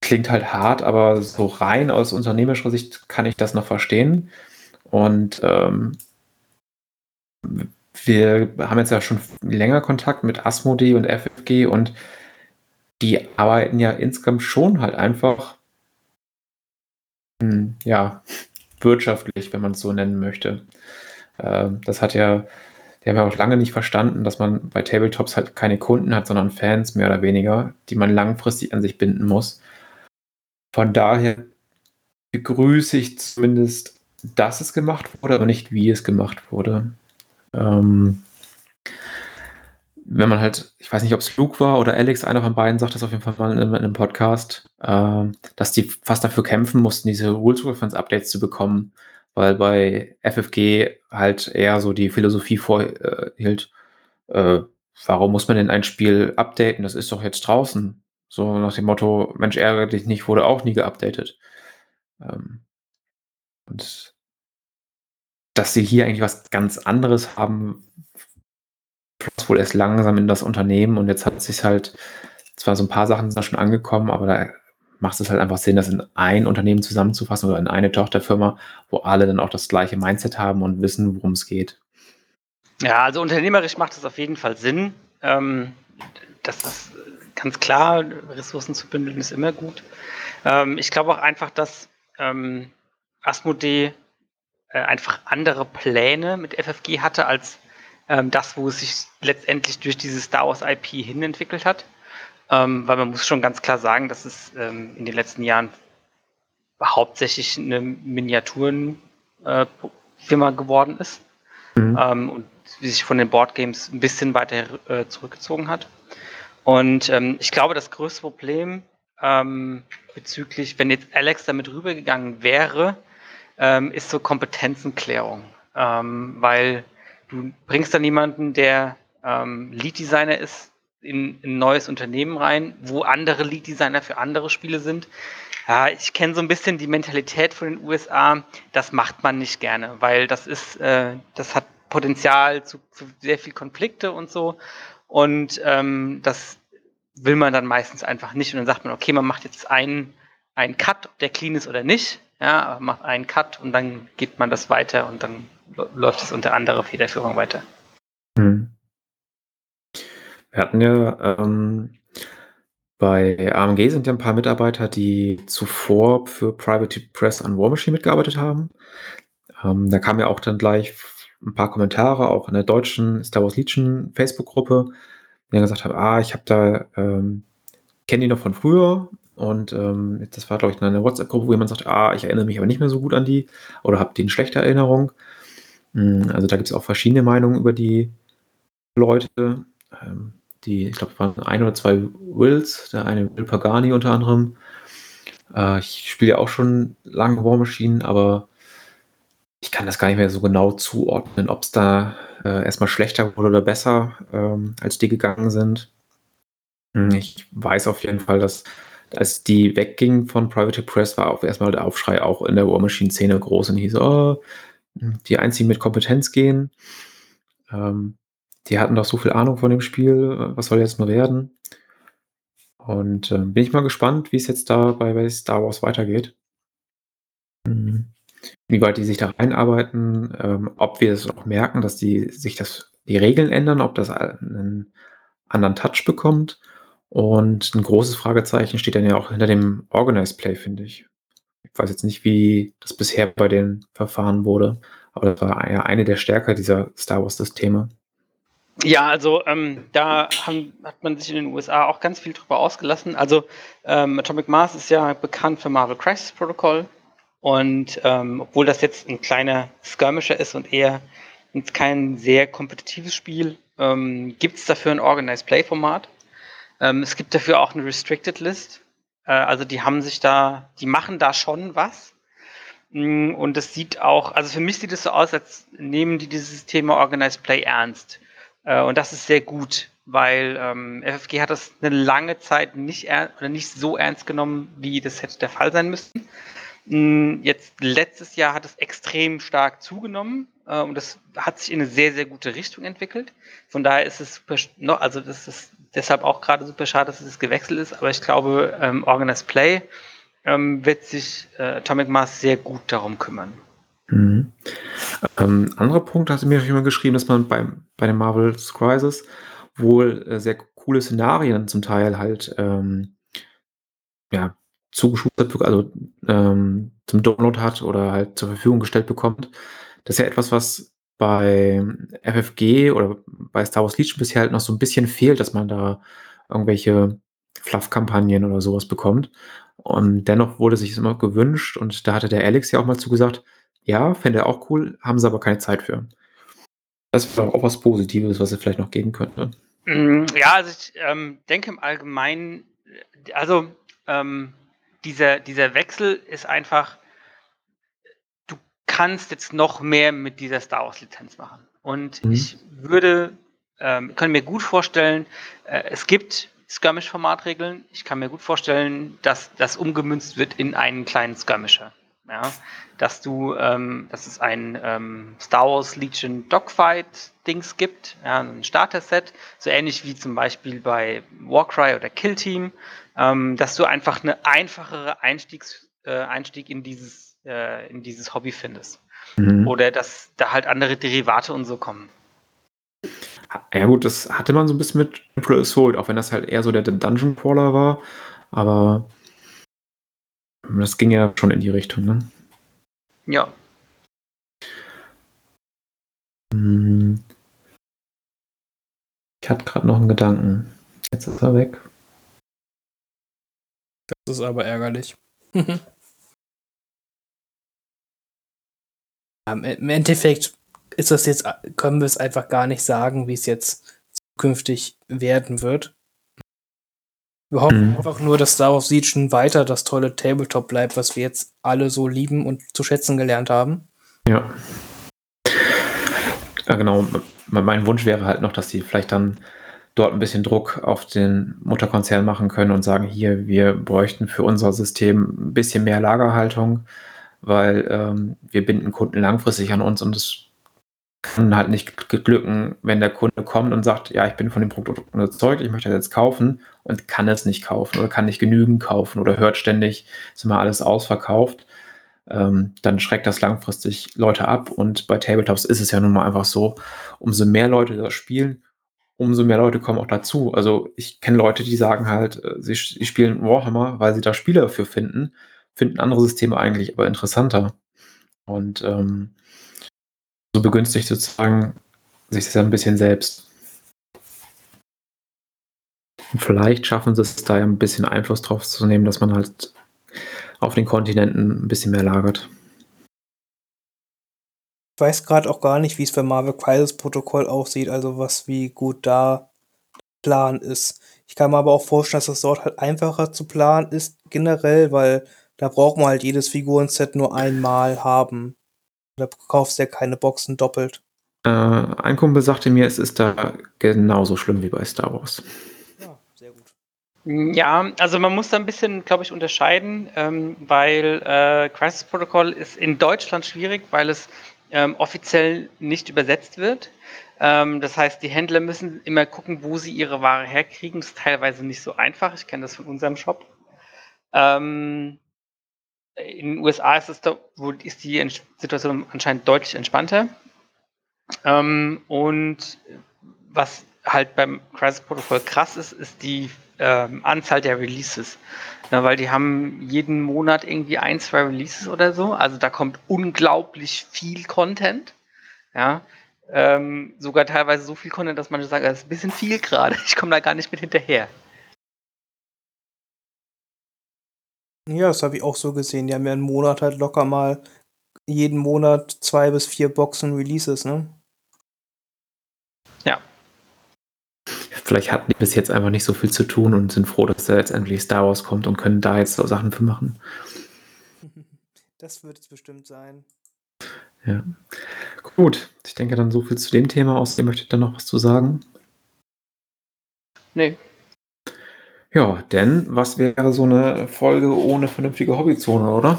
klingt halt hart, aber so rein aus unternehmerischer Sicht kann ich das noch verstehen. Und ähm, wir haben jetzt ja schon länger Kontakt mit Asmodee und FFG und die arbeiten ja insgesamt schon halt einfach, hm, ja, wirtschaftlich, wenn man es so nennen möchte. Ähm, das hat ja, die haben ja auch lange nicht verstanden, dass man bei Tabletops halt keine Kunden hat, sondern Fans mehr oder weniger, die man langfristig an sich binden muss. Von daher begrüße ich zumindest, dass es gemacht wurde, aber nicht wie es gemacht wurde. Ähm, wenn man halt, ich weiß nicht, ob es Luke war oder Alex, einer von beiden sagt das auf jeden Fall mal in, in einem Podcast, äh, dass die fast dafür kämpfen mussten, diese Rules Reference Updates zu bekommen, weil bei FFG halt eher so die Philosophie vorhielt, äh, warum muss man denn ein Spiel updaten? Das ist doch jetzt draußen. So nach dem Motto, Mensch, ärgere dich nicht, wurde auch nie geupdatet. Ähm, und dass sie hier eigentlich was ganz anderes haben, floss wohl erst langsam in das Unternehmen und jetzt hat sich halt, zwar so ein paar Sachen sind da schon angekommen, aber da macht es halt einfach Sinn, das in ein Unternehmen zusammenzufassen oder in eine Tochterfirma, wo alle dann auch das gleiche Mindset haben und wissen, worum es geht. Ja, also unternehmerisch macht es auf jeden Fall Sinn. Ähm, das ist ganz klar, Ressourcen zu bündeln ist immer gut. Ähm, ich glaube auch einfach, dass ähm, Asmodee äh, einfach andere Pläne mit FFG hatte als ähm, das, wo es sich letztendlich durch dieses Star Wars IP hin entwickelt hat. Ähm, weil man muss schon ganz klar sagen, dass es ähm, in den letzten Jahren hauptsächlich eine Miniaturenfirma äh, geworden ist mhm. ähm, und sich von den Boardgames ein bisschen weiter äh, zurückgezogen hat. Und ähm, ich glaube, das größte Problem ähm, bezüglich, wenn jetzt Alex damit rübergegangen wäre, ist so Kompetenzenklärung. Ähm, weil du bringst dann jemanden, der ähm, Lead-Designer ist, in, in, ein neues Unternehmen rein, wo andere Lead-Designer für andere Spiele sind. Ja, ich kenne so ein bisschen die Mentalität von den USA. Das macht man nicht gerne, weil das ist, äh, das hat Potenzial zu, zu, sehr viel Konflikte und so. Und ähm, das will man dann meistens einfach nicht. Und dann sagt man, okay, man macht jetzt einen, einen Cut, ob der clean ist oder nicht. Ja, macht einen Cut und dann gibt man das weiter und dann läuft es unter anderer Federführung weiter. Hm. Wir hatten ja ähm, bei AMG sind ja ein paar Mitarbeiter, die zuvor für Private Press an War Machine mitgearbeitet haben. Ähm, da kamen ja auch dann gleich ein paar Kommentare, auch in der deutschen Star Wars Legion Facebook-Gruppe, die dann gesagt haben, ah, ich habe da, ähm, kenne die noch von früher und ähm, das war, glaube ich, eine WhatsApp-Gruppe, wo jemand sagt, ah, ich erinnere mich aber nicht mehr so gut an die oder habe eine schlechte Erinnerung. Hm, also da gibt es auch verschiedene Meinungen über die Leute. Ähm, die, ich glaube, es waren ein oder zwei Wills, der eine Will Pagani unter anderem. Äh, ich spiele ja auch schon lange War Machine, aber ich kann das gar nicht mehr so genau zuordnen, ob es da äh, erstmal schlechter wurde oder besser, ähm, als die gegangen sind. Hm, ich weiß auf jeden Fall, dass als die wegging von Private Press, war auch erstmal der Aufschrei auch in der War Machine-Szene groß und hieß, oh, die einzigen mit Kompetenz gehen. Ähm, die hatten doch so viel Ahnung von dem Spiel, was soll jetzt nur werden? Und äh, bin ich mal gespannt, wie es jetzt da bei, bei Star Wars weitergeht. Mhm. Wie weit die sich da reinarbeiten, ähm, ob wir es auch merken, dass die sich das, die Regeln ändern, ob das einen anderen Touch bekommt. Und ein großes Fragezeichen steht dann ja auch hinter dem Organized Play, finde ich. Ich weiß jetzt nicht, wie das bisher bei den Verfahren wurde, aber das war ja eine der Stärker dieser Star Wars-Systeme. Ja, also ähm, da haben, hat man sich in den USA auch ganz viel drüber ausgelassen. Also ähm, Atomic Mars ist ja bekannt für Marvel Crisis Protocol. Und ähm, obwohl das jetzt ein kleiner Skirmisher ist und eher kein sehr kompetitives Spiel, ähm, gibt es dafür ein Organized Play Format. Ähm, es gibt dafür auch eine Restricted List. Äh, also die haben sich da, die machen da schon was. Mm, und es sieht auch, also für mich sieht es so aus, als nehmen die dieses Thema Organized Play ernst. Äh, und das ist sehr gut, weil ähm, FFG hat das eine lange Zeit nicht, oder nicht so ernst genommen, wie das hätte der Fall sein müssen. Mm, jetzt letztes Jahr hat es extrem stark zugenommen äh, und das hat sich in eine sehr, sehr gute Richtung entwickelt. Von daher ist es super, also das ist deshalb auch gerade super schade, dass es gewechselt ist, aber ich glaube, ähm, Organized Play ähm, wird sich äh, Atomic Mars sehr gut darum kümmern. Mhm. Ähm, anderer Punkt, hast du mir immer geschrieben, dass man beim, bei den Marvel's Crisis wohl äh, sehr coole Szenarien zum Teil halt ähm, ja, zugeschustert, also ähm, zum Download hat oder halt zur Verfügung gestellt bekommt. Das ist ja etwas, was bei FFG oder bei Star Wars Legion bisher halt noch so ein bisschen fehlt, dass man da irgendwelche Fluff-Kampagnen oder sowas bekommt. Und dennoch wurde sich das immer gewünscht und da hatte der Alex ja auch mal zugesagt, ja, fände er auch cool, haben sie aber keine Zeit für. Das wäre auch was Positives, was er vielleicht noch geben könnte. Mm, ja, also ich ähm, denke im Allgemeinen, also ähm, dieser, dieser Wechsel ist einfach, kannst jetzt noch mehr mit dieser Star Wars Lizenz machen. Und mhm. ich würde ähm, kann mir gut vorstellen, äh, es gibt Skirmish-Formatregeln. Ich kann mir gut vorstellen, dass das umgemünzt wird in einen kleinen Skirmisher. Ja, dass du, ähm, dass es ein ähm, Star Wars Legion Dogfight-Dings gibt, ja, ein Starter-Set, so ähnlich wie zum Beispiel bei Warcry oder Kill Team, ähm, dass du einfach eine einfachere Einstiegs, äh, Einstieg in dieses, äh, in dieses Hobby findest. Mhm. Oder dass da halt andere Derivate und so kommen. Ja gut, das hatte man so ein bisschen mit April Assault, auch wenn das halt eher so der Dungeon Crawler war, aber das ging ja schon in die Richtung, ne? Ja. Hm. Ich hatte gerade noch einen Gedanken. Jetzt ist er weg. Das ist aber ärgerlich. Im Endeffekt ist das jetzt, können wir es einfach gar nicht sagen, wie es jetzt zukünftig werden wird. Wir hoffen Mhm. einfach nur, dass Star Wars Legion weiter das tolle Tabletop bleibt, was wir jetzt alle so lieben und zu schätzen gelernt haben. Ja. Ja, genau. Mein Wunsch wäre halt noch, dass die vielleicht dann dort ein bisschen Druck auf den Mutterkonzern machen können und sagen, hier, wir bräuchten für unser System ein bisschen mehr Lagerhaltung, weil ähm, wir binden Kunden langfristig an uns und es kann halt nicht glücken, wenn der Kunde kommt und sagt, ja, ich bin von dem Produkt überzeugt, ich möchte das jetzt kaufen und kann es nicht kaufen oder kann nicht genügend kaufen oder hört ständig, ist immer alles ausverkauft ähm, dann schreckt das langfristig Leute ab. Und bei Tabletops ist es ja nun mal einfach so, umso mehr Leute das spielen, umso mehr Leute kommen auch dazu. Also ich kenne Leute, die sagen halt, äh, sie, sie spielen Warhammer, weil sie da Spieler dafür finden, finden andere Systeme eigentlich aber interessanter. Und ähm, so begünstigt sozusagen sich das ein bisschen selbst. Und vielleicht schaffen sie es da ja ein bisschen Einfluss drauf zu nehmen, dass man halt auf den Kontinenten ein bisschen mehr lagert. Ich weiß gerade auch gar nicht, wie es für Marvel Crisis Protokoll aussieht, also was wie gut da Plan ist. Ich kann mir aber auch vorstellen, dass das dort halt einfacher zu planen ist, generell, weil da braucht man halt jedes Figurenset nur einmal haben. Da kaufst du ja keine Boxen doppelt. Äh, ein Kumpel sagte mir, es ist da genauso schlimm wie bei Star Wars. Ja, sehr gut. Ja, also man muss da ein bisschen, glaube ich, unterscheiden, ähm, weil äh, Crisis Protocol ist in Deutschland schwierig, weil es ähm, offiziell nicht übersetzt wird. Ähm, das heißt, die Händler müssen immer gucken, wo sie ihre Ware herkriegen. Das ist teilweise nicht so einfach. Ich kenne das von unserem Shop. Ähm, in den USA ist, es ist die Situation anscheinend deutlich entspannter. Ähm, und was halt beim Crisis Protocol krass ist, ist die ähm, Anzahl der Releases. Ja, weil die haben jeden Monat irgendwie ein, zwei Releases oder so. Also da kommt unglaublich viel Content. Ja. Ähm, sogar teilweise so viel Content, dass man sagt, das ist ein bisschen viel gerade. Ich komme da gar nicht mit hinterher. Ja, das habe ich auch so gesehen. Die haben ja einen Monat halt locker mal jeden Monat zwei bis vier Boxen Releases, ne? Ja. Vielleicht hatten die bis jetzt einfach nicht so viel zu tun und sind froh, dass da jetzt endlich Star Wars kommt und können da jetzt so Sachen für machen. Das wird es bestimmt sein. Ja. Gut, ich denke dann so viel zu dem Thema. Außerdem möchte ich dann noch was zu sagen. Nee. Ja, denn was wäre so eine Folge ohne vernünftige Hobbyzone, oder?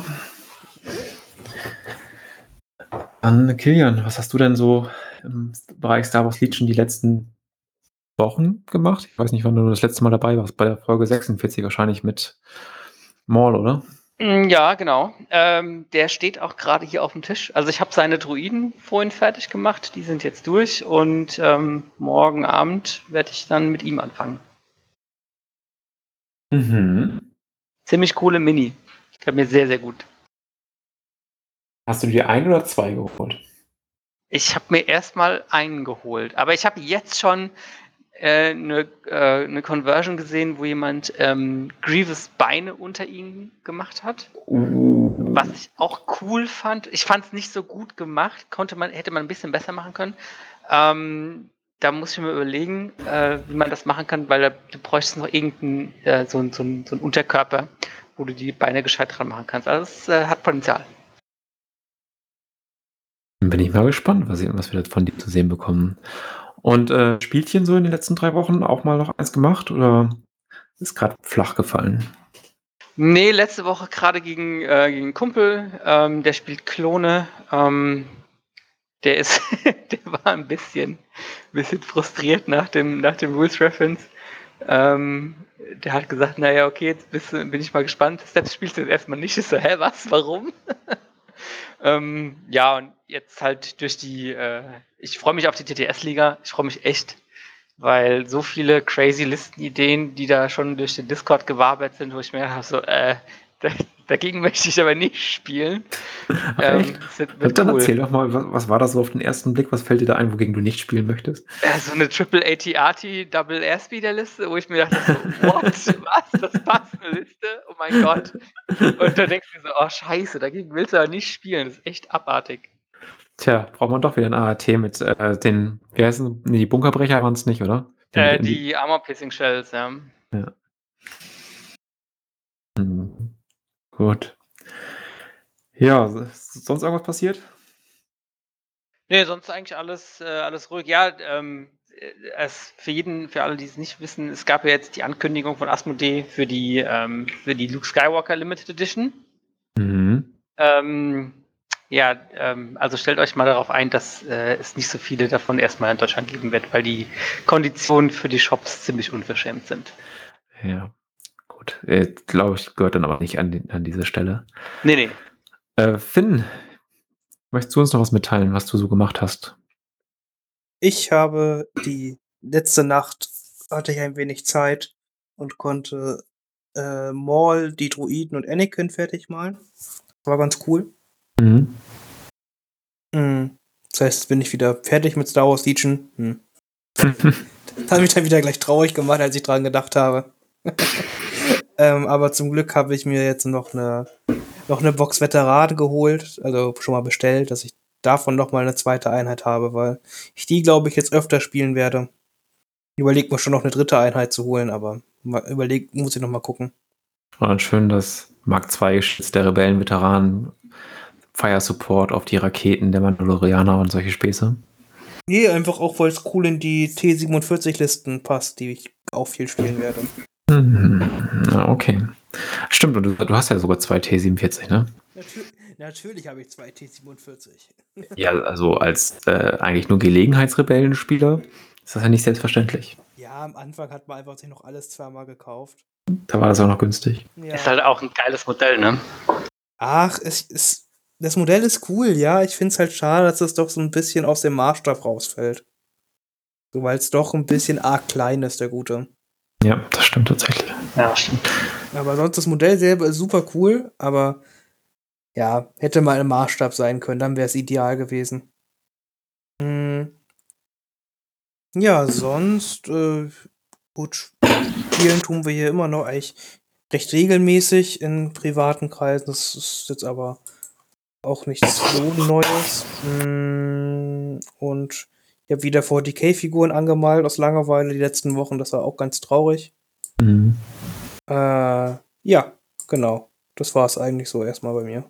Dann Kilian, was hast du denn so im Bereich Star Wars Legion die letzten Wochen gemacht? Ich weiß nicht, wann du das letzte Mal dabei warst, bei der Folge 46 wahrscheinlich mit Maul, oder? Mm, Ja, genau. Ähm, der steht auch gerade hier auf dem Tisch. Also ich habe seine Druiden vorhin fertig gemacht, die sind jetzt durch und ähm, morgen Abend werde ich dann mit ihm anfangen. Mhm. Ziemlich coole Mini. Gefällt mir sehr, sehr gut. Hast du dir ein oder zwei geholt? Ich habe mir erstmal einen geholt, aber ich habe jetzt schon äh, eine äh, eine Conversion gesehen, wo jemand ähm, Grievous Beine unter ihn gemacht hat. Uh, Was ich auch cool fand, ich fand es nicht so gut gemacht, konnte man, hätte man ein bisschen besser machen können. Ähm, da muss ich mir überlegen, äh, wie man das machen kann, weil da, du bräuchtest noch irgendeinen äh, so, so, so einen Unterkörper, wo du die Beine gescheit dran machen kannst. Also es äh, hat Potenzial. Dann bin ich mal gespannt, was, ich, was wir von dir zu sehen bekommen. Und äh, Spielchen so in den letzten drei Wochen auch mal noch eins gemacht oder ist gerade flach gefallen? Nee, letzte Woche gerade gegen, äh, gegen einen Kumpel, ähm, der spielt Klone. Ähm, der ist, der war ein bisschen, bisschen frustriert nach dem, nach dem Rules Reference. Ähm, der hat gesagt, naja, okay, jetzt bist, bin ich mal gespannt. Steps spielst du jetzt erstmal nicht. Ich so, hä, was? Warum? ähm, ja, und jetzt halt durch die, äh, ich freue mich auf die TTS-Liga. Ich freue mich echt, weil so viele crazy Listenideen, die da schon durch den Discord gewabert sind, wo ich mir so, äh, dagegen möchte ich aber nicht spielen. ähm, dann cool. erzähl doch mal, was, war das so auf den ersten Blick? Was fällt dir da ein, wogegen du nicht spielen möchtest? Äh, so eine Triple AT-AT Double Airspeeder-Liste, wo ich mir dachte, so, what? was? Das passt eine Liste? Oh mein Gott. Und dann denkst du dir so, oh scheiße, dagegen willst du aber nicht spielen. Das ist echt abartig. Tja, braucht man doch wieder ein AAT mit äh, den, wie heißen nee, die Bunkerbrecher waren es nicht, oder? Äh, die, die Armor-Piercing Shells, ja. Ja. Gut. Ja, sonst irgendwas passiert? Nee, sonst eigentlich alles, äh, alles ruhig. Ja, ähm, äh, es für jeden, für alle, die es nicht wissen, es gab ja jetzt die Ankündigung von Asmodee für die, ähm, für die Luke Skywalker Limited Edition. Mhm. Ähm, ja, ähm, also stellt euch mal darauf ein, dass äh, es nicht so viele davon erstmal in Deutschland geben wird, weil die Konditionen für die Shops ziemlich unverschämt sind. Ja, gut. Äh, Glaube ich, gehört dann aber nicht an, die, an diese Stelle. Nee, nee. Äh, Finn, möchtest du uns noch was mitteilen, was du so gemacht hast? Ich habe die letzte Nacht hatte ich ein wenig Zeit und konnte äh, Maul, die Druiden und Anakin fertig malen. War ganz cool. Mhm. Mhm. Das heißt, bin ich wieder fertig mit Star Wars Legion. Hm. das hat mich dann wieder gleich traurig gemacht, als ich dran gedacht habe. ähm, aber zum Glück habe ich mir jetzt noch eine, noch eine Box Veteran geholt, also schon mal bestellt, dass ich davon noch mal eine zweite Einheit habe, weil ich die, glaube ich, jetzt öfter spielen werde. Ich überlege mir schon noch eine dritte Einheit zu holen, aber überlegt, muss ich noch mal gucken. War schön, dass Mark II der Rebellenveteranen Fire Support auf die Raketen der Mandalorianer und solche Späße? Nee, einfach auch, weil es cool in die T47-Listen passt, die ich auch viel spielen werde. Mhm. Okay. Stimmt, und du, du, hast ja sogar zwei T47, ne? Natürlich, natürlich habe ich zwei T47. ja, also als äh, eigentlich nur Gelegenheitsrebellenspieler ist das ja nicht selbstverständlich. Ja, am Anfang hat man einfach sich noch alles zweimal gekauft. Da war das auch noch günstig. Ja. Ist halt auch ein geiles Modell, ne? Ach, es ist das Modell ist cool, ja. Ich finde es halt schade, dass es doch so ein bisschen aus dem Maßstab rausfällt. So, weil es doch ein bisschen arg klein ist, der gute. Ja, das stimmt tatsächlich. Ja, stimmt. Aber sonst das Modell selber ist super cool, aber ja, hätte mal ein Maßstab sein können, dann wäre es ideal gewesen. Hm. Ja, sonst, äh, gut, spielen tun wir hier immer noch eigentlich recht regelmäßig in privaten Kreisen. Das ist jetzt aber auch nichts so Neues. Mm, und ich habe wieder 40k-Figuren angemalt aus Langeweile die letzten Wochen. Das war auch ganz traurig. Mhm. Äh, ja, genau. Das war es eigentlich so erstmal bei mir.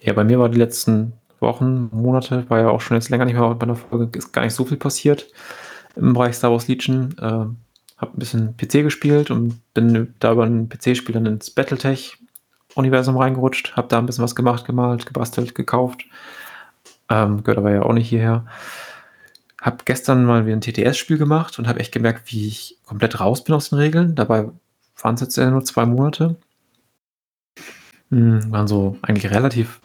Ja, bei mir war die letzten Wochen, Monate, war ja auch schon jetzt länger nicht mehr bei einer Folge, ist gar nicht so viel passiert im Bereich Star Wars Legion. Äh, hab ein bisschen PC gespielt und bin da über ein PC-Spiel dann ins Battletech Universum reingerutscht, habe da ein bisschen was gemacht, gemalt, gebastelt, gekauft. Ähm, gehört aber ja auch nicht hierher. Habe gestern mal wieder ein TTS-Spiel gemacht und habe echt gemerkt, wie ich komplett raus bin aus den Regeln. Dabei waren es jetzt ja nur zwei Monate. Hm, waren so eigentlich relativ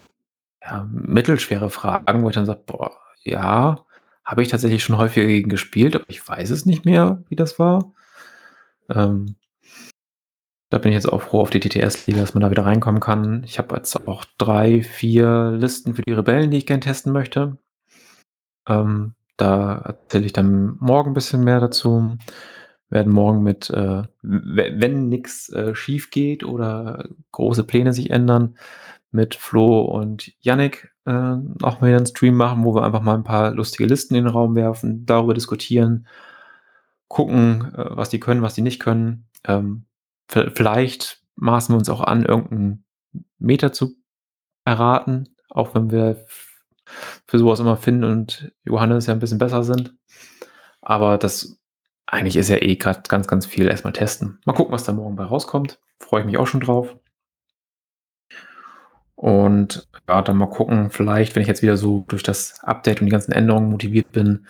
ja, mittelschwere Fragen, wo ich dann sage, boah, ja, habe ich tatsächlich schon häufiger gegen gespielt, aber ich weiß es nicht mehr, wie das war. Ähm, da bin ich jetzt auch froh auf die TTS-Liga, dass man da wieder reinkommen kann. Ich habe jetzt auch drei, vier Listen für die Rebellen, die ich gerne testen möchte. Ähm, da erzähle ich dann morgen ein bisschen mehr dazu. Werden morgen mit, äh, wenn nichts äh, schief geht oder große Pläne sich ändern, mit Flo und Yannick äh, auch mal einen Stream machen, wo wir einfach mal ein paar lustige Listen in den Raum werfen, darüber diskutieren, gucken, äh, was die können, was die nicht können. Ähm, vielleicht maßen wir uns auch an, irgendeinen Meter zu erraten, auch wenn wir für sowas immer Finn und Johannes ja ein bisschen besser sind. Aber das eigentlich ist ja eh gerade ganz, ganz viel erstmal testen. Mal gucken, was da morgen bei rauskommt. Freue ich mich auch schon drauf. Und ja, dann mal gucken, vielleicht, wenn ich jetzt wieder so durch das Update und die ganzen Änderungen motiviert bin,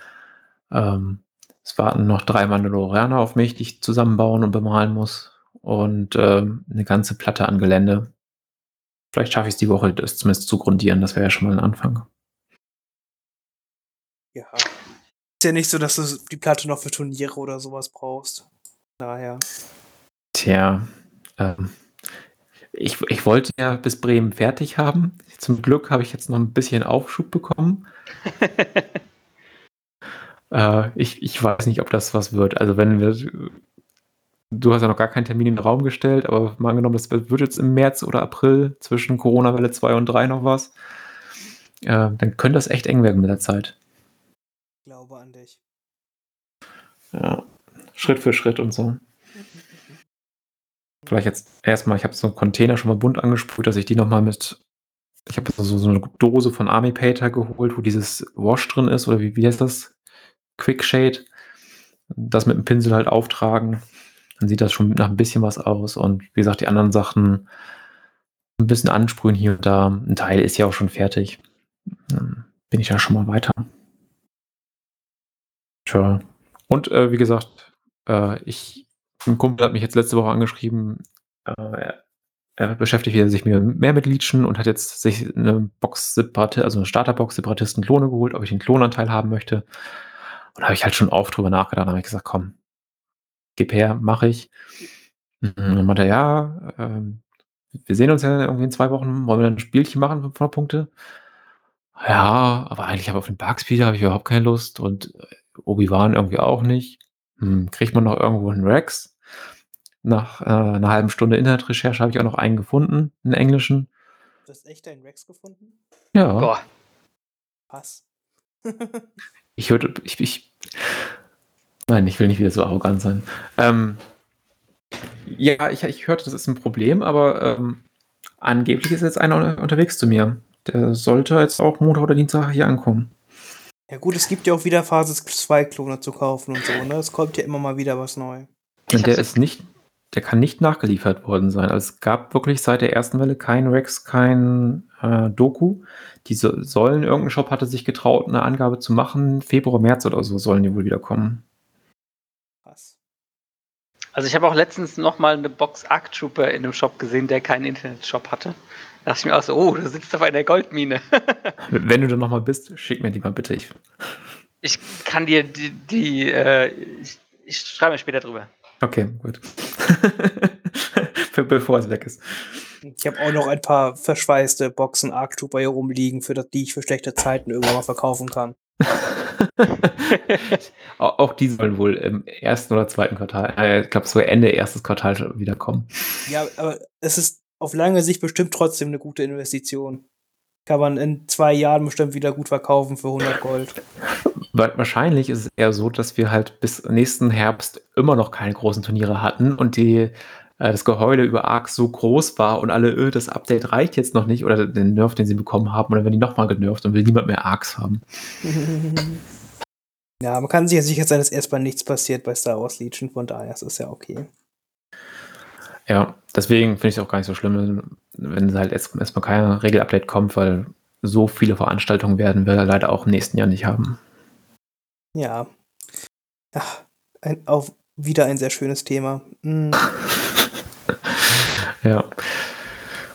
ähm, es warten noch drei Mandalorianer auf mich, die ich zusammenbauen und bemalen muss. Und ähm, eine ganze Platte an Gelände. Vielleicht schaffe ich es die Woche, das zumindest zu grundieren. Das wäre ja schon mal ein Anfang. Ja. Ist ja nicht so, dass du die Platte noch für Turniere oder sowas brauchst. Daher. Tja, ähm, ich, ich wollte ja bis Bremen fertig haben. Zum Glück habe ich jetzt noch ein bisschen Aufschub bekommen. äh, ich, ich weiß nicht, ob das was wird. Also wenn wir, du hast ja noch gar keinen Termin in den Raum gestellt, aber mal angenommen, das wird jetzt im März oder April zwischen Corona-Welle 2 und 3 noch was, äh, dann könnte das echt eng werden mit der Zeit. Ich glaube an dich. Ja, Schritt für Schritt und so. Vielleicht jetzt erstmal, ich habe so einen Container schon mal bunt angesprüht, dass ich die nochmal mit, ich habe so, so eine Dose von Army Pater geholt, wo dieses Wash drin ist, oder wie, wie heißt das? Quick Shade. Das mit dem Pinsel halt auftragen. Dann sieht das schon nach ein bisschen was aus. Und wie gesagt, die anderen Sachen ein bisschen ansprühen hier und da. Ein Teil ist ja auch schon fertig. Dann bin ich da schon mal weiter. Tja. Und äh, wie gesagt, äh, ich ein Kumpel hat mich jetzt letzte Woche angeschrieben, äh, er beschäftigt sich mehr mit Leechen und hat jetzt sich eine Box also eine Starterbox Separatisten Klone geholt, ob ich den Klonanteil haben möchte. Und da habe ich halt schon oft drüber nachgedacht, habe ich gesagt, komm, gib her, mache ich. Und dann meinte er, ja, ähm, wir sehen uns ja irgendwie in zwei Wochen, wollen wir dann ein Spielchen machen, 500 Punkte? Ja, aber eigentlich habe auf den Barkspeeder habe ich überhaupt keine Lust und äh, Obi-Wan irgendwie auch nicht. Hm, kriegt man noch irgendwo einen Rex? Nach äh, einer halben Stunde Internetrecherche habe ich auch noch einen gefunden, einen englischen. Du hast echt einen Rex gefunden? Ja. Boah. Was? ich würde, ich, ich, nein, ich will nicht wieder so arrogant sein. Ähm, ja, ich, ich hörte, das ist ein Problem, aber ähm, angeblich ist jetzt einer unterwegs zu mir. Der sollte jetzt auch Montag oder Dienstag hier ankommen. Ja gut, es gibt ja auch wieder Phase 2 Klone zu kaufen und so, ne? Es kommt ja immer mal wieder was neu. Und der ist nicht, der kann nicht nachgeliefert worden sein. Also es gab wirklich seit der ersten Welle kein Rex, kein äh, Doku. Die so, sollen, irgendein Shop hatte sich getraut, eine Angabe zu machen. Februar, März oder so sollen die wohl wieder kommen. Also ich habe auch letztens noch mal eine Box Arc Trooper in einem Shop gesehen, der keinen Internetshop hatte. Da dachte ich mir auch so, oh, du sitzt auf einer Goldmine. Wenn du da nochmal bist, schick mir die mal bitte. Ich, ich kann dir die, die äh, ich, ich schreibe mir später drüber. Okay, gut. Bevor es weg ist. Ich habe auch noch ein paar verschweißte Boxen Arc Trooper hier rumliegen, für das, die ich für schlechte Zeiten irgendwann mal verkaufen kann. auch die sollen wohl im ersten oder zweiten Quartal, äh, ich glaube so Ende erstes Quartal schon wieder kommen. Ja, aber es ist auf lange Sicht bestimmt trotzdem eine gute Investition. Kann man in zwei Jahren bestimmt wieder gut verkaufen für 100 Gold. Wahrscheinlich ist es eher so, dass wir halt bis nächsten Herbst immer noch keine großen Turniere hatten und die, äh, das Geheule über Ark so groß war und alle, öh, das Update reicht jetzt noch nicht oder den Nerf, den sie bekommen haben, oder wenn die nochmal genervt und will niemand mehr Arcs haben. ja, man kann sich ja sicher sein, dass erstmal nichts passiert bei Star Wars Legion, von daher ist es ja okay. Ja, deswegen finde ich es auch gar nicht so schlimm, wenn halt erstmal kein Regelupdate kommt, weil so viele Veranstaltungen werden wir leider auch im nächsten Jahr nicht haben. Ja. Ach, ein, auch wieder ein sehr schönes Thema. Mm. ja.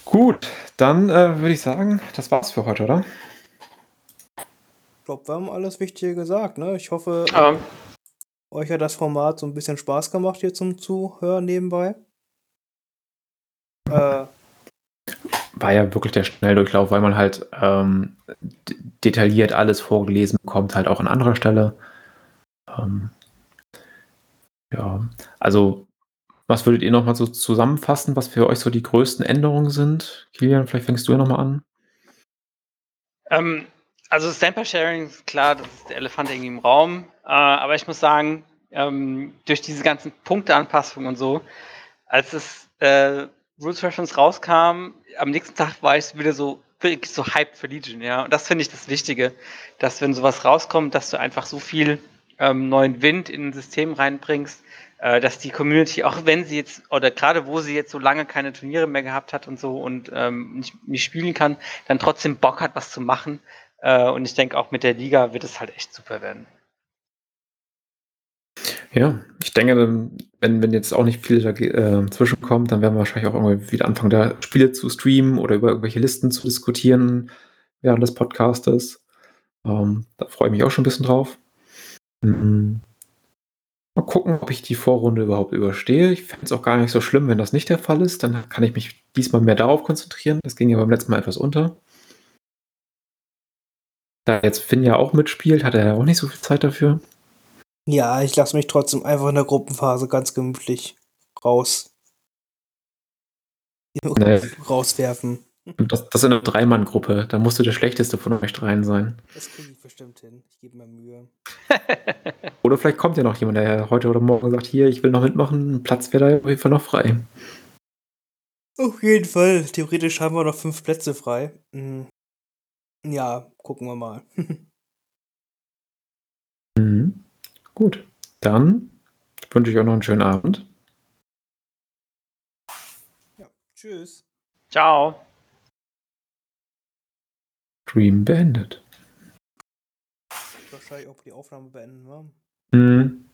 Gut, dann äh, würde ich sagen, das war's für heute, oder? Ich glaube, wir haben alles Wichtige gesagt, ne? Ich hoffe, um. euch hat das Format so ein bisschen Spaß gemacht hier zum Zuhören nebenbei. Äh, war ja wirklich der Schnelldurchlauf, weil man halt ähm, detailliert alles vorgelesen bekommt, halt auch an anderer Stelle. Ähm, ja, also was würdet ihr nochmal so zusammenfassen, was für euch so die größten Änderungen sind? Kilian, vielleicht fängst du ja nochmal an. Ähm, also Stamper-Sharing, klar, das ist der Elefant irgendwie im Raum, äh, aber ich muss sagen, ähm, durch diese ganzen Punkteanpassungen und so, als es äh, Rules Reference rauskam, am nächsten Tag war ich wieder so wirklich so hyped für Legion, ja. Und das finde ich das Wichtige, dass wenn sowas rauskommt, dass du einfach so viel ähm, neuen Wind in ein System reinbringst, äh, dass die Community, auch wenn sie jetzt, oder gerade wo sie jetzt so lange keine Turniere mehr gehabt hat und so und ähm, nicht, nicht spielen kann, dann trotzdem Bock hat, was zu machen. Äh, und ich denke, auch mit der Liga wird es halt echt super werden. Ja, ich denke, wenn, wenn jetzt auch nicht viel äh, zwischenkommt, dann werden wir wahrscheinlich auch irgendwie wieder anfangen, da Spiele zu streamen oder über irgendwelche Listen zu diskutieren während des Podcastes. Ähm, da freue ich mich auch schon ein bisschen drauf. Mhm. Mal gucken, ob ich die Vorrunde überhaupt überstehe. Ich fände es auch gar nicht so schlimm, wenn das nicht der Fall ist. Dann kann ich mich diesmal mehr darauf konzentrieren. Das ging ja beim letzten Mal etwas unter. Da jetzt Finn ja auch mitspielt, hat er ja auch nicht so viel Zeit dafür. Ja, ich lasse mich trotzdem einfach in der Gruppenphase ganz gemütlich raus. Nee. Rauswerfen. Das, das ist eine Dreimann-Gruppe. Da musst du der schlechteste von euch dreien sein. Das kriege ich bestimmt hin. Ich gebe mir Mühe. oder vielleicht kommt ja noch jemand, der heute oder morgen sagt: Hier, ich will noch mitmachen. Ein Platz wäre da auf jeden Fall noch frei. Auf jeden Fall. Theoretisch haben wir noch fünf Plätze frei. Ja, gucken wir mal. mhm. Gut, dann wünsche ich euch noch einen schönen Abend. Ja, tschüss. Ciao. Stream beendet. Wahrscheinlich auch die Aufnahme beenden, wa? Mhm.